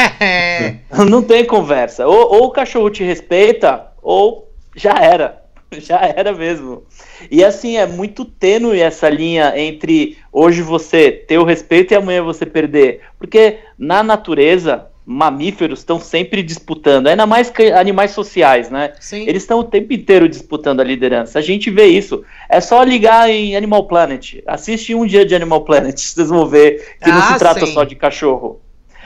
não tem conversa. Ou, ou o cachorro te respeita, ou já era. Já era mesmo. E assim, é muito tênue essa linha entre hoje você ter o respeito e amanhã você perder. Porque na natureza, mamíferos estão sempre disputando, ainda mais animais sociais, né? Sim. Eles estão o tempo inteiro disputando a liderança. A gente vê isso. É só ligar em Animal Planet. Assiste um dia de Animal Planet, vocês vão ver que ah, não se trata sim. só de cachorro.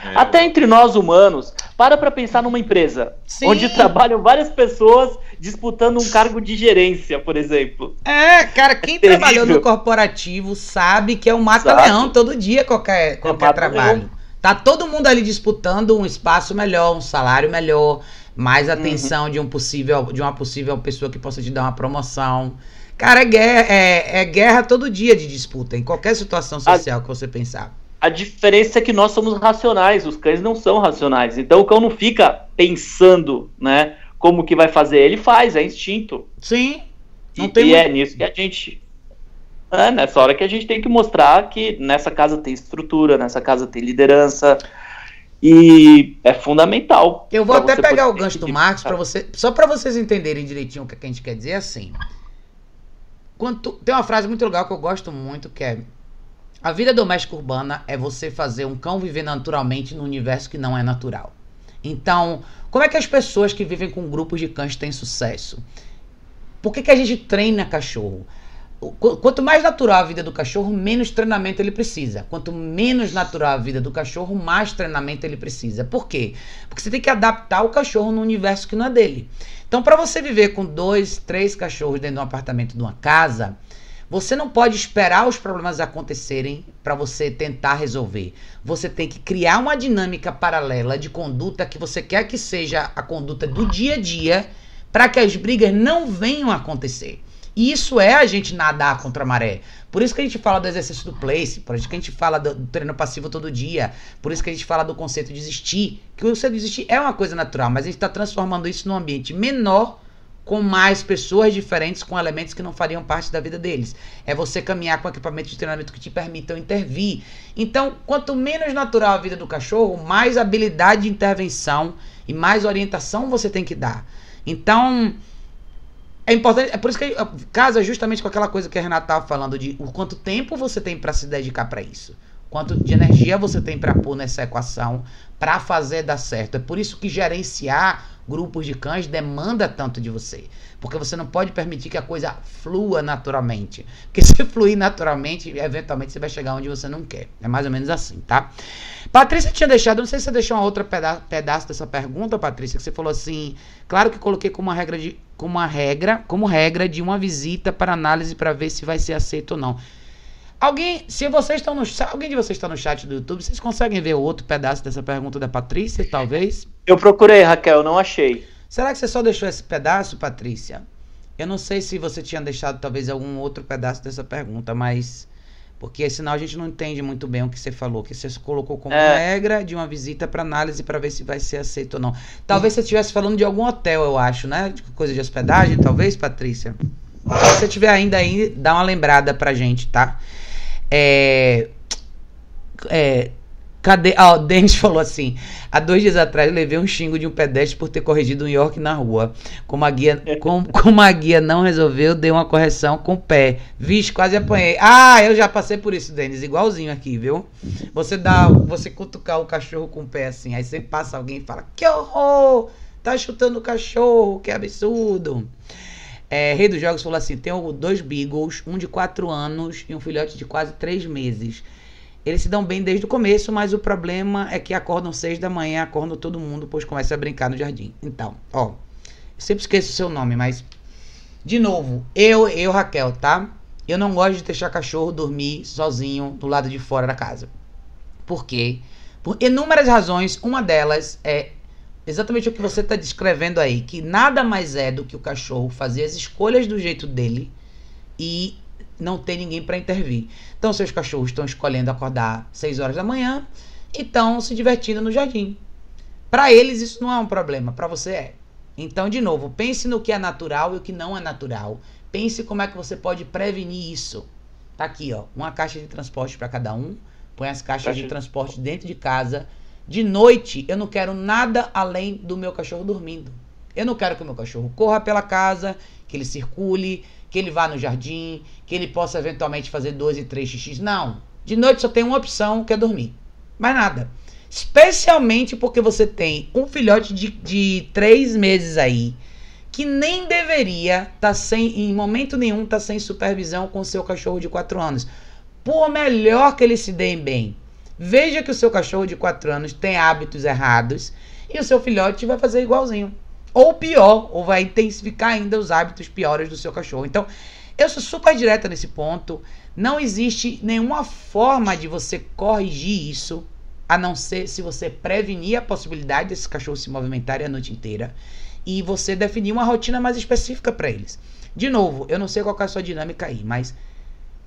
É. Até entre nós humanos, para para pensar numa empresa Sim. onde trabalham várias pessoas disputando um cargo de gerência, por exemplo. É, cara, quem é trabalhou no corporativo sabe que é um mata-leão todo dia qualquer, é qualquer é trabalho. Tá todo mundo ali disputando um espaço melhor, um salário melhor, mais atenção uhum. de um possível de uma possível pessoa que possa te dar uma promoção. Cara, é guerra, é, é guerra todo dia de disputa, em qualquer situação social a, que você pensar. A diferença é que nós somos racionais, os cães não são racionais. Então o cão não fica pensando, né, como que vai fazer. Ele faz, é instinto. Sim. Não e, tem e muito... é nisso que a gente é nessa hora que a gente tem que mostrar que nessa casa tem estrutura, nessa casa tem liderança. E é fundamental. Eu vou até pegar o gancho do Marcos para você, só para vocês entenderem direitinho o que a gente quer dizer é assim. Quanto, tem uma frase muito legal que eu gosto muito que é a vida doméstica urbana é você fazer um cão viver naturalmente num universo que não é natural. Então, como é que as pessoas que vivem com grupos de cães têm sucesso? Por que, que a gente treina cachorro? Quanto mais natural a vida do cachorro, menos treinamento ele precisa. Quanto menos natural a vida do cachorro, mais treinamento ele precisa. Por quê? Porque você tem que adaptar o cachorro no universo que não é dele. Então, para você viver com dois, três cachorros dentro de um apartamento, de uma casa, você não pode esperar os problemas acontecerem para você tentar resolver. Você tem que criar uma dinâmica paralela de conduta que você quer que seja a conduta do dia a dia para que as brigas não venham a acontecer. E isso é a gente nadar contra a maré. Por isso que a gente fala do exercício do place, por isso que a gente fala do, treino passivo todo dia, por isso que a gente fala do conceito de existir. Que o conceito de existir é uma coisa natural, mas a gente está transformando isso num ambiente menor com mais pessoas diferentes, com elementos que não fariam parte da vida deles. É você caminhar com equipamentos de treinamento que te permitam intervir. Então, quanto menos natural a vida do cachorro, mais habilidade de intervenção e mais orientação você tem que dar. Então, é importante, é por isso que casa justamente com aquela coisa que a Renata estava falando de o quanto tempo você tem para se dedicar para isso. Quanto de energia você tem para pôr nessa equação para fazer dar certo. É por isso que gerenciar grupos de cães demanda tanto de você. Porque você não pode permitir que a coisa flua naturalmente. Porque se fluir naturalmente, eventualmente você vai chegar onde você não quer. É mais ou menos assim, tá? Patrícia tinha deixado, não sei se você deixou uma outra peda pedaço dessa pergunta, Patrícia, que você falou assim, claro que coloquei como uma regra de como uma regra, como regra de uma visita para análise para ver se vai ser aceito ou não. Alguém, se vocês estão no alguém de vocês está no chat do YouTube, vocês conseguem ver outro pedaço dessa pergunta da Patrícia, talvez? Eu procurei, Raquel, não achei. Será que você só deixou esse pedaço, Patrícia? Eu não sei se você tinha deixado talvez algum outro pedaço dessa pergunta, mas porque senão a gente não entende muito bem o que você falou, que você colocou como é. regra de uma visita para análise para ver se vai ser aceito ou não. Talvez você estivesse falando de algum hotel, eu acho, né? De coisa de hospedagem, talvez, Patrícia. Se você tiver ainda aí, dá uma lembrada pra gente, tá? É. É. Cadê? Ah, o Denis falou assim: há dois dias atrás levei um xingo de um pedestre por ter corrigido um York na rua. Como a guia, com, como a guia não resolveu, dei uma correção com o pé. Vixe, quase apanhei. Ah, eu já passei por isso, Denis, igualzinho aqui, viu? Você dá, você cutucar o cachorro com o pé assim, aí você passa alguém e fala: Que horror! Tá chutando o cachorro, que absurdo. É, Rei dos Jogos falou assim: tenho dois Beagles, um de 4 anos e um filhote de quase 3 meses. Eles se dão bem desde o começo, mas o problema é que acordam 6 da manhã, acordam todo mundo, pois começa a brincar no jardim. Então, ó, eu sempre esqueço o seu nome, mas. De novo, eu, eu, Raquel, tá? Eu não gosto de deixar cachorro dormir sozinho do lado de fora da casa. Por quê? Por inúmeras razões. Uma delas é exatamente o que você está descrevendo aí, que nada mais é do que o cachorro fazer as escolhas do jeito dele e não ter ninguém para intervir. Então, seus cachorros estão escolhendo acordar 6 horas da manhã e estão se divertindo no jardim. Para eles, isso não é um problema, para você é. Então, de novo, pense no que é natural e o que não é natural. Pense como é que você pode prevenir isso. Tá aqui, ó, uma caixa de transporte para cada um. Põe as caixas caixa. de transporte dentro de casa de noite, eu não quero nada além do meu cachorro dormindo. Eu não quero que o meu cachorro corra pela casa, que ele circule, que ele vá no jardim, que ele possa eventualmente fazer dois e três xixis. Não. De noite só tem uma opção, que é dormir. Mais nada. Especialmente porque você tem um filhote de, de três meses aí, que nem deveria estar tá sem, em momento nenhum, estar tá sem supervisão com seu cachorro de quatro anos. Por melhor que ele se dê bem, Veja que o seu cachorro de 4 anos tem hábitos errados e o seu filhote vai fazer igualzinho. Ou pior, ou vai intensificar ainda os hábitos piores do seu cachorro. Então, eu sou super direta nesse ponto. Não existe nenhuma forma de você corrigir isso, a não ser se você prevenir a possibilidade desse cachorro se movimentarem a noite inteira e você definir uma rotina mais específica para eles. De novo, eu não sei qual é a sua dinâmica aí, mas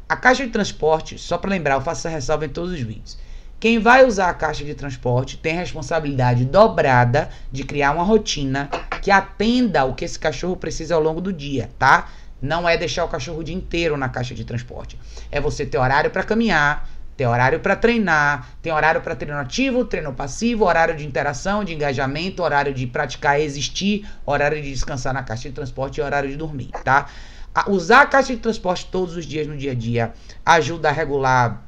a caixa de transporte, só para lembrar, eu faço essa ressalva em todos os vídeos. Quem vai usar a caixa de transporte tem responsabilidade dobrada de criar uma rotina que atenda o que esse cachorro precisa ao longo do dia, tá? Não é deixar o cachorro o dia inteiro na caixa de transporte. É você ter horário para caminhar, ter horário para treinar, tem horário para treino ativo, treino passivo, horário de interação, de engajamento, horário de praticar existir, horário de descansar na caixa de transporte e horário de dormir, tá? Usar a caixa de transporte todos os dias no dia a dia ajuda a regular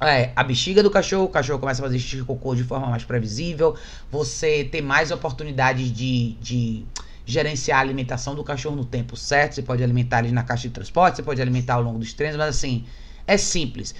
é, a bexiga do cachorro, o cachorro começa a fazer xixi cocô de forma mais previsível, você tem mais oportunidades de, de gerenciar a alimentação do cachorro no tempo certo, você pode alimentar ele na caixa de transporte, você pode alimentar ao longo dos treinos, mas assim, é simples.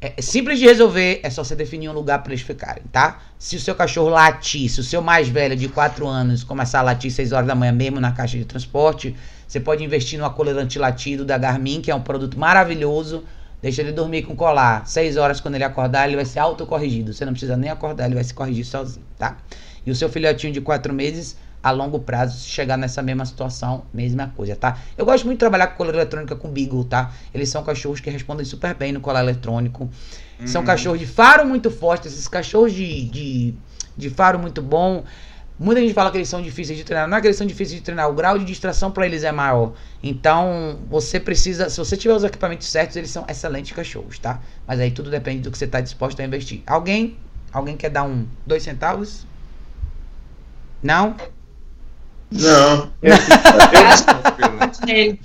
É, é simples de resolver, é só você definir um lugar para eles ficarem, tá? Se o seu cachorro latir, se o seu mais velho de 4 anos começar a latir 6 horas da manhã mesmo na caixa de transporte, você pode investir no acolher antilatido da Garmin, que é um produto maravilhoso, Deixa ele dormir com colar. Seis horas quando ele acordar, ele vai ser autocorrigido. Você não precisa nem acordar, ele vai se corrigir sozinho, tá? E o seu filhotinho de quatro meses, a longo prazo, se chegar nessa mesma situação, mesma coisa, tá? Eu gosto muito de trabalhar com cola eletrônica com Beagle, tá? Eles são cachorros que respondem super bem no colar eletrônico. São uhum. cachorros de faro muito forte. Esses cachorros de, de, de faro muito bom Muita gente fala que eles são difíceis de treinar. Não é que eles são difíceis de treinar, o grau de distração para eles é maior. Então, você precisa, se você tiver os equipamentos certos, eles são excelentes cachorros, tá? Mas aí tudo depende do que você está disposto a investir. Alguém? Alguém quer dar um dois centavos? Não? Não.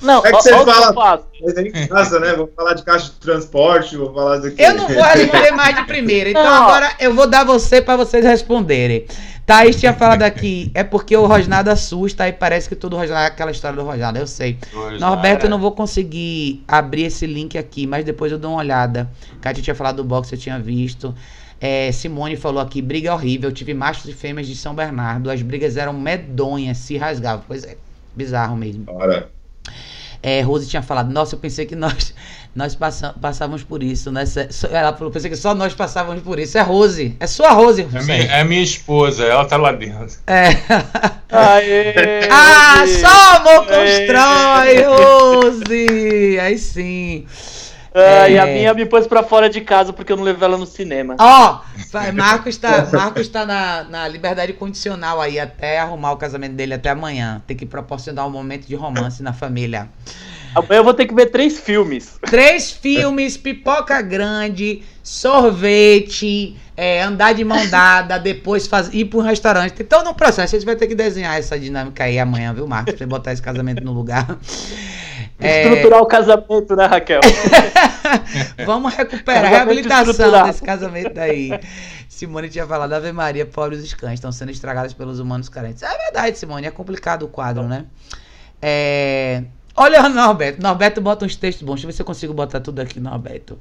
não, é que você fala, mas é em casa, né? Vou falar de caixa de transporte, vou falar do Eu não vou responder mais de primeira, então não. agora eu vou dar você para vocês responderem. Thaís tinha falado aqui, é porque o Rosnado assusta e parece que todo Rosnado é aquela história do Rosnado, eu sei. Norberto, eu não vou conseguir abrir esse link aqui, mas depois eu dou uma olhada. Kátia tinha falado do box, eu tinha visto. É, Simone falou aqui, briga horrível, eu tive machos e fêmeas de São Bernardo, as brigas eram medonhas, se rasgavam. Pois é, bizarro mesmo. Ora. É, Rose tinha falado, nossa, eu pensei que nós nós passávamos por isso, né? Ela falou, pensei que só nós passávamos por isso. É Rose, é sua Rose. É minha, é minha esposa, ela tá lá dentro. É. Aê, ah, só amor constrói, Rose! Aí sim. Ah, E a minha me pôs pra fora de casa porque eu não levei ela no cinema. Ó, vai, Marcos tá, Marcos tá na, na liberdade condicional aí até arrumar o casamento dele até amanhã. Tem que proporcionar um momento de romance na família. Amanhã eu vou ter que ver três filmes. Três filmes, pipoca grande, sorvete, é, andar de mão dada, depois faz, ir para um restaurante. Tem todo um processo. A gente vai ter que desenhar essa dinâmica aí amanhã, viu, Marcos? Pra botar esse casamento no lugar. É, Estruturar o casamento, né, Raquel? Vamos recuperar a reabilitação desse casamento aí. Simone tinha falado, Ave Maria, pobres os cães, estão sendo estragados pelos humanos carentes. É verdade, Simone, é complicado o quadro, né? É... Olha o Norberto. Norberto bota uns textos bons. Deixa eu ver se eu consigo botar tudo aqui, Norberto.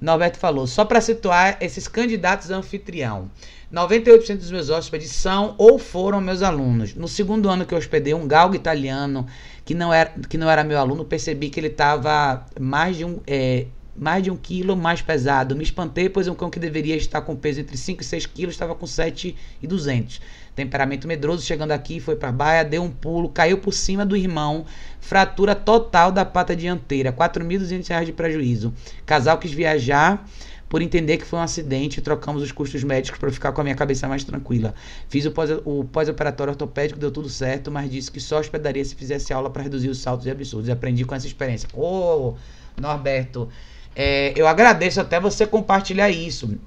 Norberto falou, só para situar esses candidatos a anfitrião. 98% dos meus hóspedes são ou foram meus alunos. No segundo ano que eu hospedei um galgo italiano que não era, que não era meu aluno, percebi que ele estava mais de um é, mais de um quilo mais pesado. Me espantei, pois um cão que deveria estar com peso entre 5 e 6 quilos estava com 7,200. Temperamento medroso, chegando aqui, foi para baia, deu um pulo, caiu por cima do irmão, fratura total da pata dianteira, 4.200 reais de prejuízo. Casal quis viajar por entender que foi um acidente, trocamos os custos médicos para ficar com a minha cabeça mais tranquila. Fiz o pós- pós-operatório ortopédico, deu tudo certo, mas disse que só hospedaria se fizesse aula para reduzir os saltos e absurdos. E aprendi com essa experiência. Ô, Norberto, é, eu agradeço até você compartilhar isso.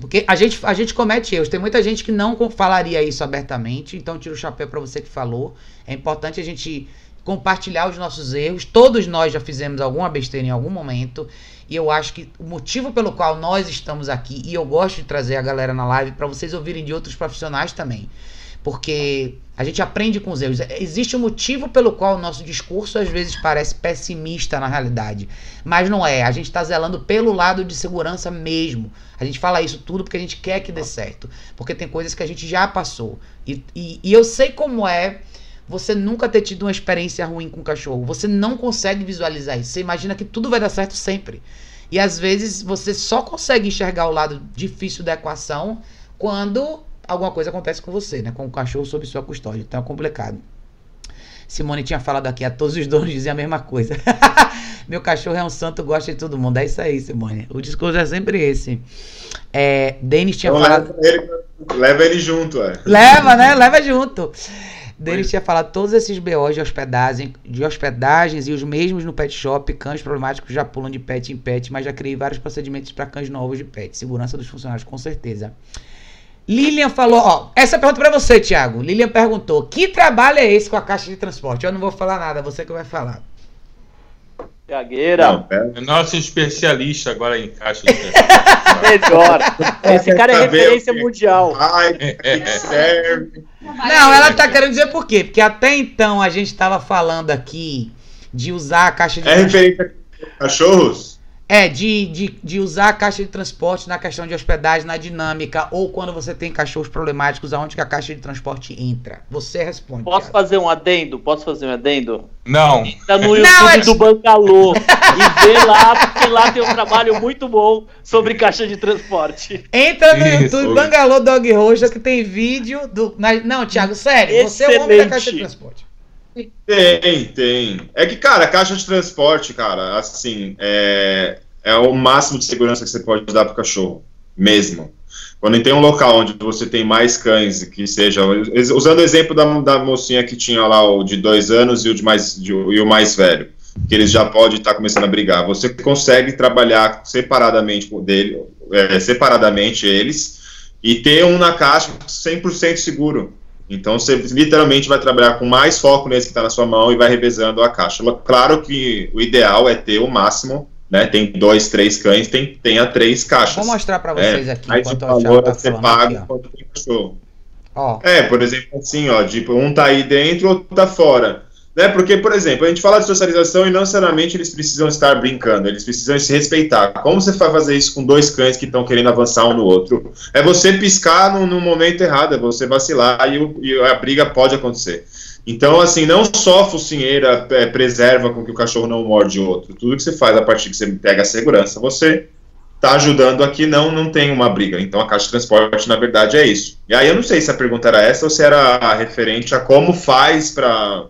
Porque a gente, a gente comete erros. Tem muita gente que não falaria isso abertamente. Então, tiro o chapéu para você que falou. É importante a gente compartilhar os nossos erros. Todos nós já fizemos alguma besteira em algum momento. E eu acho que o motivo pelo qual nós estamos aqui, e eu gosto de trazer a galera na live para vocês ouvirem de outros profissionais também. Porque a gente aprende com os erros. Existe um motivo pelo qual o nosso discurso às vezes parece pessimista na realidade. Mas não é. A gente está zelando pelo lado de segurança mesmo. A gente fala isso tudo porque a gente quer que dê certo. Porque tem coisas que a gente já passou. E, e, e eu sei como é você nunca ter tido uma experiência ruim com o cachorro. Você não consegue visualizar isso. Você imagina que tudo vai dar certo sempre. E às vezes você só consegue enxergar o lado difícil da equação quando alguma coisa acontece com você, né? Com o cachorro sob sua custódia. Então é complicado. Simone tinha falado aqui, a todos os donos dizem a mesma coisa. Meu cachorro é um santo, gosta de todo mundo. É isso aí, Simone. O discurso é sempre esse. É, Denis tinha Então falado. leva, ele, leva ele junto, é. Leva, né? Leva junto. Denis tinha falado todos esses BOs de hospedagem, de hospedagens e os mesmos no pet shop. Cães problemáticos já pulam de pet em pet, mas já criei vários procedimentos para cães novos de pet. Segurança dos funcionários, com certeza. Lilian falou, ó, essa pergunta para você, Thiago. Lilian perguntou: que trabalho é esse com a caixa de transporte? Eu não vou falar nada, você que vai falar. Gagueira. Não. É nosso especialista agora em caixa de Melhor. Esse cara é referência mundial. Ai, que serve. Não, ela tá querendo dizer por quê? Porque até então a gente tava falando aqui de usar a caixa de É referente a cachorros? É, de, de, de usar a caixa de transporte na questão de hospedagem, na dinâmica, ou quando você tem cachorros problemáticos, aonde que a caixa de transporte entra. Você responde. Posso Thiago. fazer um adendo? Posso fazer um adendo? Não, Tá no Não, YouTube é- do Bangalô. e vê lá, porque lá tem um trabalho muito bom sobre caixa de transporte. Entra no Isso. YouTube Bangalô Dog Roxa que tem vídeo do. Não, Thiago, sério, você é o homem da Excelente. caixa de transporte. Tem, tem. É que, cara, caixa de transporte, cara, assim, é, é o máximo de segurança que você pode dar pro cachorro, mesmo. Quando tem um local onde você tem mais cães, que seja. Usando o exemplo da, da mocinha que tinha lá o de dois anos e o, de mais, de- e o mais velho, que eles já podem estar começando a brigar. Você consegue trabalhar separadamente dele, é, separadamente eles, e ter um na caixa 100% seguro. Então você literalmente vai trabalhar com mais foco nesse que está na sua mão e vai revezando a caixa. Claro que o ideal é ter o máximo, né? Tem dois, três cães, tem, tenha três caixas. Vou mostrar pra vocês É, aqui Mas enquanto o valor tá a ser falando pago aqui, quando tem cachorro. Ó, É, por exemplo, assim, ó, tipo, um tá aí dentro, outro tá fora. Né? Porque, por exemplo, a gente fala de socialização e não necessariamente eles precisam estar brincando, eles precisam se respeitar. Como você vai fazer isso com dois cães que estão querendo avançar um no outro? É você piscar no, no momento errado, é você vacilar e, o- e a briga pode acontecer. Então, assim, não só focinheira é, preserva com que o cachorro não morde o outro. Tudo que você faz a partir que você pega a segurança, você tá ajudando aqui, não, não tem uma briga. Então a caixa de transporte, na verdade, é isso. E aí eu não sei se a pergunta era essa ou se era referente a como faz pra.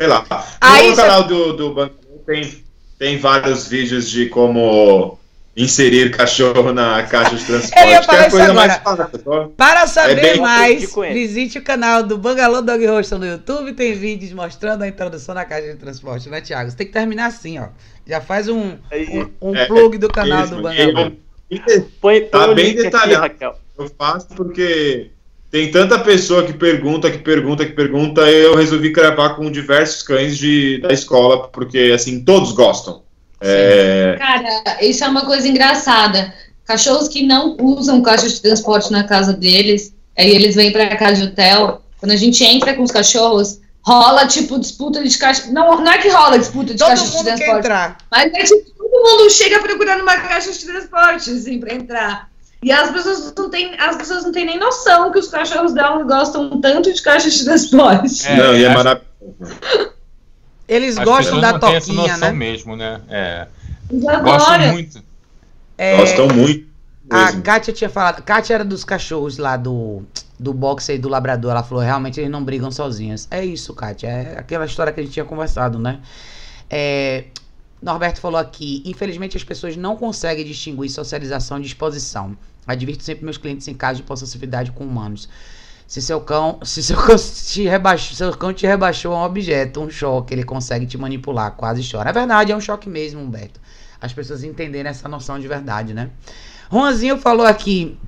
Sei lá. Aí no cê- canal do, do Banco tem. tem vários vídeos de como inserir cachorro na caixa de transporte. Que é a coisa agora. mais fácil. Para saber É bem- mais, visite o canal do Bangalô Dog Hostel no YouTube. Tem vídeos mostrando a introdução na caixa de transporte, né, Thiago? Você tem que terminar assim, ó. Já faz um, um, um É, plug do canal do Bangalô. eu- Põe, Tá põe o bem aqui, detalhado. Raquel. Eu faço porque tem tanta pessoa que pergunta, que pergunta, que pergunta, e eu resolvi gravar com diversos cães de, da escola, porque assim, todos gostam. É, Cara, isso é uma coisa engraçada. Cachorros que não usam caixa de transporte na casa deles, aí eles vêm pra casa de hotel. Quando a gente entra com os cachorros, rola tipo disputa de caixa. Não, não é que rola disputa de Todo caixa de transporte. entrar. Mas é tipo, todo mundo chega procurando uma caixa de transporte, assim, pra entrar. E as pessoas não têm, as pessoas não têm nem noção que os cachorros dela gostam tanto de caixa de transporte. É, não, e é maravilhoso. Eles As gostam da não têm essa toquinha, noção né? mesmo, né? É. Eles Gostam muito. É, Gostam muito. A mesmo. Kátia tinha falado. Kátia era dos cachorros lá do, do boxe e do labrador. Ela falou: realmente eles não brigam sozinhos. É isso, Kátia. É aquela história que a gente tinha conversado, né? É, Norberto falou aqui: infelizmente as pessoas não conseguem distinguir socialização de exposição. Advirto sempre meus clientes em caso de possessividade com humanos. Se seu cão, se seu cão te rebaixou, seu cão te rebaixou um objeto, um choque, ele consegue te manipular, quase chora. É verdade, é um choque mesmo, Humberto. As pessoas entenderem essa noção de verdade, né? Juanzinho falou aqui.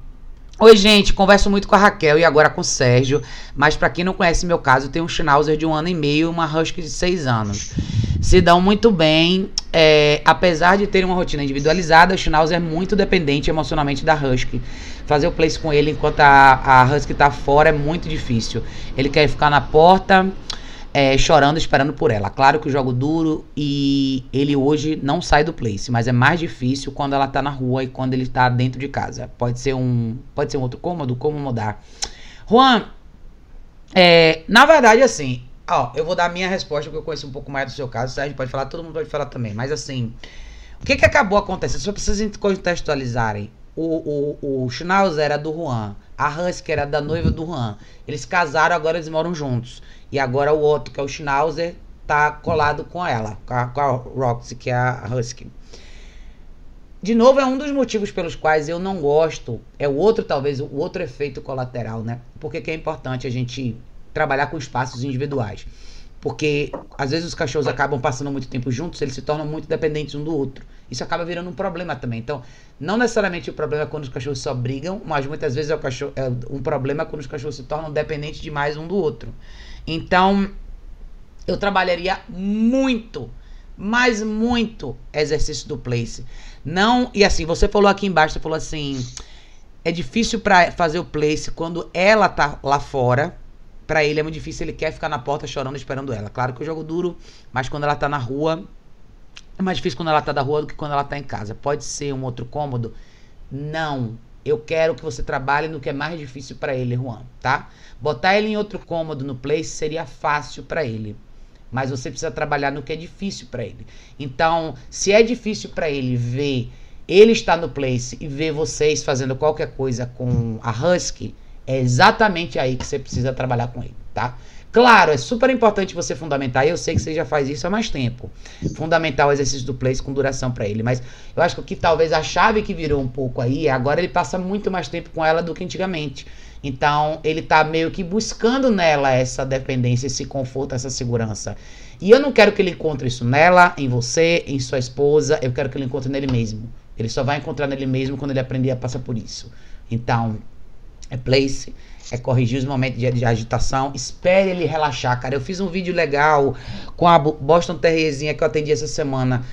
Oi, gente, converso muito com a Raquel e agora com o Sérgio, mas pra quem não conhece meu caso, eu tenho um Schnauzer de um ano e meio e uma Husky de seis anos. Se dão muito bem, é, apesar de terem uma rotina individualizada, o Schnauzer é muito dependente emocionalmente da Husky. Fazer o place com ele enquanto a, a Husky tá fora é muito difícil. Ele quer ficar na porta, é, chorando, esperando por ela. Claro que o jogo duro e ele hoje não sai do place, mas é mais difícil quando ela tá na rua e quando ele tá dentro de casa. Pode ser um, pode ser um outro cômodo, como mudar. Juan, é, na verdade, assim, ó, eu vou dar a minha resposta porque eu conheço um pouco mais do seu caso. O Sérgio pode falar, todo mundo pode falar também, mas assim, o que que acabou acontecendo? Só pra vocês contextualizarem. O, o, o Schnauzer era do Juan, a Husky era da noiva do Juan. Eles casaram, agora eles moram juntos. E agora o outro, que é o Schnauzer, tá colado com ela, com a, com a Roxy, que é a Husky. De novo, é um dos motivos pelos quais eu não gosto. É o outro, talvez, o outro efeito colateral, né? Porque que é importante a gente trabalhar com espaços individuais. Porque às vezes os cachorros acabam passando muito tempo juntos, eles se tornam muito dependentes um do outro. Isso acaba virando um problema também. Então, não necessariamente o problema é quando os cachorros só brigam, mas muitas vezes é, o cachorro, é um problema quando os cachorros se tornam dependentes demais um do outro. Então, eu trabalharia muito, mas muito exercício do place. Não, e assim, você falou aqui embaixo, você falou assim, é difícil para fazer o place quando ela tá lá fora. Pra ele é muito difícil, ele quer ficar na porta chorando, esperando ela. Claro que eu jogo duro, mas quando ela tá na rua, é mais difícil quando ela tá da rua do que quando ela tá em casa. Pode ser um outro cômodo? Não. Eu quero que você trabalhe no que é mais difícil pra ele, Juan, tá? Botar ele em outro cômodo no place seria fácil pra ele. Mas você precisa trabalhar no que é difícil pra ele. Então, se é difícil pra ele ver ele estar no place e ver vocês fazendo qualquer coisa com a Husky, é exatamente aí que você precisa trabalhar com ele, tá? Claro, é super importante você fundamentar, eu sei que você já faz isso há mais tempo. Fundamentar o exercício do place com duração pra ele, mas eu acho que que talvez a chave que virou um pouco aí, é agora ele passa muito mais tempo com ela do que antigamente. Então, ele tá meio que buscando nela essa dependência, esse conforto, essa segurança. E eu não quero que ele encontre isso nela, em você, em sua esposa, eu quero que ele encontre nele mesmo. Ele só vai encontrar nele mesmo quando ele aprender a passar por isso. Então, é place, é corrigir os momentos de, de agitação, espere ele relaxar, cara. Eu fiz um vídeo legal com a Bo- Boston Terrierzinha que eu atendi essa semana.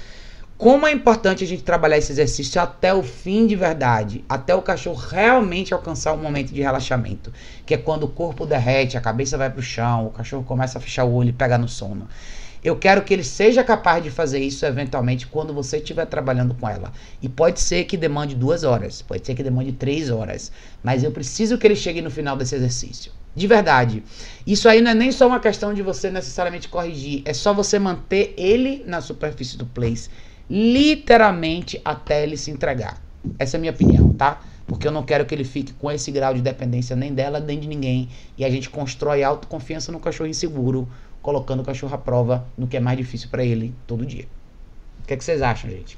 Como é importante a gente trabalhar esse exercício até o fim de verdade, até o cachorro realmente alcançar o momento de relaxamento, que é quando o corpo derrete, a cabeça vai pro chão, o cachorro começa a fechar o olho e pegar no sono. Eu quero que ele seja capaz de fazer isso eventualmente quando você estiver trabalhando com ela. E pode ser que demande duas horas, pode ser que demande três horas, mas eu preciso que ele chegue no final desse exercício. De verdade. Isso aí não é nem só uma questão de você necessariamente corrigir, é só você manter ele na superfície do place, literalmente até ele se entregar. Essa é a minha opinião, tá? Porque eu não quero que ele fique com esse grau de dependência nem dela, nem de ninguém. E a gente constrói autoconfiança no cachorro inseguro, colocando o cachorro à prova no que é mais difícil para ele todo dia. que, é que vocês acham, gente?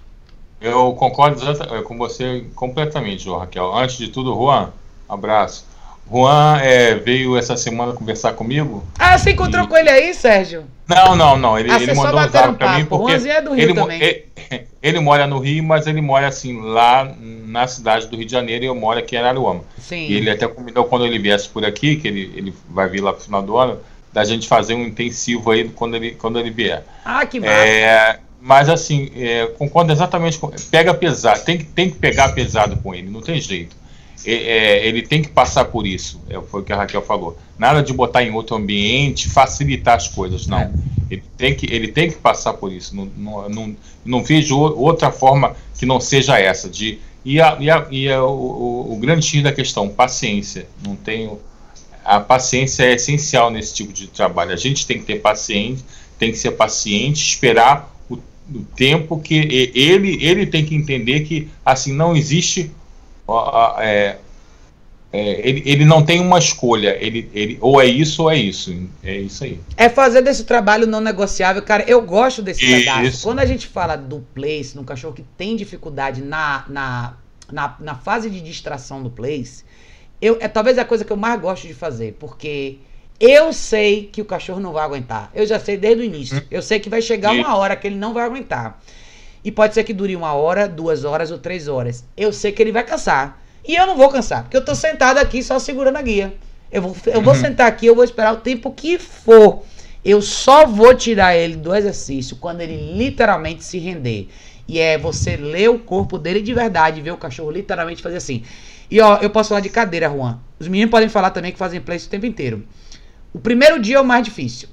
Eu concordo com você completamente, João Raquel. Antes de tudo, Juan, abraço. Juan é, veio essa semana conversar comigo. Ah, você encontrou e... com ele aí, Sérgio? Não, não, não. Ele, ah, ele mandou um zap pra mim porque. O é do Rio ele, também. Ele, ele, mora no Rio, mas ele mora assim, lá na cidade do Rio de Janeiro e eu moro aqui em Araruama. Sim. E ele até combinou quando ele viesse por aqui, que ele, ele vai vir lá pro final do ano, da gente fazer um intensivo aí quando ele, quando ele vier. Ah, que massa. É, mas assim, é, concordo exatamente com. Pega pesado, tem, tem que pegar pesado com ele, não tem jeito é, ele tem que passar por isso, é, foi o que a Raquel falou. Nada de botar em outro ambiente, facilitar as coisas, não. É. Ele, tem que, ele tem que passar por isso. Não, não, não, não vejo outra forma que não seja essa. De, e a, e a, e a, o, o, grande X da questão, paciência. Não tenho. A paciência é essencial nesse tipo de trabalho. A gente tem que ter paciência, tem que ser paciente, esperar o, o tempo que ele, ele tem que entender que assim não existe é, é, ele, ele não tem uma escolha, ele, ele ou é isso ou é isso. É isso aí. É fazer desse trabalho não negociável, cara. Eu gosto desse isso. pedaço. Quando a gente fala do place, no cachorro que tem dificuldade na, na, na, na fase de distração do place, eu, é talvez a coisa que eu mais gosto de fazer, porque eu sei que o cachorro não vai aguentar. Eu já sei desde o início. Hum. Eu sei que vai chegar uma hora que ele não vai aguentar. E pode ser que dure uma hora, duas horas ou três horas. Eu sei que ele vai cansar. E eu não vou cansar, porque eu tô sentado aqui só segurando a guia. Eu vou, eu vou uhum. sentar aqui, eu vou esperar o tempo que for. Eu só vou tirar ele do exercício quando ele literalmente se render. E é você ler o corpo dele de verdade, ver o cachorro literalmente fazer assim. E ó, eu posso falar de cadeira, Juan. Os meninos podem falar também que fazem play o tempo inteiro. O primeiro dia é o mais difícil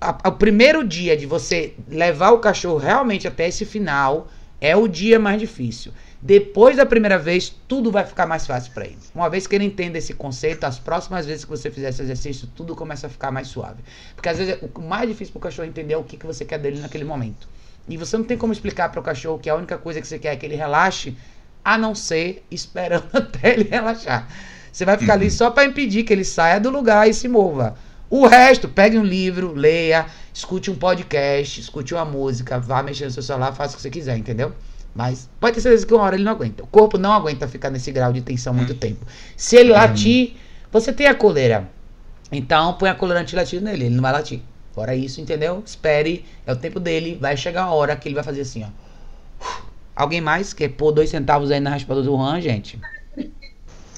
a, o primeiro dia de você levar o cachorro realmente até esse final é o dia mais difícil. Depois da primeira vez, tudo vai ficar mais fácil para ele. Uma vez que ele entenda esse conceito, as próximas vezes que você fizer esse exercício, tudo começa a ficar mais suave. Porque às vezes o mais difícil para o cachorro entender é o que, que você quer dele naquele momento. E você não tem como explicar para o cachorro que a única coisa que você quer é que ele relaxe, a não ser esperando até ele relaxar. Você vai ficar ali uhum. só para impedir que ele saia do lugar e se mova. O resto, pegue um livro, leia, escute um podcast, escute uma música, vá mexer no seu celular, faça o que você quiser, entendeu? Mas pode ter certeza que uma hora ele não aguenta. O corpo não aguenta ficar nesse grau de tensão muito hum. tempo. Se ele latir, você tem a coleira. Então põe a coleira antilativo nele, ele não vai latir. Fora isso, entendeu? Espere, é o tempo dele, vai chegar a hora que ele vai fazer assim, ó. Alguém mais quer pôr dois centavos aí na raspadora do Juan, gente?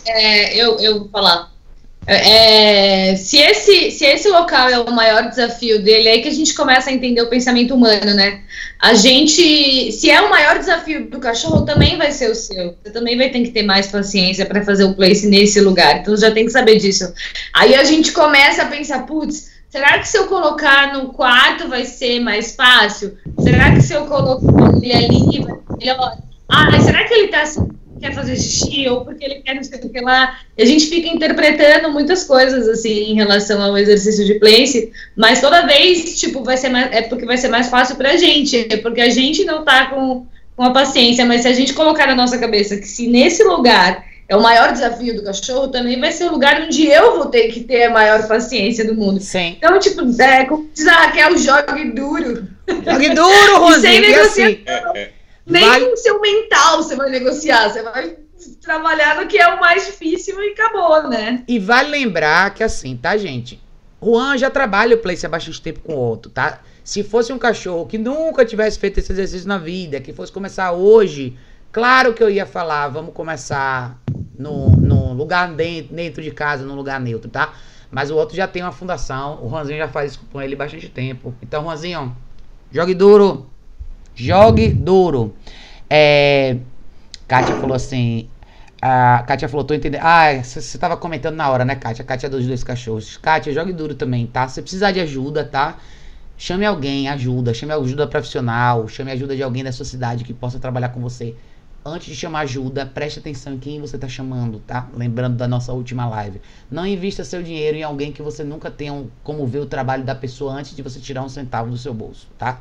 É, eu, eu vou falar. É, se, esse, se esse local é o maior desafio dele, é aí que a gente começa a entender o pensamento humano, né? A gente, se é o maior desafio do cachorro, também vai ser o seu. Você também vai ter que ter mais paciência para fazer o place nesse lugar. Então já tem que saber disso. Aí a gente começa a pensar, putz, será que se eu colocar no quarto vai ser mais fácil? Será que se eu colocar ele ali vai ser melhor? Ah, será que ele tá assim? quer fazer xixi ou porque ele quer não sei o que lá. A gente fica interpretando muitas coisas assim em relação ao exercício de place, mas toda vez, tipo, vai ser mais, é porque vai ser mais fácil pra gente, é porque a gente não tá com, com a paciência, mas se a gente colocar na nossa cabeça que se nesse lugar é o maior desafio do cachorro, também vai ser o lugar onde eu vou ter que ter a maior paciência do mundo. Sim. Então, tipo, é, como diz a Raquel, jogue duro. Jogue duro, Rosinha. sem negociação. Assim. É, é. Nem vai... com o seu mental você vai negociar, você vai trabalhar no que é o mais difícil e acabou, né? E vale lembrar que assim, tá, gente? Juan já trabalha o place há bastante tempo com o outro, tá? Se fosse um cachorro que nunca tivesse feito esse exercício na vida, que fosse começar hoje, claro que eu ia falar, vamos começar no lugar dentro, dentro de casa, num lugar neutro, tá? Mas o outro já tem uma fundação, o Juanzinho já faz isso com ele bastante tempo. Então, Juanzinho, jogue duro. Jogue duro. É, Kátia falou assim. A Kátia falou, tô entendendo. Ah, você tava comentando na hora, né, Kátia? A Kátia é dos dois cachorros. Kátia, jogue duro também, tá? Se precisar de ajuda, tá? Chame alguém, ajuda. Chame ajuda profissional. Chame ajuda de alguém da sua cidade que possa trabalhar com você. Antes de chamar ajuda, preste atenção em quem você tá chamando, tá? Lembrando da nossa última live. Não invista seu dinheiro em alguém que você nunca tenha como ver o trabalho da pessoa antes de você tirar um centavo do seu bolso, tá?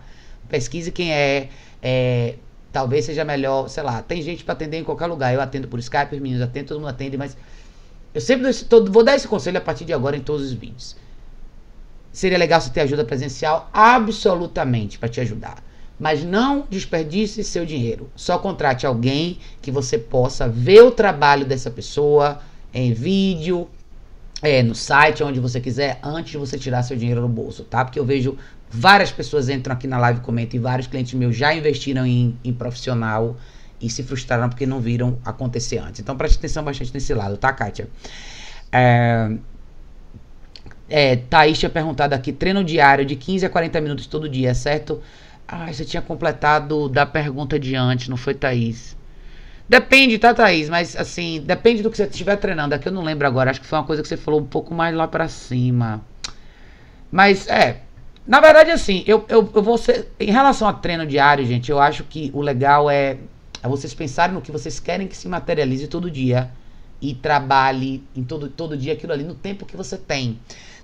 pesquise quem é, é talvez seja melhor, sei lá, tem gente para atender em qualquer lugar. Eu atendo por Skype, os meninos atendem, todo mundo atende, mas eu sempre dou esse, todo, vou dar esse conselho a partir de agora em todos os vídeos. Seria legal você ter ajuda presencial? Absolutamente, para te ajudar. Mas não desperdice seu dinheiro. Só contrate alguém que você possa ver o trabalho dessa pessoa em vídeo, é, no site, onde você quiser, antes de você tirar seu dinheiro no bolso, tá? Porque eu vejo várias pessoas entram aqui na live, comentam, e vários clientes meus já investiram em, em profissional e se frustraram porque não viram acontecer antes. Então preste atenção bastante nesse lado, tá, Kátia? É, é, Thaís tinha perguntado aqui, treino diário de 15 a 40 minutos todo dia, certo? Ah, você tinha completado da pergunta de antes, não foi, Thaís? Depende, tá, Thaís? Mas assim, depende do que você estiver treinando. Aqui eu não lembro agora, acho que foi uma coisa que você falou um pouco mais lá pra cima. Mas é. Na verdade, assim, eu, eu, eu vou ser. Em relação a treino diário, gente, eu acho que o legal é, é vocês pensarem no que vocês querem que se materialize todo dia. E trabalhe em todo, todo dia aquilo ali no tempo que você tem.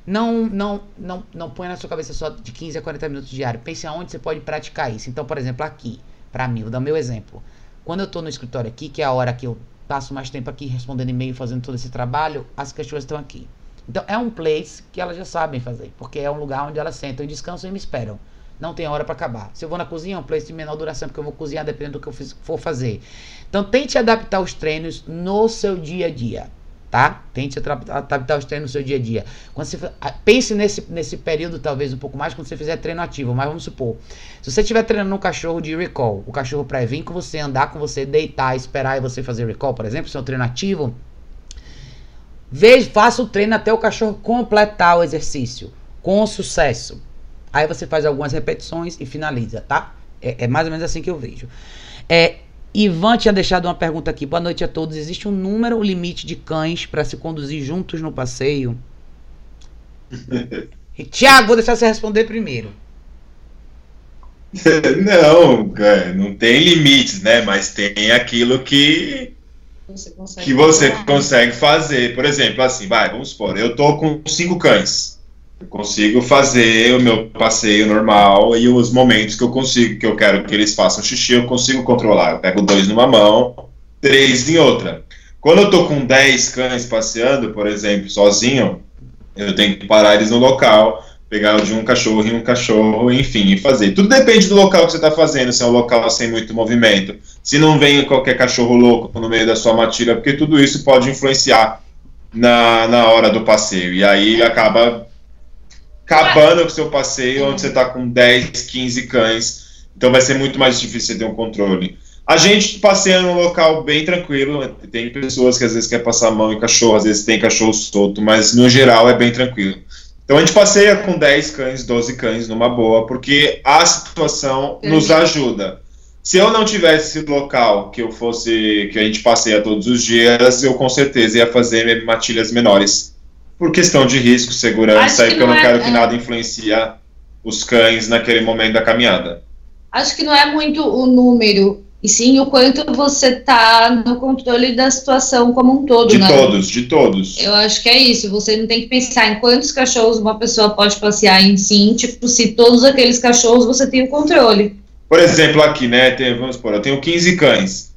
Não, não, não, não põe na sua cabeça só de 15 a 40 minutos diário. Pense aonde você pode praticar isso. Então, por exemplo, aqui, para mim, vou dar meu exemplo. Quando eu tô no escritório aqui, que é a hora que eu passo mais tempo aqui respondendo e-mail, fazendo todo esse trabalho, as questões estão aqui. Então, é um place que elas já sabem fazer, porque é um lugar onde elas sentam e descansam e me esperam. Não tem hora para acabar. Se eu vou na cozinha, é um place de menor duração, porque eu vou cozinhar dependendo do que eu for fazer. Então, tente adaptar os treinos no seu dia a dia tá? Tente adaptar os treinos no seu dia a dia. Quando você, pense nesse, nesse período, talvez um pouco mais, quando você fizer treino ativo. Mas vamos supor, se você estiver treinando um cachorro de recall, o cachorro para vir com você, andar com você, deitar, esperar e você fazer recall, por exemplo, se é um treino ativo, veja, faça o treino até o cachorro completar o exercício com sucesso. Aí você faz algumas repetições e finaliza, tá? É, é mais ou menos assim que eu vejo. É, Ivan tinha deixado uma pergunta aqui. Boa noite a todos. Existe um número limite de cães para se conduzir juntos no passeio? Tiago, vou deixar você responder primeiro. Não, não tem limites, né? Mas tem aquilo que você que você consegue fazer. Por exemplo, assim, vai, vamos supor, eu tô com cinco cães. Eu consigo fazer o meu passeio normal e os momentos que eu consigo, que eu quero que eles façam xixi, eu consigo controlar. Eu pego dois numa mão, três em outra. Quando eu tô com dez cães passeando, por exemplo, sozinho, eu tenho que parar eles no local, pegar de um cachorro em um cachorro, enfim, e fazer. Tudo depende do local que você está fazendo, se é um local sem muito movimento, se não vem qualquer cachorro louco no meio da sua matilha, porque tudo isso pode influenciar na, na hora do passeio. E aí acaba acabando com o seu passeio, onde você está com 10, 15 cães. Então vai ser muito mais difícil ter um controle. A gente passeia num local bem tranquilo. Tem pessoas que às vezes quer passar a mão em cachorro, às vezes tem cachorro solto, mas no geral é bem tranquilo. Então a gente passeia com 10 cães, 12 cães numa boa, porque a situação nos ajuda. Se eu não tivesse esse local que eu fosse, que a gente passeia todos os dias, eu com certeza ia fazer matilhas menores por questão de risco, segurança, e porque eu não é, quero que é... nada influencie os cães naquele momento da caminhada. Acho que não é muito o número, e sim o quanto você está no controle da situação como um todo. De né? todos, de todos. Eu acho que é isso. Você não tem que pensar em quantos cachorros uma pessoa pode passear em si, tipo, se todos aqueles cachorros você tem o controle. Por exemplo, aqui, né? Tem, vamos supor, eu tenho 15 cães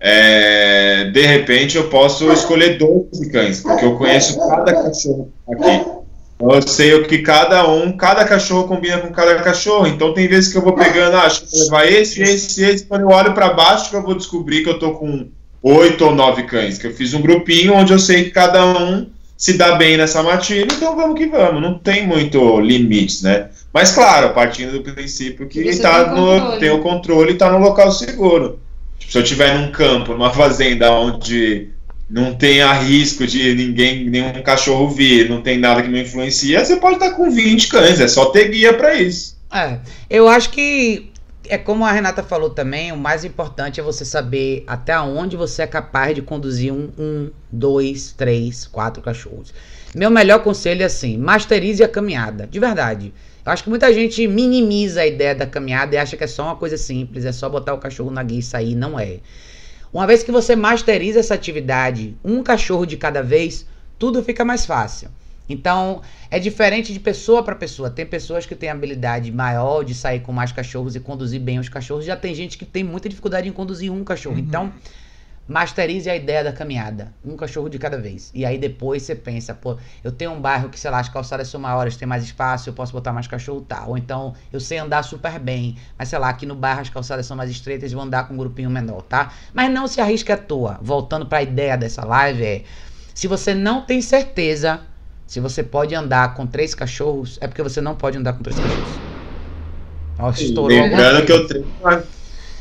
é, de repente eu posso escolher 12 cães, porque eu conheço cada cachorro aqui. Então, eu sei o que cada um, cada cachorro combina com cada cachorro. Então tem vezes que eu vou pegando, ah, acho que vou levar esse, esse, esse. Quando eu olho para baixo, que eu vou descobrir que eu tô com oito ou nove cães. Que eu fiz um grupinho onde eu sei que cada um se dá bem nessa matilha. Então vamos que vamos. Não tem muito limites, né? Mas claro, partindo do princípio que tá tem, no, tem o controle e está no local seguro. Tipo, se eu estiver num campo, numa fazenda onde não tenha risco de ninguém, nenhum cachorro vir, não tem nada que me influencia, você pode estar com 20 cães, é só ter guia para isso. É, eu acho que é como a Renata falou também, o mais importante é você saber até onde você é capaz de conduzir um, um dois, três, quatro cachorros. Meu melhor conselho é assim: masterize a caminhada, de verdade. Eu acho que muita gente minimiza a ideia da caminhada e acha que é só uma coisa simples, é só botar o cachorro na guia e sair. Não é. Uma vez que você masteriza essa atividade, um cachorro de cada vez, tudo fica mais fácil. Então, é diferente de pessoa para pessoa. Tem pessoas que têm habilidade maior de sair com mais cachorros e conduzir bem os cachorros. Já tem gente que tem muita dificuldade em conduzir um cachorro. Uhum. Então, Masterize a ideia da caminhada. Um cachorro de cada vez. E aí depois você pensa, pô, eu tenho um bairro que, sei lá, as calçadas são maiores, tem mais espaço, eu posso botar mais cachorro, tá. Ou então, eu sei andar super bem, mas sei lá, aqui no bairro as calçadas são mais estreitas e vou andar com um grupinho menor, tá? Mas não se arrisque à toa. Voltando para a ideia dessa live é, se você não tem certeza se você pode andar com três cachorros, é porque você não pode andar com três cachorros. Nossa, estourou. Lembrando que eu treino eu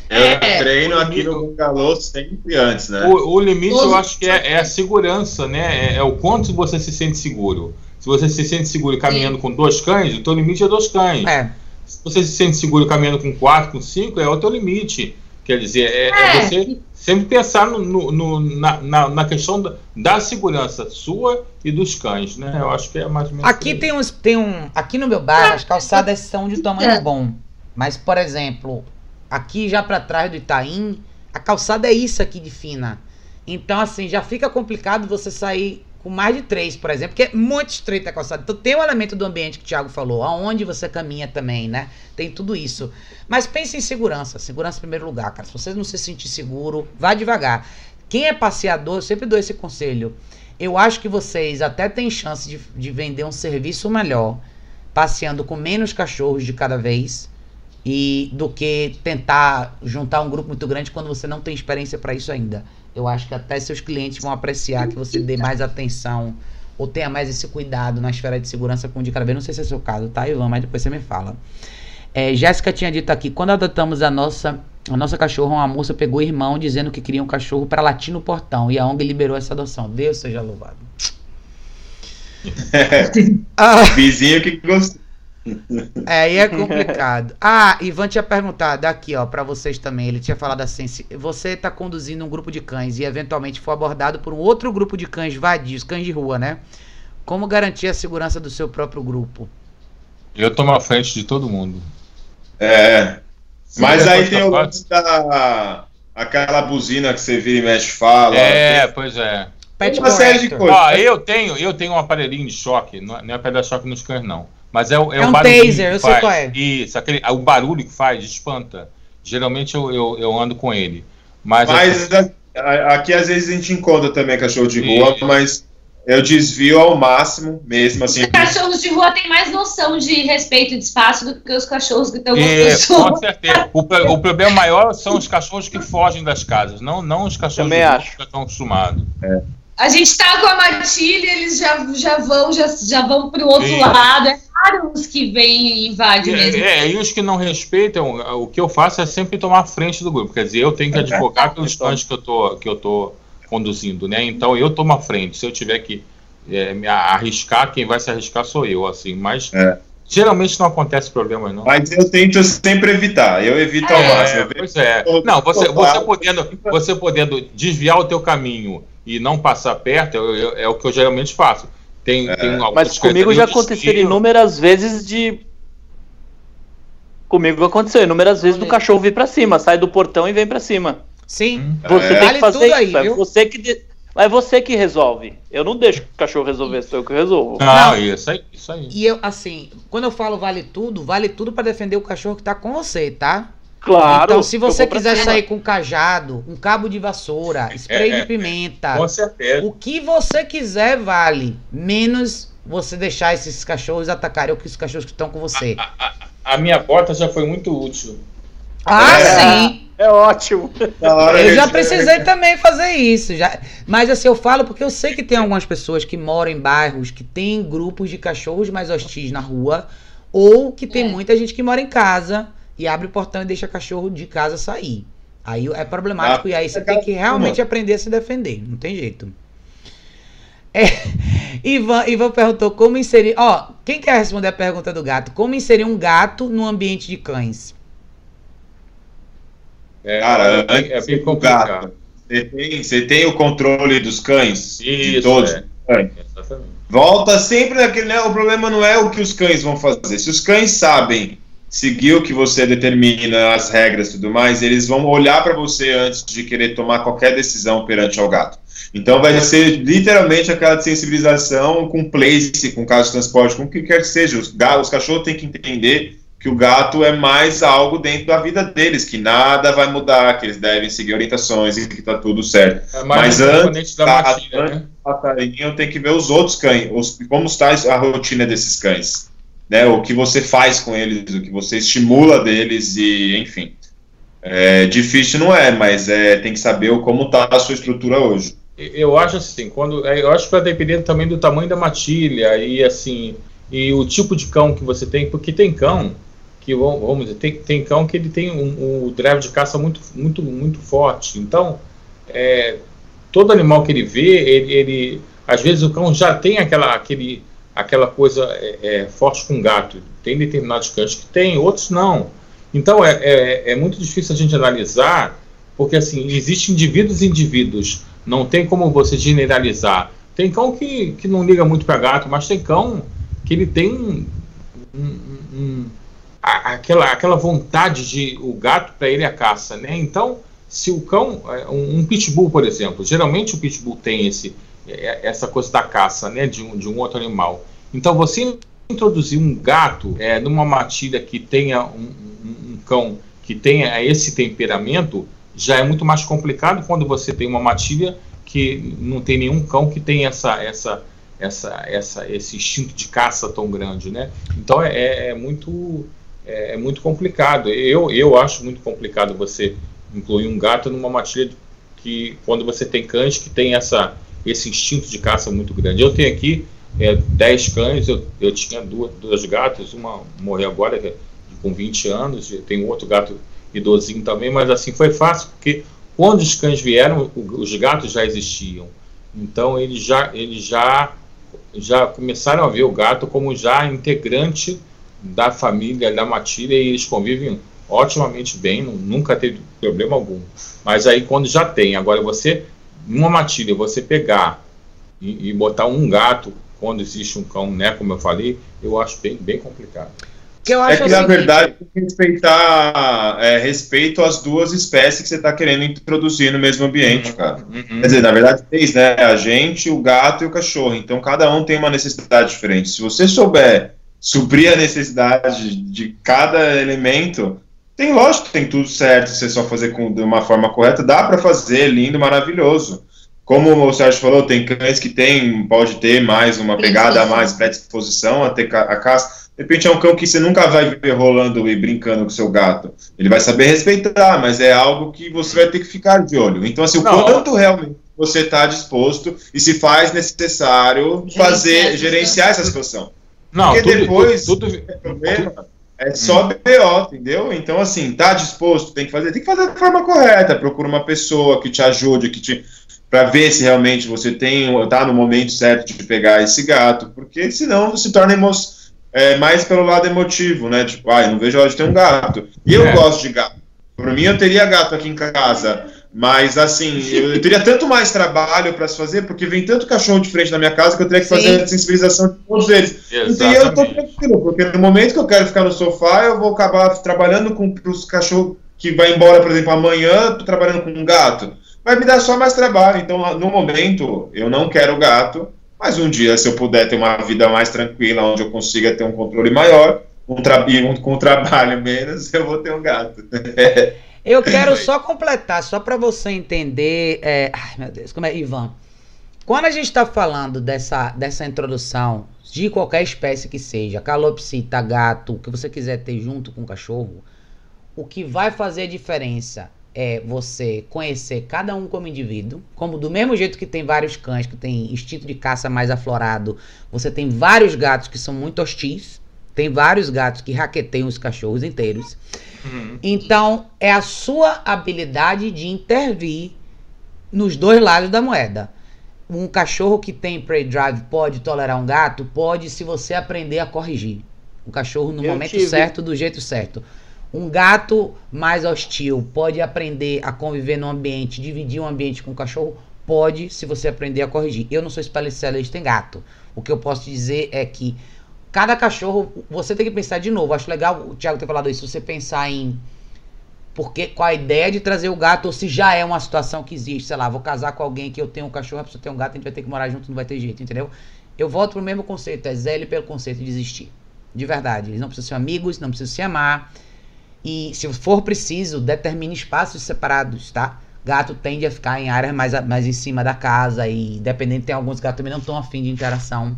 é, treino aqui no Bangalô sempre antes, né? O, o limite eu acho que é, é a segurança, né? É, é, o quanto você se sente seguro. Se você se sente seguro caminhando Sim. com dois cães, o teu limite é dois cães. É. Se você se sente seguro caminhando com quatro, com cinco, é o teu limite. Quer dizer, é, é, é. você sempre pensar no, no, no na, na, na, questão da, da, segurança sua e dos cães, né? Eu acho que é mais ou menos. Aqui tem, uns, tem um. Aqui no meu bairro, as calçadas são de tamanho bom. Mas, por exemplo, aqui já para trás do Itaim, a calçada é isso aqui de fina. Então, assim, já fica complicado você sair com mais de três, por exemplo, porque é muito estreita a calçada. Então tem o elemento do ambiente que o Thiago falou, aonde você caminha também, né? Tem tudo isso. Mas pense em segurança, segurança em primeiro lugar, cara. Se você não se sentir seguro, vá devagar. Quem é passeador, eu sempre dou esse conselho. Eu acho que vocês até têm chance de, de vender um serviço melhor, passeando com menos cachorros de cada vez e do que tentar juntar um grupo muito grande quando você não tem experiência para isso ainda. Eu acho que até seus clientes vão apreciar que você dê mais atenção ou tenha mais esse cuidado na esfera de segurança com o de cada vez. Não sei se é seu caso, tá, Ivan? Mas depois você me fala. É, Jéssica tinha dito aqui: quando adotamos a nossa, a nossa cachorra, uma moça pegou o irmão dizendo que queria um cachorro para latir no portão. E a ONG liberou essa adoção. Deus seja louvado. ah. Vizinho que gostou. É, aí é complicado. Ah, Ivan tinha perguntado aqui, ó, para vocês também. Ele tinha falado assim: se você tá conduzindo um grupo de cães e eventualmente for abordado por um outro grupo de cães vadios, cães de rua, né? Como garantir a segurança do seu próprio grupo? Eu tomo a frente de todo mundo. É. Mas aí tem o lance da. aquela buzina que você vira e mexe fala. É, tem... pois é. Pet uma série de coisas. Ah, eu tenho, eu tenho um aparelhinho de choque, não é, é pedra choque nos cães, não. Mas é, é, é um taser, eu sei qual é. Isso, aquele, o barulho que faz espanta. Geralmente eu, eu, eu ando com ele. Mas, mas é... aqui às vezes a gente encontra também cachorro de rua, e... mas eu desvio ao máximo mesmo assim. Os cachorros de rua têm mais noção de respeito e de espaço do que os cachorros que estão com é, Com certeza. O, o, problema maior são os cachorros que fogem das casas, não, não os cachorros Também que estão acostumados. É. A gente tá com a matilha, eles já, já vão já, já vão pro outro lado. É raro os que vêm e invadem é, mesmo. É, e os que não respeitam, o que eu faço é sempre tomar frente do grupo. Quer dizer, eu tenho que advogar pelos cães que eu tô, que eu tô conduzindo, né? Então eu tomo a frente. Se eu tiver que é, me arriscar, quem vai se arriscar sou eu, assim. Mas é. geralmente não acontece problema, não. Mas eu tento sempre evitar. Eu evito ao é, máximo. Pois é. Não, você, você podendo, você podendo desviar o teu caminho e não passar perto, eu, eu, é o que eu geralmente faço. Tem, é. tem Mas comigo já aconteceu inúmeras vezes de. Comigo aconteceu inúmeras vezes do cachorro vir para cima, sai do portão e vem para cima. Sim. Hum. Você é. tem que fazer isso. Aí, é você que de... é você que resolve. Eu não deixo o cachorro resolver, sou eu que resolvo. Não, não, isso aí, isso aí. E eu, assim, quando eu falo vale tudo, vale tudo para defender o cachorro que tá com você, tá? Claro. Então, se você quiser sair com cajado, um cabo de vassoura, spray é, de pimenta, com certeza. o que você quiser vale, menos você deixar esses cachorros atacarem os cachorros que estão com você. A, a, a, minha bota já foi muito útil. Ah, é, sim. É ótimo. Eu já precisei também fazer isso. Já. Mas assim, eu falo porque eu sei que tem algumas pessoas que moram em bairros que tem grupos de cachorros mais hostis na rua, ou que tem é. muita gente que mora em casa e abre o portão e deixa cachorro de casa sair. Aí é problemático ah, e aí você tem que realmente aprender a se defender. Não tem jeito. É, Ivan, Ivan perguntou como inserir. Ó, quem quer responder a pergunta do gato? Como inserir um gato no ambiente de cães? É, Cara, é, é bem complicado. Você tem, você tem o controle dos cães? Isso, de todos. É. Cães. Volta sempre naquele. Né, o problema não é o que os cães vão fazer. Se os cães sabem seguir o que você determina, as regras e tudo mais, eles vão olhar para você antes de querer tomar qualquer decisão perante ao gato. Então vai ser literalmente aquela sensibilização com place, com caso de transporte, com o que quer que seja. Os, os cachorros têm que entender que o gato é mais algo dentro da vida deles, que nada vai mudar, que eles devem seguir orientações e que tá tudo certo. É Mas antes da matilha, né? passarinho tem que ver os outros cães, os, como está a rotina desses cães, né? O que você faz com eles, o que você estimula deles e, enfim. É, difícil não é, mas é, tem que saber como está a sua estrutura hoje. Eu acho assim, quando é, eu acho que vai depender também do tamanho da matilha e assim e o tipo de cão que você tem, porque tem cão que vamos dizer, tem, tem cão que ele tem um, um drive de caça muito, muito, muito forte. Então, é, todo animal que ele vê, ele, ele, às vezes o cão já tem aquela, aquele, aquela coisa é, é, forte com gato. Tem determinados cães que tem, outros não. Então é, é, é, muito difícil a gente analisar, porque assim existem indivíduos e indivíduos. Não tem como você generalizar. Tem cão que, que não liga muito para gato, mas tem cão que ele tem um, um, um aquela, aquela vontade de o gato para ele é a caça, né? Então, se o cão, é, um, um, pitbull, por exemplo, geralmente o pitbull tem esse, é, essa coisa da caça, né, de um, de um outro animal. Então, você introduzir um gato é, numa matilha que tenha um, um, um cão que tenha esse temperamento já é muito mais complicado quando você tem uma matilha que não tem nenhum cão que tenha essa, essa, essa, essa, esse instinto de caça tão grande, né? Então é, é, é muito é, é, muito complicado. Eu, eu acho muito complicado você incluir um gato numa matilha que quando você tem cães que tem essa, esse instinto de caça muito grande. Eu tenho aqui é, 10 cães, eu, eu tinha duas, duas gatas, uma morreu agora é com 20 anos, tem outro gato idosinho também, mas assim foi fácil, porque quando os cães vieram, os gatos já existiam. Então eles já, eles já, já começaram a ver o gato como já integrante da família da matilha e eles convivem otimamente bem, nunca teve problema algum. Mas aí quando já tem, agora você, numa matilha, você pegar e, e botar um gato quando existe um cão, né, como eu falei, eu acho bem, bem complicado. Que é que, na verdade, tem que respeitar é, respeito às duas espécies que você está querendo introduzir no mesmo ambiente, uhum, cara. Uhum. Quer dizer, na verdade, três, né? A gente, o gato e o cachorro. Então, cada um tem uma necessidade diferente. Se você souber suprir a necessidade de cada elemento, tem lógico, tem tudo certo, você só fazer com, de uma forma correta, dá para fazer, lindo, maravilhoso. Como o Sérgio falou, tem cães que tem, pode ter mais uma pegada a mais, predisposição a ter a caça. De repente é um cão que você nunca vai ver rolando e brincando com seu gato. Ele vai saber respeitar, mas é algo que você vai ter que ficar de olho. Então, assim, o Não. quanto realmente você está disposto e se faz necessário fazer, gerenciar essa situação. Não, Porque tudo, depois tudo, tudo, é problema é só hum. BO, entendeu? Então, assim, tá disposto, tem que fazer, tem que fazer da forma correta. Procura uma pessoa que te ajude, que te para ver se realmente você tem tá no momento certo de pegar esse gato, porque senão se torna emo é, mais pelo lado emotivo, né? Tipo, ah, eu não vejo a hora de ter um gato. E eu é. gosto de gato. Por mim, eu teria gato aqui em casa. Mas, assim, eu teria tanto mais trabalho para se fazer, porque vem tanto cachorro de frente na minha casa que eu teria que Sim. fazer a sensibilização de todos eles. Exatamente. E eu tô tranquilo, porque no momento que eu quero ficar no sofá, eu vou acabar trabalhando com os cachorros que vai embora, por exemplo, amanhã, tô trabalhando com um gato. Vai me dar só mais trabalho. Então, no momento, eu não quero gato, mas um dia, se eu puder ter uma vida mais tranquila, onde eu consiga ter um controle maior, um, tra um com trabalho menos, eu vou ter um gato. Eu quero só completar, só para você entender. É... Ai, meu Deus, como é, Ivan? Quando a gente está falando dessa, dessa introdução de qualquer espécie que seja, calopsita, gato, o que você quiser ter junto com o cachorro, o que vai fazer a diferença é você conhecer cada um como indivíduo, como do mesmo jeito que tem vários cães que tem instinto de caça mais aflorado, você tem vários gatos que são muito hostis, tem vários gatos que raqueteiam os cachorros inteiros. Uhum. Então, é a sua habilidade de intervir nos dois lados da moeda. Um cachorro que tem prey drive pode tolerar um gato? Pode, se você aprender a corrigir. O cachorro no Eu momento tive. certo, do jeito certo. Um gato mais hostil pode aprender a conviver no ambiente, dividir um ambiente com o cachorro? Pode, se você aprender a corrigir. Eu não sou especialista em gato. O que eu posso dizer é que cada cachorro, você tem que pensar de novo. Acho legal o Thiago ter falado isso. Você pensar em porque com a ideia de trazer o gato, ou se já é uma situação que existe, sei lá, vou casar com alguém que eu tenho um cachorro, a pessoa tem um gato, a gente vai ter que morar junto, não vai ter jeito, entendeu? Eu volto pro mesmo conceito, é zelo pelo conceito de existir. De verdade. Eles não precisam ser amigos, não precisam se amar. E se for preciso, determine espaços separados, tá? Gato tende a ficar em áreas mais, mais em cima da casa e dependendo, tem alguns gatos também não estão afim de interação.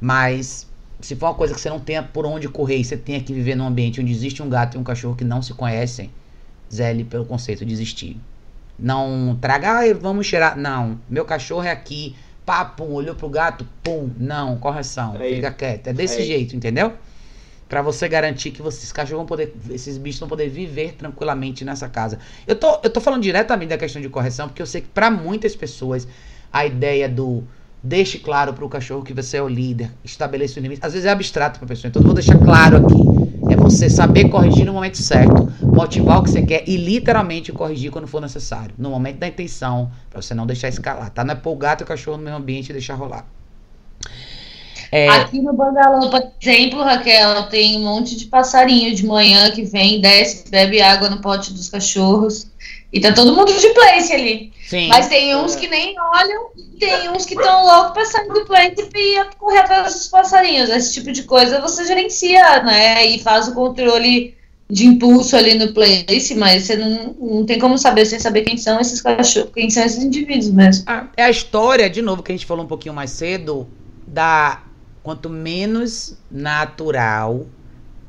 Mas se for uma coisa que você não tenha por onde correr e você tenha que viver num ambiente onde existe um gato e um cachorro que não se conhecem, zele pelo conceito de existir. Não traga, ah, vamos cheirar. Não, meu cachorro é aqui. Pá, pum, olhou pro gato, pum. Não, correção. É fica quieto. É desse é jeito, entendeu? Para você garantir que esses cachorros vão poder, esses bichos vão poder viver tranquilamente nessa casa. Eu tô, eu tô falando diretamente da questão de correção, porque eu sei que para muitas pessoas a ideia do deixe claro para o cachorro que você é o líder, estabeleça o limite, às vezes é abstrato para a pessoa. Então eu vou deixar claro aqui, é você saber corrigir no momento certo, motivar o que você quer e literalmente corrigir quando for necessário, no momento da intenção, para você não deixar escalar, tá? Não é pôr o gato e o cachorro no mesmo ambiente e deixar rolar. É... Aqui no Bangalô, por exemplo, Raquel, tem um monte de passarinho de manhã que vem, desce, bebe água no pote dos cachorros. E tá todo mundo de place ali. Sim. Mas tem uns que nem olham, tem uns que estão loucos pra sair do place e correr atrás dos passarinhos. Esse tipo de coisa você gerencia, né? E faz o controle de impulso ali no place, mas você não, não tem como saber sem saber quem são esses cachorros, quem são esses indivíduos mesmo. Ah, é a história, de novo, que a gente falou um pouquinho mais cedo, da Quanto menos natural,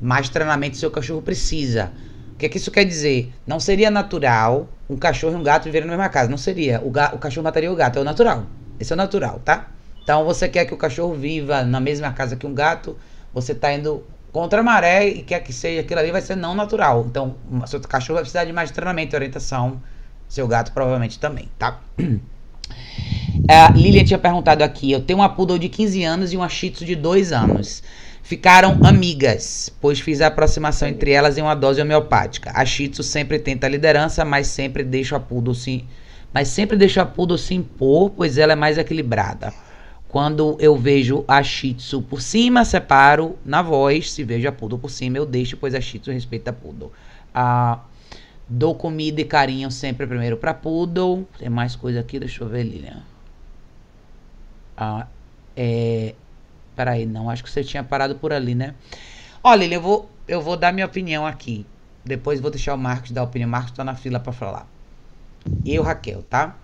mais treinamento seu cachorro precisa. O que, é que isso quer dizer? Não seria natural um cachorro e um gato viverem na mesma casa. Não seria. O, o cachorro mataria o gato. É o natural. Esse é o natural, tá? Então você quer que o cachorro viva na mesma casa que um gato, você está indo contra a maré e quer que seja aquilo ali, vai ser não natural. Então, seu cachorro vai precisar de mais treinamento e orientação. Seu gato provavelmente também, tá? A Lilia tinha perguntado aqui: eu tenho uma poodle de 15 anos e uma shih tzu de 2 anos. Ficaram amigas, pois fiz a aproximação entre elas em uma dose homeopática. A shih tzu sempre tenta a liderança, mas sempre deixa a poodle se, mas sempre deixa a poodle se impor, pois ela é mais equilibrada. Quando eu vejo a shih tzu por cima, separo na voz. Se vejo a poodle por cima, eu deixo, pois a shih tzu respeita a poodle. Ah, dou comida e carinho sempre primeiro para poodle. Tem mais coisa aqui, deixa eu ver, Lilian. Ah, é. Peraí, não, acho que você tinha parado por ali, né? Olha, eu vou, eu vou dar minha opinião aqui. Depois vou deixar o Marcos dar a opinião. O Marcos tá na fila para falar. Eu, Raquel, tá?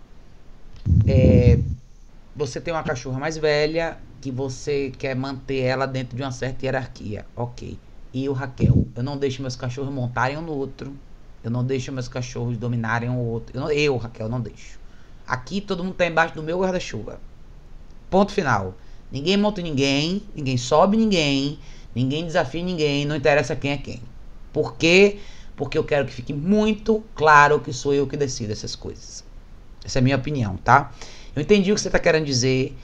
É, você tem uma cachorra mais velha que você quer manter ela dentro de uma certa hierarquia. Ok. E eu, Raquel, eu não deixo meus cachorros montarem um no outro. Eu não deixo meus cachorros dominarem um outro. Eu, não, eu Raquel, não deixo. Aqui todo mundo tá embaixo do meu guarda-chuva. Ponto final. Ninguém monta ninguém, ninguém sobe ninguém, ninguém desafia ninguém, não interessa quem é quem. Por quê? Porque eu quero que fique muito claro que sou eu que decido essas coisas. Essa é a minha opinião, tá? Eu entendi o que você está querendo dizer,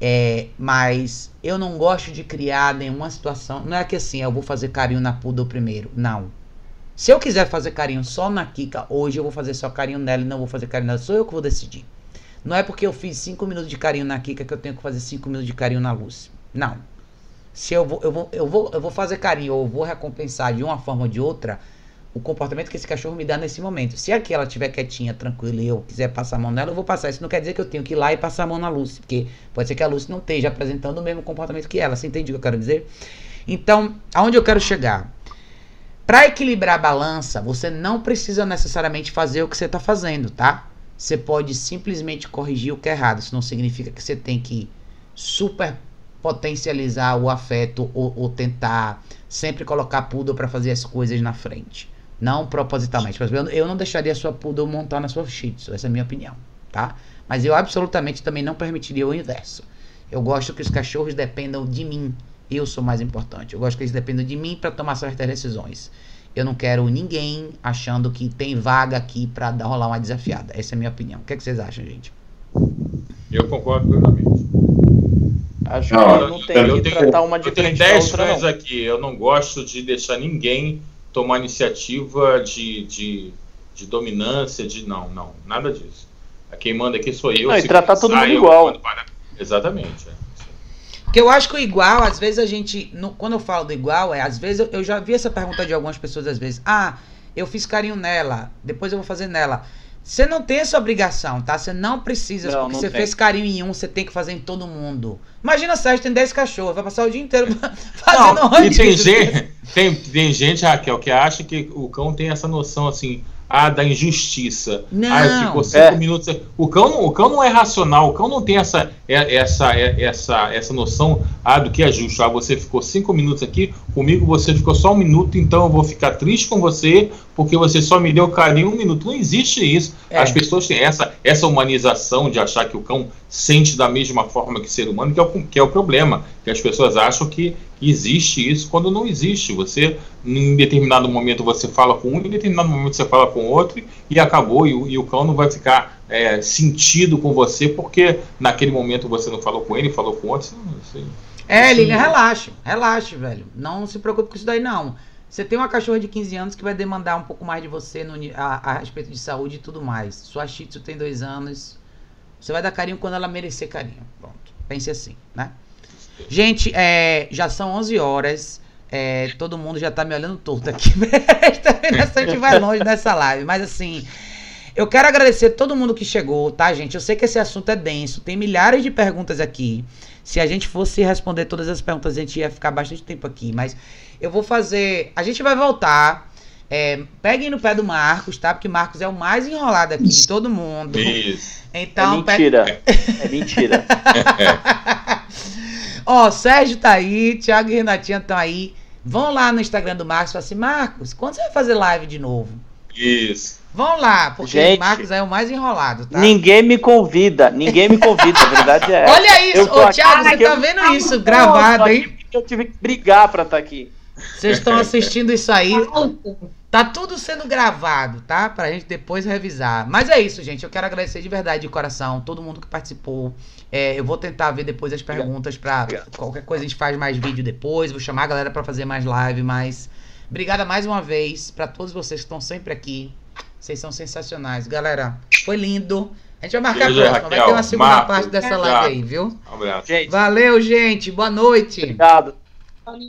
é, mas eu não gosto de criar nenhuma situação. Não é que assim, eu vou fazer carinho na Poodle primeiro. Não. Se eu quiser fazer carinho só na Kika, hoje eu vou fazer só carinho nela e não vou fazer carinho nela. Sou eu que vou decidir. Não é porque eu fiz 5 minutos de carinho na Kika que eu tenho que fazer 5 minutos de carinho na Lucy. Não. Se eu vou, eu vou, eu vou, eu vou fazer carinho ou vou recompensar de uma forma ou de outra o comportamento que esse cachorro me dá nesse momento. Se aqui ela estiver quietinha, tranquila e eu quiser passar a mão nela, eu vou passar. Isso não quer dizer que eu tenho que ir lá e passar a mão na Lucy, porque pode ser que a Lucy não esteja apresentando o mesmo comportamento que ela. Você entende o que eu quero dizer? Então, aonde eu quero chegar? Para equilibrar a balança, você não precisa necessariamente fazer o que você está fazendo, tá? Você pode simplesmente corrigir o que é errado. Isso não significa que você tem que super potencializar o afeto ou, ou tentar sempre colocar poodle para fazer as coisas na frente. Não propositalmente. Eu não deixaria a sua poodle montar na sua shih tzu. Essa é a minha opinião, tá? Mas eu absolutamente também não permitiria o inverso. Eu gosto que os cachorros dependam de mim. Eu sou mais importante. Eu gosto que eles dependam de mim para tomar certas decisões. Eu não quero ninguém achando que tem vaga aqui para rolar uma desafiada. Essa é a minha opinião. O que, é que vocês acham, gente? Eu concordo plenamente. Acho não, que não tem eu que tenho, tratar uma diferente Eu tenho 10 fãs aqui. Eu não gosto de deixar ninguém tomar iniciativa de, de, de dominância, de não, não, nada disso. Quem manda aqui sou eu. Não, e tratar todo mundo igual. Exatamente. É. Porque eu acho que o igual, às vezes a gente. No, quando eu falo do igual, é às vezes eu, eu, já vi essa pergunta de algumas pessoas, às vezes. Ah, eu fiz carinho nela, depois eu vou fazer nela. Você não tem essa obrigação, tá? Você não precisa. Não, porque não você tem. fez carinho em um, você tem que fazer em todo mundo. Imagina, Sérgio tem 10 cachorros, vai passar o dia inteiro fazendo Não, e rodízio. tem gente, tem, tem gente, Raquel, que acha que o cão tem essa noção assim, ah, da injustiça. Não. Ah, ficou cinco É. minutos. O cão, não- o cão não é racional, o cão não tem essa, é- essa, é- essa, essa noção ah, do que é justo. Ah, você ficou cinco minutos aqui, comigo você ficou só um minuto, então eu vou ficar triste com você porque você só me deu carinho um minuto. Não existe isso. É. As pessoas têm essa, essa humanização de achar que o cão sente da mesma forma que o ser humano, que é o, que é o problema. Que as pessoas acham que existe isso quando não existe. Você, em determinado momento, você fala com um, em determinado momento você fala com outro, e acabou, e, o- e o cão não vai ficar é, sentido com você, porque naquele momento você não falou com ele, falou com outro. Não, sei. É. Lilian, relaxa, relaxa, velho. Não se preocupe com isso daí, não. Você tem uma cachorra de 15 anos que vai demandar um pouco mais de você no a, a respeito de saúde e tudo mais. Sua Shih Tzu tem dois anos. Você vai dar carinho quando ela merecer carinho. Pronto. Pense assim, né? Gente, é, já são 11 horas. É, todo mundo já tá me olhando torto aqui. Essa gente vai longe nessa live. Mas assim, eu quero agradecer todo mundo que chegou, tá, gente? Eu sei que esse assunto é denso. Tem milhares de perguntas aqui. Se a gente fosse responder todas as perguntas, a gente ia ficar bastante tempo aqui. Mas eu vou fazer. A gente vai voltar. É, peguem no pé do Marcos, tá? Porque Marcos é o mais enrolado aqui de todo mundo. Isso. Então, é pe- mentira. É mentira. Ó, Sérgio tá aí, Thiago e Renatinha estão aí. Vão lá no Instagram do Marcos e falam assim: Marcos, quando você vai fazer live de novo? Isso. Vão lá, porque Gente. Marcos é o mais enrolado, tá? Ninguém me convida. Ninguém me convida. A verdade é. Olha isso, ô Thiago, você tá vendo isso gravado, hein? porque Eu tive que brigar pra estar aqui. Vocês estão assistindo isso aí. Tá tudo sendo gravado, tá? Pra gente depois revisar. Mas é isso, gente. Eu quero agradecer de verdade, de coração, todo mundo que participou. É, eu vou tentar ver depois as perguntas pra qualquer coisa a gente faz mais vídeo depois. Vou chamar a galera pra fazer mais live, mas obrigada mais uma vez pra todos vocês que estão sempre aqui. Vocês são sensacionais. Galera, foi lindo. A gente vai marcar a Beijo, próxima. Vai ter Raquel. uma segunda Marcos, parte dessa live aí, viu? Um abraço. Gente, Valeu, gente. Boa noite. obrigado.